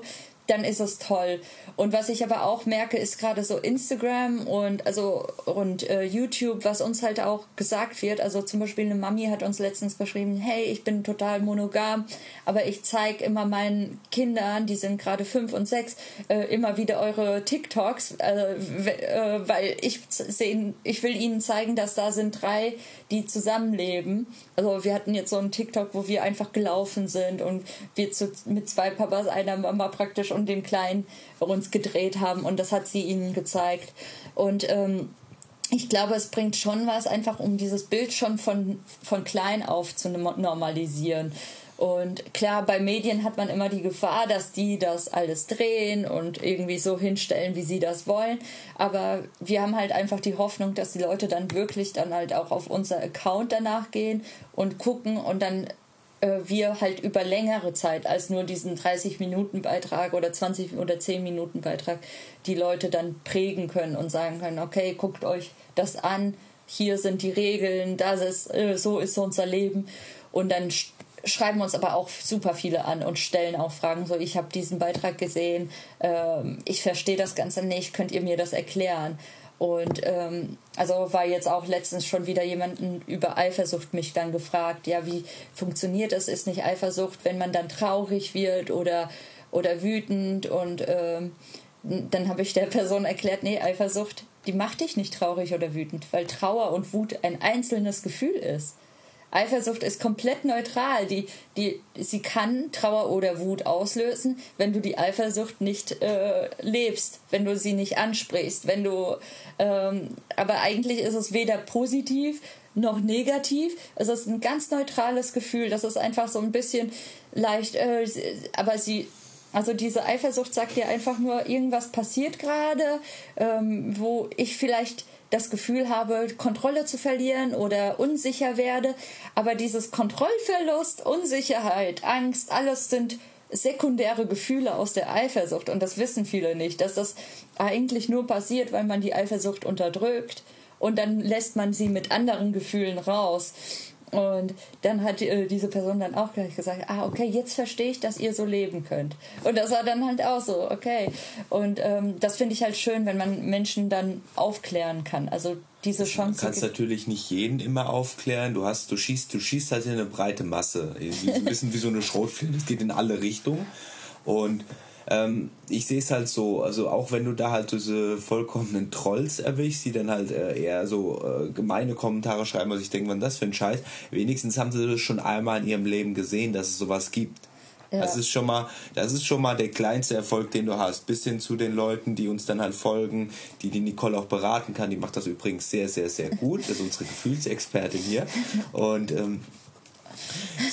Speaker 2: dann ist es toll. Und was ich aber auch merke, ist gerade so Instagram und also und äh, YouTube, was uns halt auch gesagt wird. Also zum Beispiel eine Mami hat uns letztens geschrieben, hey, ich bin total monogam, aber ich zeige immer meinen Kindern, die sind gerade fünf und sechs, äh, immer wieder eure TikToks, äh, äh weil ich sehen, ich will ihnen zeigen, dass da sind drei, die zusammenleben. Also wir hatten jetzt so einen TikTok, wo wir einfach gelaufen sind und wir zu, mit zwei Papas, einer Mama praktisch und dem Kleinen uns gedreht haben und das hat sie ihnen gezeigt. Und ähm, ich glaube, es bringt schon was, einfach um dieses Bild schon von, von klein auf zu normalisieren. Und klar, bei Medien hat man immer die Gefahr, dass die das alles drehen und irgendwie so hinstellen, wie sie das wollen. Aber wir haben halt einfach die Hoffnung, dass die Leute dann wirklich dann halt auch auf unser Account danach gehen und gucken und dann äh, wir halt über längere Zeit als nur diesen 30-Minuten-Beitrag oder 20 oder 10-Minuten-Beitrag die Leute dann prägen können und sagen können, okay, guckt euch das an, hier sind die Regeln, das ist, äh, so ist unser Leben. Und dann schreiben uns aber auch super viele an und stellen auch Fragen, so ich habe diesen Beitrag gesehen, ähm, ich verstehe das Ganze nicht, könnt ihr mir das erklären? Und ähm, also war jetzt auch letztens schon wieder jemanden über Eifersucht mich dann gefragt, ja, wie funktioniert das? Ist nicht Eifersucht, wenn man dann traurig wird oder, oder wütend? Und ähm, dann habe ich der Person erklärt, nee, Eifersucht, die macht dich nicht traurig oder wütend, weil Trauer und Wut ein einzelnes Gefühl ist. Eifersucht ist komplett neutral. Die, die, sie kann Trauer oder Wut auslösen, wenn du die Eifersucht nicht äh, lebst, wenn du sie nicht ansprichst, wenn du. Ähm, aber eigentlich ist es weder positiv noch negativ. Es ist ein ganz neutrales Gefühl. Das ist einfach so ein bisschen leicht. Äh, aber sie also diese Eifersucht sagt dir einfach nur, irgendwas passiert gerade, ähm, wo ich vielleicht das Gefühl habe, Kontrolle zu verlieren oder unsicher werde. Aber dieses Kontrollverlust, Unsicherheit, Angst, alles sind sekundäre Gefühle aus der Eifersucht. Und das wissen viele nicht, dass das eigentlich nur passiert, weil man die Eifersucht unterdrückt und dann lässt man sie mit anderen Gefühlen raus. Und dann hat äh, diese Person dann auch gleich gesagt, ah, okay, jetzt verstehe ich, dass ihr so leben könnt. Und das war dann halt auch so, okay. Und ähm, das finde ich halt schön, wenn man Menschen dann aufklären kann. Also diese Chance.
Speaker 3: Du kannst natürlich nicht jeden immer aufklären. Du hast, du schießt, du schießt halt in eine breite Masse. Ein bisschen wie so eine Schrotflinte. Das geht in alle Richtungen. Und ähm, ich sehe es halt so, also auch wenn du da halt diese vollkommenen Trolls erwischst, die dann halt äh, eher so äh, gemeine Kommentare schreiben, was ich denke, was das für ein Scheiß, wenigstens haben sie das schon einmal in ihrem Leben gesehen, dass es sowas gibt. Ja. Das ist schon mal, das ist schon mal der kleinste Erfolg, den du hast. Bis hin zu den Leuten, die uns dann halt folgen, die die Nicole auch beraten kann. Die macht das übrigens sehr, sehr, sehr gut. Das ist unsere Gefühlsexpertin hier. Und ähm,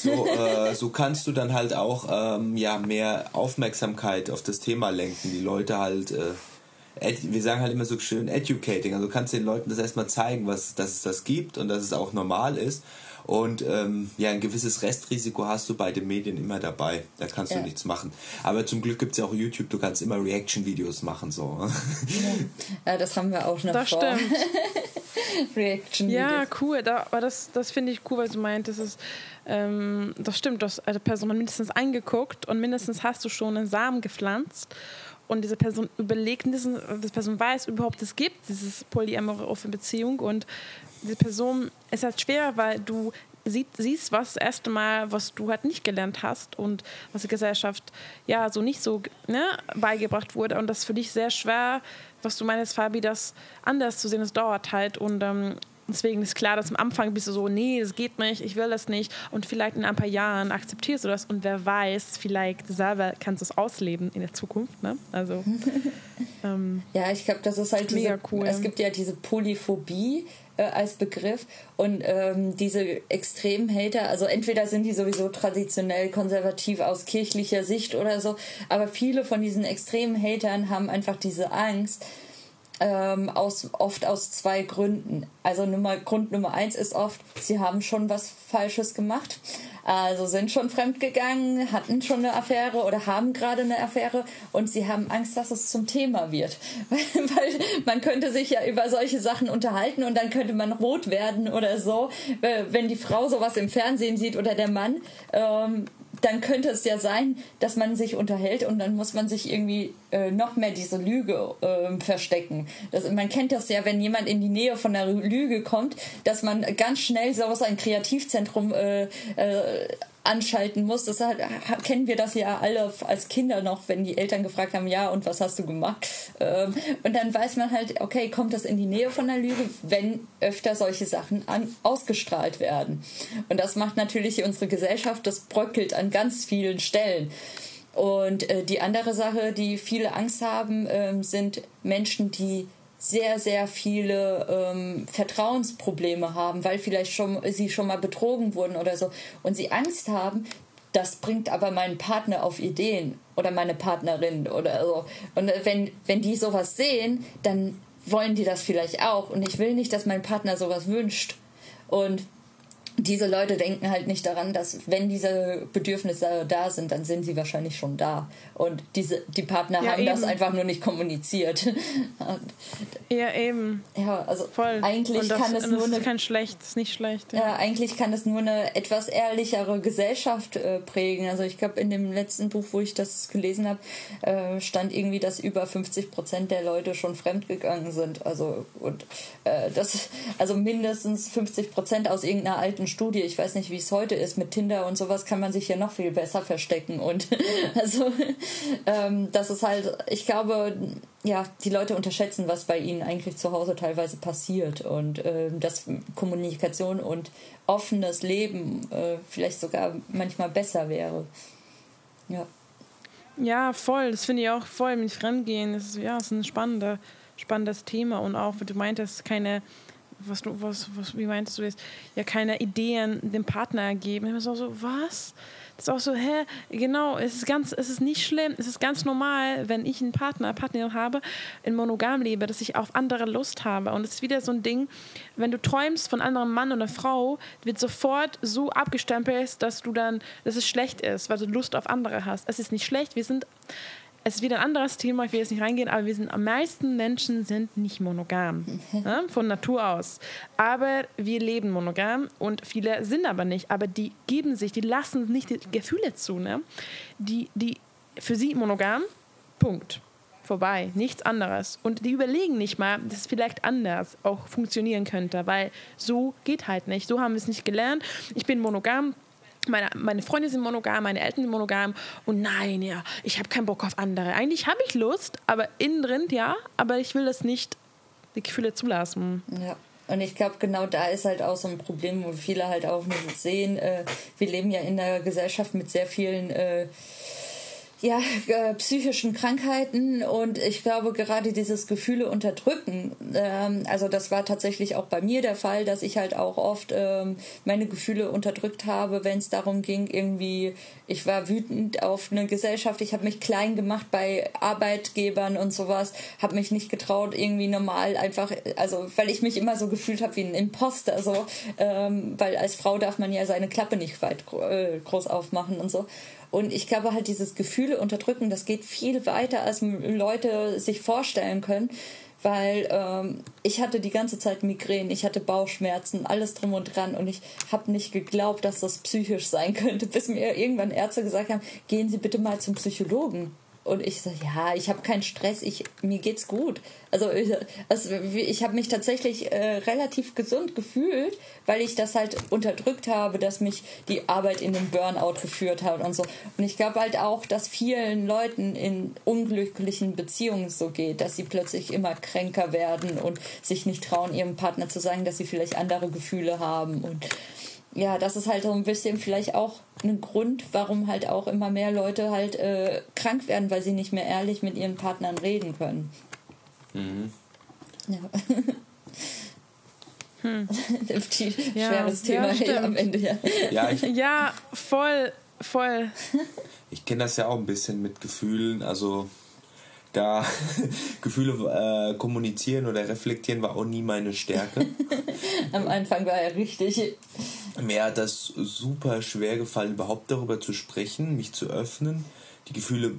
Speaker 3: so, äh, so kannst du dann halt auch ähm, ja, mehr Aufmerksamkeit auf das Thema lenken. Die Leute halt, äh, wir sagen halt immer so schön educating. Also du kannst den Leuten das erstmal zeigen, was, dass es das gibt und dass es auch normal ist. Und ähm, ja, ein gewisses Restrisiko hast du bei den Medien immer dabei. Da kannst ja. du nichts machen. Aber zum Glück gibt es ja auch YouTube, du kannst immer Reaction-Videos machen. So.
Speaker 2: Ja. das haben wir auch noch
Speaker 1: das vor. Stimmt. Reaction-Videos. Ja, cool. Da, aber das, das finde ich cool, was du meintest. Das, ist, ähm, das stimmt, du hast eine Person mindestens angeguckt und mindestens hast du schon einen Samen gepflanzt und diese Person überlegt, diese Person weiß überhaupt, es gibt dieses polyamore offene Beziehung. Und diese Person ist halt schwer, weil du sieht, siehst was das erste Mal, was du halt nicht gelernt hast und was die Gesellschaft ja so nicht so ne, beigebracht wurde. Und das ist für dich sehr schwer, was du meinst, Fabi, das anders zu sehen, es dauert halt. Und ähm, Deswegen ist klar, dass am Anfang bist du so, nee, das geht nicht, ich will das nicht. Und vielleicht in ein paar Jahren akzeptierst du das und wer weiß, vielleicht selber kannst du es ausleben in der Zukunft. Ne? Also,
Speaker 2: ähm, ja, ich glaube, das ist halt diese, mega cool. Es gibt ja diese Polyphobie äh, als Begriff und ähm, diese extremen Hater, also entweder sind die sowieso traditionell konservativ aus kirchlicher Sicht oder so, aber viele von diesen extremen Hatern haben einfach diese Angst, ähm, aus, oft aus zwei Gründen. Also Nummer, Grund Nummer eins ist oft, sie haben schon was Falsches gemacht. Also sind schon fremdgegangen, hatten schon eine Affäre oder haben gerade eine Affäre und sie haben Angst, dass es zum Thema wird. Weil man könnte sich ja über solche Sachen unterhalten und dann könnte man rot werden oder so, äh, wenn die Frau sowas im Fernsehen sieht oder der Mann. Ähm, dann könnte es ja sein, dass man sich unterhält und dann muss man sich irgendwie äh, noch mehr diese Lüge äh, verstecken. Das, man kennt das ja, wenn jemand in die Nähe von einer Lüge kommt, dass man ganz schnell so aus einem Kreativzentrum äh, äh anschalten muss. Das hat, kennen wir das ja alle als Kinder noch, wenn die Eltern gefragt haben, ja, und was hast du gemacht? Ähm, und dann weiß man halt, okay, kommt das in die Nähe von der Lüge, wenn öfter solche Sachen an, ausgestrahlt werden. Und das macht natürlich unsere Gesellschaft, das bröckelt an ganz vielen Stellen. Und äh, die andere Sache, die viele Angst haben, äh, sind Menschen, die sehr, sehr viele ähm, Vertrauensprobleme haben, weil vielleicht schon sie schon mal betrogen wurden oder so und sie Angst haben, das bringt aber meinen Partner auf Ideen oder meine Partnerin oder so. Und wenn, wenn die sowas sehen, dann wollen die das vielleicht auch. Und ich will nicht, dass mein Partner sowas wünscht. Und diese Leute denken halt nicht daran, dass wenn diese Bedürfnisse da sind, dann sind sie wahrscheinlich schon da. Und diese, die Partner ja, haben eben. das einfach nur nicht kommuniziert.
Speaker 1: ja, eben.
Speaker 2: Ja, also Voll. eigentlich das, kann es nur
Speaker 1: eine. kein schlecht, ist nicht schlecht.
Speaker 2: Ja. ja. eigentlich kann es nur eine etwas ehrlichere Gesellschaft äh, prägen. Also ich glaube, in dem letzten Buch, wo ich das gelesen habe, äh, stand irgendwie, dass über 50 Prozent der Leute schon fremdgegangen sind. Also und äh, das, also mindestens 50 Prozent aus irgendeiner alten Studie, ich weiß nicht, wie es heute ist, mit Tinder und sowas kann man sich hier noch viel besser verstecken. Und also ähm, das ist halt, ich glaube, ja, die Leute unterschätzen, was bei ihnen eigentlich zu Hause teilweise passiert und äh, dass Kommunikation und offenes Leben äh, vielleicht sogar manchmal besser wäre. Ja.
Speaker 1: Ja, voll. Das finde ich auch voll mit Fremdgehen. Das ist, ja, das ist ein spannender, spannendes Thema und auch, wie du meintest, keine was du, was, was, wie meinst du das? Ja, keine Ideen dem Partner geben. Ich so, so, was? Das ist auch so, hä, genau, es ist ganz, es ist nicht schlimm, es ist ganz normal, wenn ich einen Partner, Partnerin habe, in monogam lebe, dass ich auf andere Lust habe. Und es ist wieder so ein Ding, wenn du träumst von einem anderen Mann oder Frau, wird sofort so abgestempelt, dass du dann, dass es schlecht ist, weil du Lust auf andere hast. Es ist nicht schlecht, wir sind es ist wieder ein anderes Thema, ich will jetzt nicht reingehen, aber wir sind am meisten Menschen sind nicht monogam. ja, von Natur aus. Aber wir leben monogam und viele sind aber nicht. Aber die geben sich, die lassen nicht die Gefühle zu. Ne? Die, die für sie monogam, Punkt. Vorbei, nichts anderes. Und die überlegen nicht mal, dass es vielleicht anders auch funktionieren könnte, weil so geht halt nicht. So haben wir es nicht gelernt. Ich bin monogam, meine, meine Freunde sind monogam, meine Eltern sind monogam und nein, ja, ich habe keinen Bock auf andere. Eigentlich habe ich Lust, aber innen drin, ja, aber ich will das nicht, die Gefühle zulassen.
Speaker 2: Ja. Und ich glaube, genau da ist halt auch so ein Problem, wo viele halt auch nicht sehen. Äh, wir leben ja in einer Gesellschaft mit sehr vielen äh, ja, äh, psychischen Krankheiten und ich glaube gerade dieses Gefühle unterdrücken, ähm, also das war tatsächlich auch bei mir der Fall, dass ich halt auch oft ähm, meine Gefühle unterdrückt habe, wenn es darum ging, irgendwie, ich war wütend auf eine Gesellschaft, ich habe mich klein gemacht bei Arbeitgebern und sowas, habe mich nicht getraut, irgendwie normal einfach, also weil ich mich immer so gefühlt habe wie ein Imposter, so, ähm, weil als Frau darf man ja seine Klappe nicht weit äh, groß aufmachen und so. Und ich glaube halt, dieses Gefühle unterdrücken, das geht viel weiter, als Leute sich vorstellen können. Weil ähm, ich hatte die ganze Zeit Migräne, ich hatte Bauchschmerzen, alles drum und dran. Und ich habe nicht geglaubt, dass das psychisch sein könnte, bis mir irgendwann Ärzte gesagt haben, gehen Sie bitte mal zum Psychologen. Und ich so, ja, ich habe keinen Stress, ich, mir geht's gut. Also ich, also ich habe mich tatsächlich äh, relativ gesund gefühlt, weil ich das halt unterdrückt habe, dass mich die Arbeit in den Burnout geführt hat und so. Und ich glaube halt auch, dass vielen Leuten in unglücklichen Beziehungen so geht, dass sie plötzlich immer kränker werden und sich nicht trauen, ihrem Partner zu sagen, dass sie vielleicht andere Gefühle haben und ja, das ist halt so ein bisschen vielleicht auch ein Grund, warum halt auch immer mehr Leute halt äh, krank werden, weil sie nicht mehr ehrlich mit ihren Partnern reden können. Mhm. Ja.
Speaker 1: Hm.
Speaker 2: Schweres Thema
Speaker 1: ja,
Speaker 2: am Ende, ja.
Speaker 3: Ja, ich,
Speaker 1: ja voll, voll.
Speaker 3: Ich kenne das ja auch ein bisschen mit Gefühlen, also da Gefühle äh, kommunizieren oder reflektieren war auch nie meine Stärke.
Speaker 2: Am Anfang war er richtig.
Speaker 3: Mir hat das super schwer gefallen, überhaupt darüber zu sprechen, mich zu öffnen, die Gefühle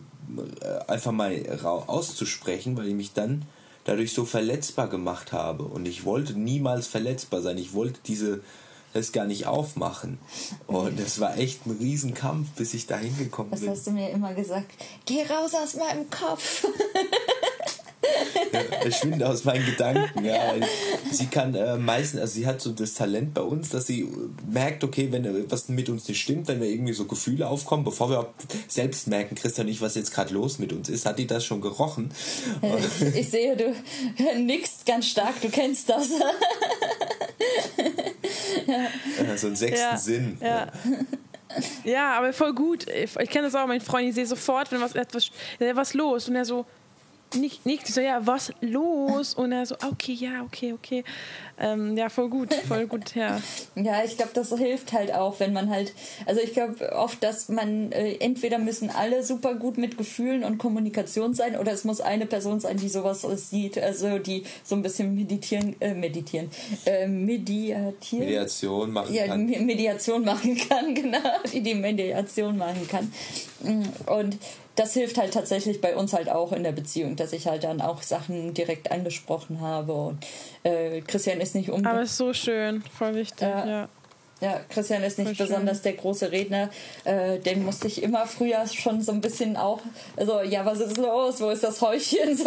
Speaker 3: äh, einfach mal auszusprechen, weil ich mich dann dadurch so verletzbar gemacht habe. Und ich wollte niemals verletzbar sein. Ich wollte diese das gar nicht aufmachen. Und es war echt ein Riesenkampf, bis ich da hingekommen bin.
Speaker 2: Was hast du mir immer gesagt? Geh raus aus meinem Kopf.
Speaker 3: verschwinde aus meinen Gedanken. Ja. Sie kann äh, meistens, also sie hat so das Talent bei uns, dass sie merkt, okay, wenn etwas mit uns nicht stimmt, wenn wir irgendwie so Gefühle aufkommen, bevor wir selbst merken, Christian nicht, was jetzt gerade los mit uns ist, hat die das schon gerochen.
Speaker 2: Ich, ich sehe, du nickst ganz stark, du kennst das.
Speaker 3: ja. So einen sechsten ja, Sinn.
Speaker 1: Ja. ja. aber voll gut. Ich, ich kenne das auch, mein Freund, ich sehe sofort, wenn was etwas was los und er so, nicht, nicht so, ja, was los? Und er so, okay, ja, okay, okay. Ähm, ja, voll gut, voll gut, ja.
Speaker 2: ja, ich glaube, das hilft halt auch, wenn man halt, also ich glaube oft, dass man, äh, entweder müssen alle super gut mit Gefühlen und Kommunikation sein oder es muss eine Person sein, die sowas sieht, also die so ein bisschen meditieren, äh, meditieren, äh, mediatieren.
Speaker 3: Mediation machen
Speaker 2: ja,
Speaker 3: kann.
Speaker 2: Mediation machen kann, genau, die die Mediation machen kann. Und das hilft halt tatsächlich bei uns halt auch in der Beziehung, dass ich halt dann auch Sachen direkt angesprochen habe. Und äh, Christian ist nicht
Speaker 1: unbedingt. Aber ist so schön, voll wichtig, äh, ja.
Speaker 2: Ja, Christian ist nicht Voll besonders schön. der große Redner. Äh, den musste ich immer früher schon so ein bisschen auch, also ja, was ist los? Wo ist das Häuschen?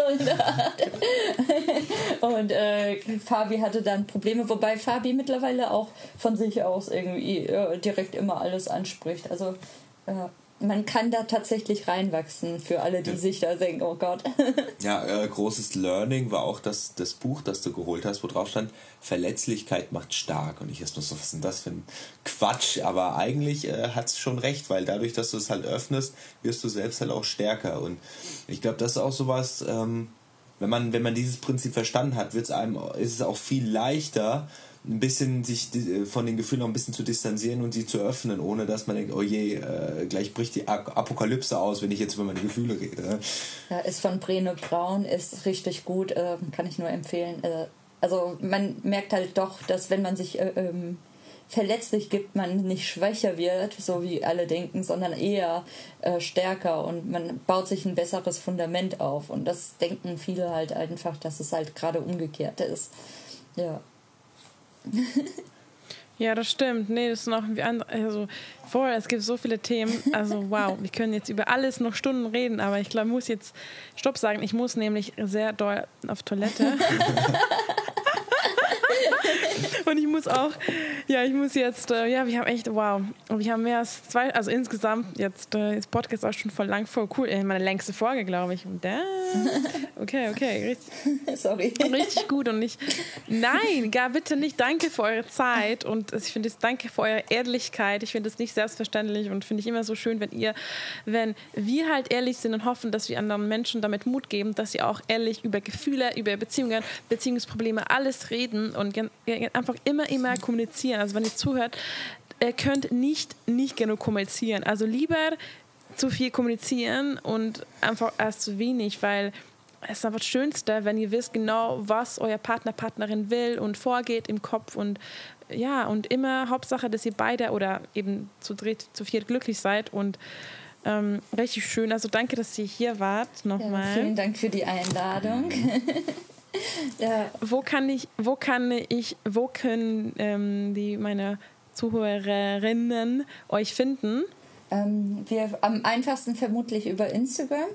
Speaker 2: und äh, Fabi hatte dann Probleme, wobei Fabi mittlerweile auch von sich aus irgendwie äh, direkt immer alles anspricht. Also man kann da tatsächlich reinwachsen für alle, die ja. sich da denken, oh Gott.
Speaker 3: ja, äh, großes Learning war auch das, das Buch, das du geholt hast, wo drauf stand, Verletzlichkeit macht stark. Und ich erst nur so, was ist denn das für ein Quatsch? Aber eigentlich äh, hat es schon recht, weil dadurch, dass du es halt öffnest, wirst du selbst halt auch stärker. Und ich glaube, das ist auch sowas, ähm, wenn man, wenn man dieses Prinzip verstanden hat, wird's einem, ist es auch viel leichter, ein bisschen sich äh, von den Gefühlen noch ein bisschen zu distanzieren und sie zu öffnen, ohne dass man denkt, oh je, äh, gleich bricht die Apokalypse aus, wenn ich jetzt über meine Gefühle rede.
Speaker 2: Ja, ist von Brene Braun, ist richtig gut, äh, kann ich nur empfehlen. Äh, also man merkt halt doch, dass wenn man sich äh, ähm, verletzlich gibt, man nicht schwächer wird, so wie alle denken, sondern eher äh, stärker und man baut sich ein besseres Fundament auf. Und das denken viele halt einfach, dass es halt gerade umgekehrt ist. Ja.
Speaker 1: Ja, das stimmt. Nee, das ist noch wie andere. Also, voll, es gibt so viele Themen. Also, wow, wir können jetzt über alles noch Stunden reden, aber ich glaube, ich muss jetzt Stopp sagen. Ich muss nämlich sehr doll auf Toilette. Und ich muss auch Ja, ich muss jetzt, äh, ja, wir haben echt, wow. Wir haben mehr als zwei, also insgesamt jetzt, äh, das Podcast auch schon voll lang, voll cool. Äh, meine längste Folge, glaube ich. Und okay, okay. Richtig,
Speaker 2: Sorry.
Speaker 1: Richtig gut und nicht, nein, gar bitte nicht. Danke für eure Zeit und ich finde es, danke für eure Ehrlichkeit. Ich finde es nicht selbstverständlich und finde ich immer so schön, wenn ihr, wenn wir halt ehrlich sind und hoffen, dass wir anderen Menschen damit Mut geben, dass sie auch ehrlich über Gefühle, über Beziehungen, Beziehungsprobleme, alles reden und einfach immer, immer kommunizieren. Also wenn ihr zuhört, ihr könnt nicht, nicht genug kommunizieren. Also lieber zu viel kommunizieren und einfach erst zu wenig, weil es ist einfach das Schönste, wenn ihr wisst genau, was euer Partner, Partnerin will und vorgeht im Kopf und ja, und immer Hauptsache, dass ihr beide oder eben zu dritt, zu viert glücklich seid und ähm, richtig schön. Also danke, dass ihr hier wart nochmal. Ja,
Speaker 2: vielen Dank für die Einladung.
Speaker 1: ja. Wo kann ich, wo kann ich, wo können ähm, die meine Zuhörerinnen euch finden?
Speaker 2: Ähm, wir am einfachsten vermutlich über Instagram.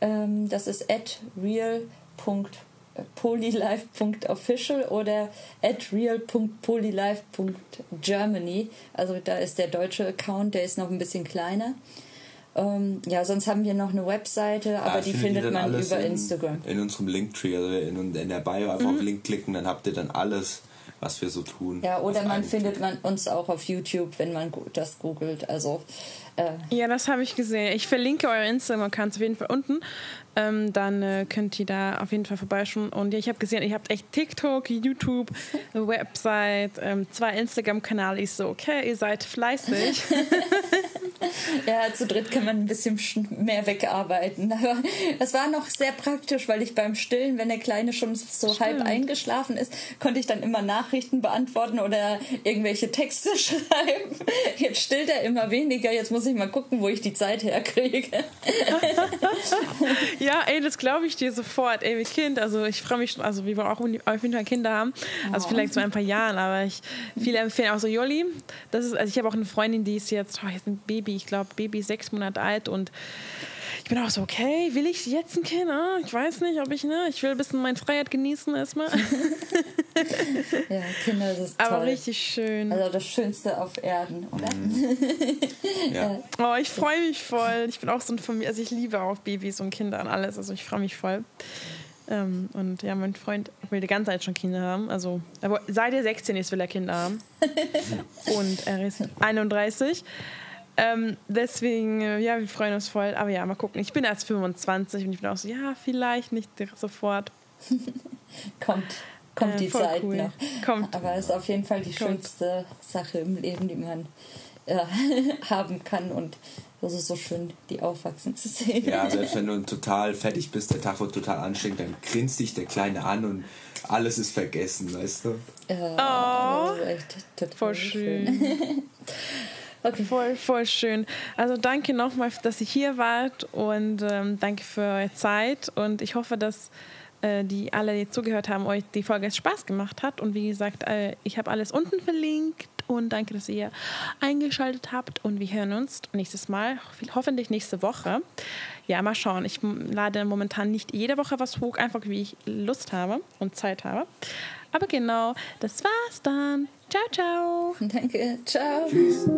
Speaker 2: Ähm, das ist at real.polylife.official oder at real.polylife.germany. Also da ist der deutsche Account, der ist noch ein bisschen kleiner. Ähm, ja, sonst haben wir noch eine Webseite, aber ja, die findet man über
Speaker 3: in,
Speaker 2: Instagram.
Speaker 3: In unserem Linktree, also in, in der Bio einfach mhm. auf Link klicken, dann habt ihr dann alles, was wir so tun.
Speaker 2: Ja, oder man findet man uns auch auf YouTube, wenn man das googelt. Also
Speaker 1: äh ja, das habe ich gesehen. Ich verlinke euer Instagram-Account auf jeden Fall unten. Ähm, dann äh, könnt ihr da auf jeden Fall vorbeischauen. Und ja, ich habe gesehen, ihr habt echt TikTok, YouTube, Website, ähm, zwei Instagram-Kanäle. Ich so, okay, ihr seid fleißig.
Speaker 2: ja, zu dritt kann man ein bisschen mehr wegarbeiten. Aber es war noch sehr praktisch, weil ich beim Stillen, wenn der Kleine schon so Stimmt. halb eingeschlafen ist, konnte ich dann immer Nachrichten beantworten oder irgendwelche Texte schreiben. Jetzt stillt er immer weniger. Jetzt muss ich mal gucken, wo ich die Zeit herkriege.
Speaker 1: Ja, ey, das glaube ich dir sofort. Ey, wie Kind, also ich freue mich schon, also wir wollen auch auf jeden Fall Kinder haben. Also oh. vielleicht so ein paar Jahren, aber ich viele empfehlen auch so Joli. Das ist, also ich habe auch eine Freundin, die ist jetzt, oh, jetzt ein Baby, ich glaube Baby sechs Monate alt und ich bin auch so, okay, will ich jetzt ein Kind? Ah, ich weiß nicht, ob ich, ne? Ich will ein bisschen meine Freiheit genießen erstmal.
Speaker 2: ja, Kinder, das ist toll.
Speaker 1: Aber richtig schön.
Speaker 2: Also das Schönste auf Erden, oder?
Speaker 3: Mhm. ja.
Speaker 1: Oh, ich freue mich voll. Ich bin auch so ein Familie, also ich liebe auch Babys und Kinder und alles. Also ich freue mich voll. Ähm, und ja, mein Freund will die ganze Zeit schon Kinder haben. Also, aber seit er 16 ist, will er Kinder haben. und er ist 31. Ähm, deswegen, äh, ja, wir freuen uns voll. Aber ja, mal gucken. Ich bin erst 25 und ich bin auch so, ja, vielleicht nicht sofort.
Speaker 2: kommt, kommt äh, die Zeit cool. noch. Kommt. Aber es ist auf jeden Fall die kommt. schönste Sache im Leben, die man äh, haben kann. Und das ist so schön, die aufwachsen zu sehen.
Speaker 3: Ja, selbst wenn du total fertig bist, der Tag wird total anstrengend, dann grinst dich der Kleine an und alles ist vergessen, weißt du?
Speaker 1: Ja, oh, das ist echt total voll schön. schön. Okay. Voll, voll schön. Also danke nochmal, dass ihr hier wart und ähm, danke für eure Zeit und ich hoffe, dass äh, die alle, die zugehört haben, euch die Folge Spaß gemacht hat und wie gesagt, äh, ich habe alles unten verlinkt und danke, dass ihr eingeschaltet habt und wir hören uns nächstes Mal, hoffentlich nächste Woche. Ja, mal schauen. Ich lade momentan nicht jede Woche was hoch, einfach wie ich Lust habe und Zeit habe. Aber genau, das war's dann. Ciao, ciao.
Speaker 2: Danke. Ciao. Tschüss.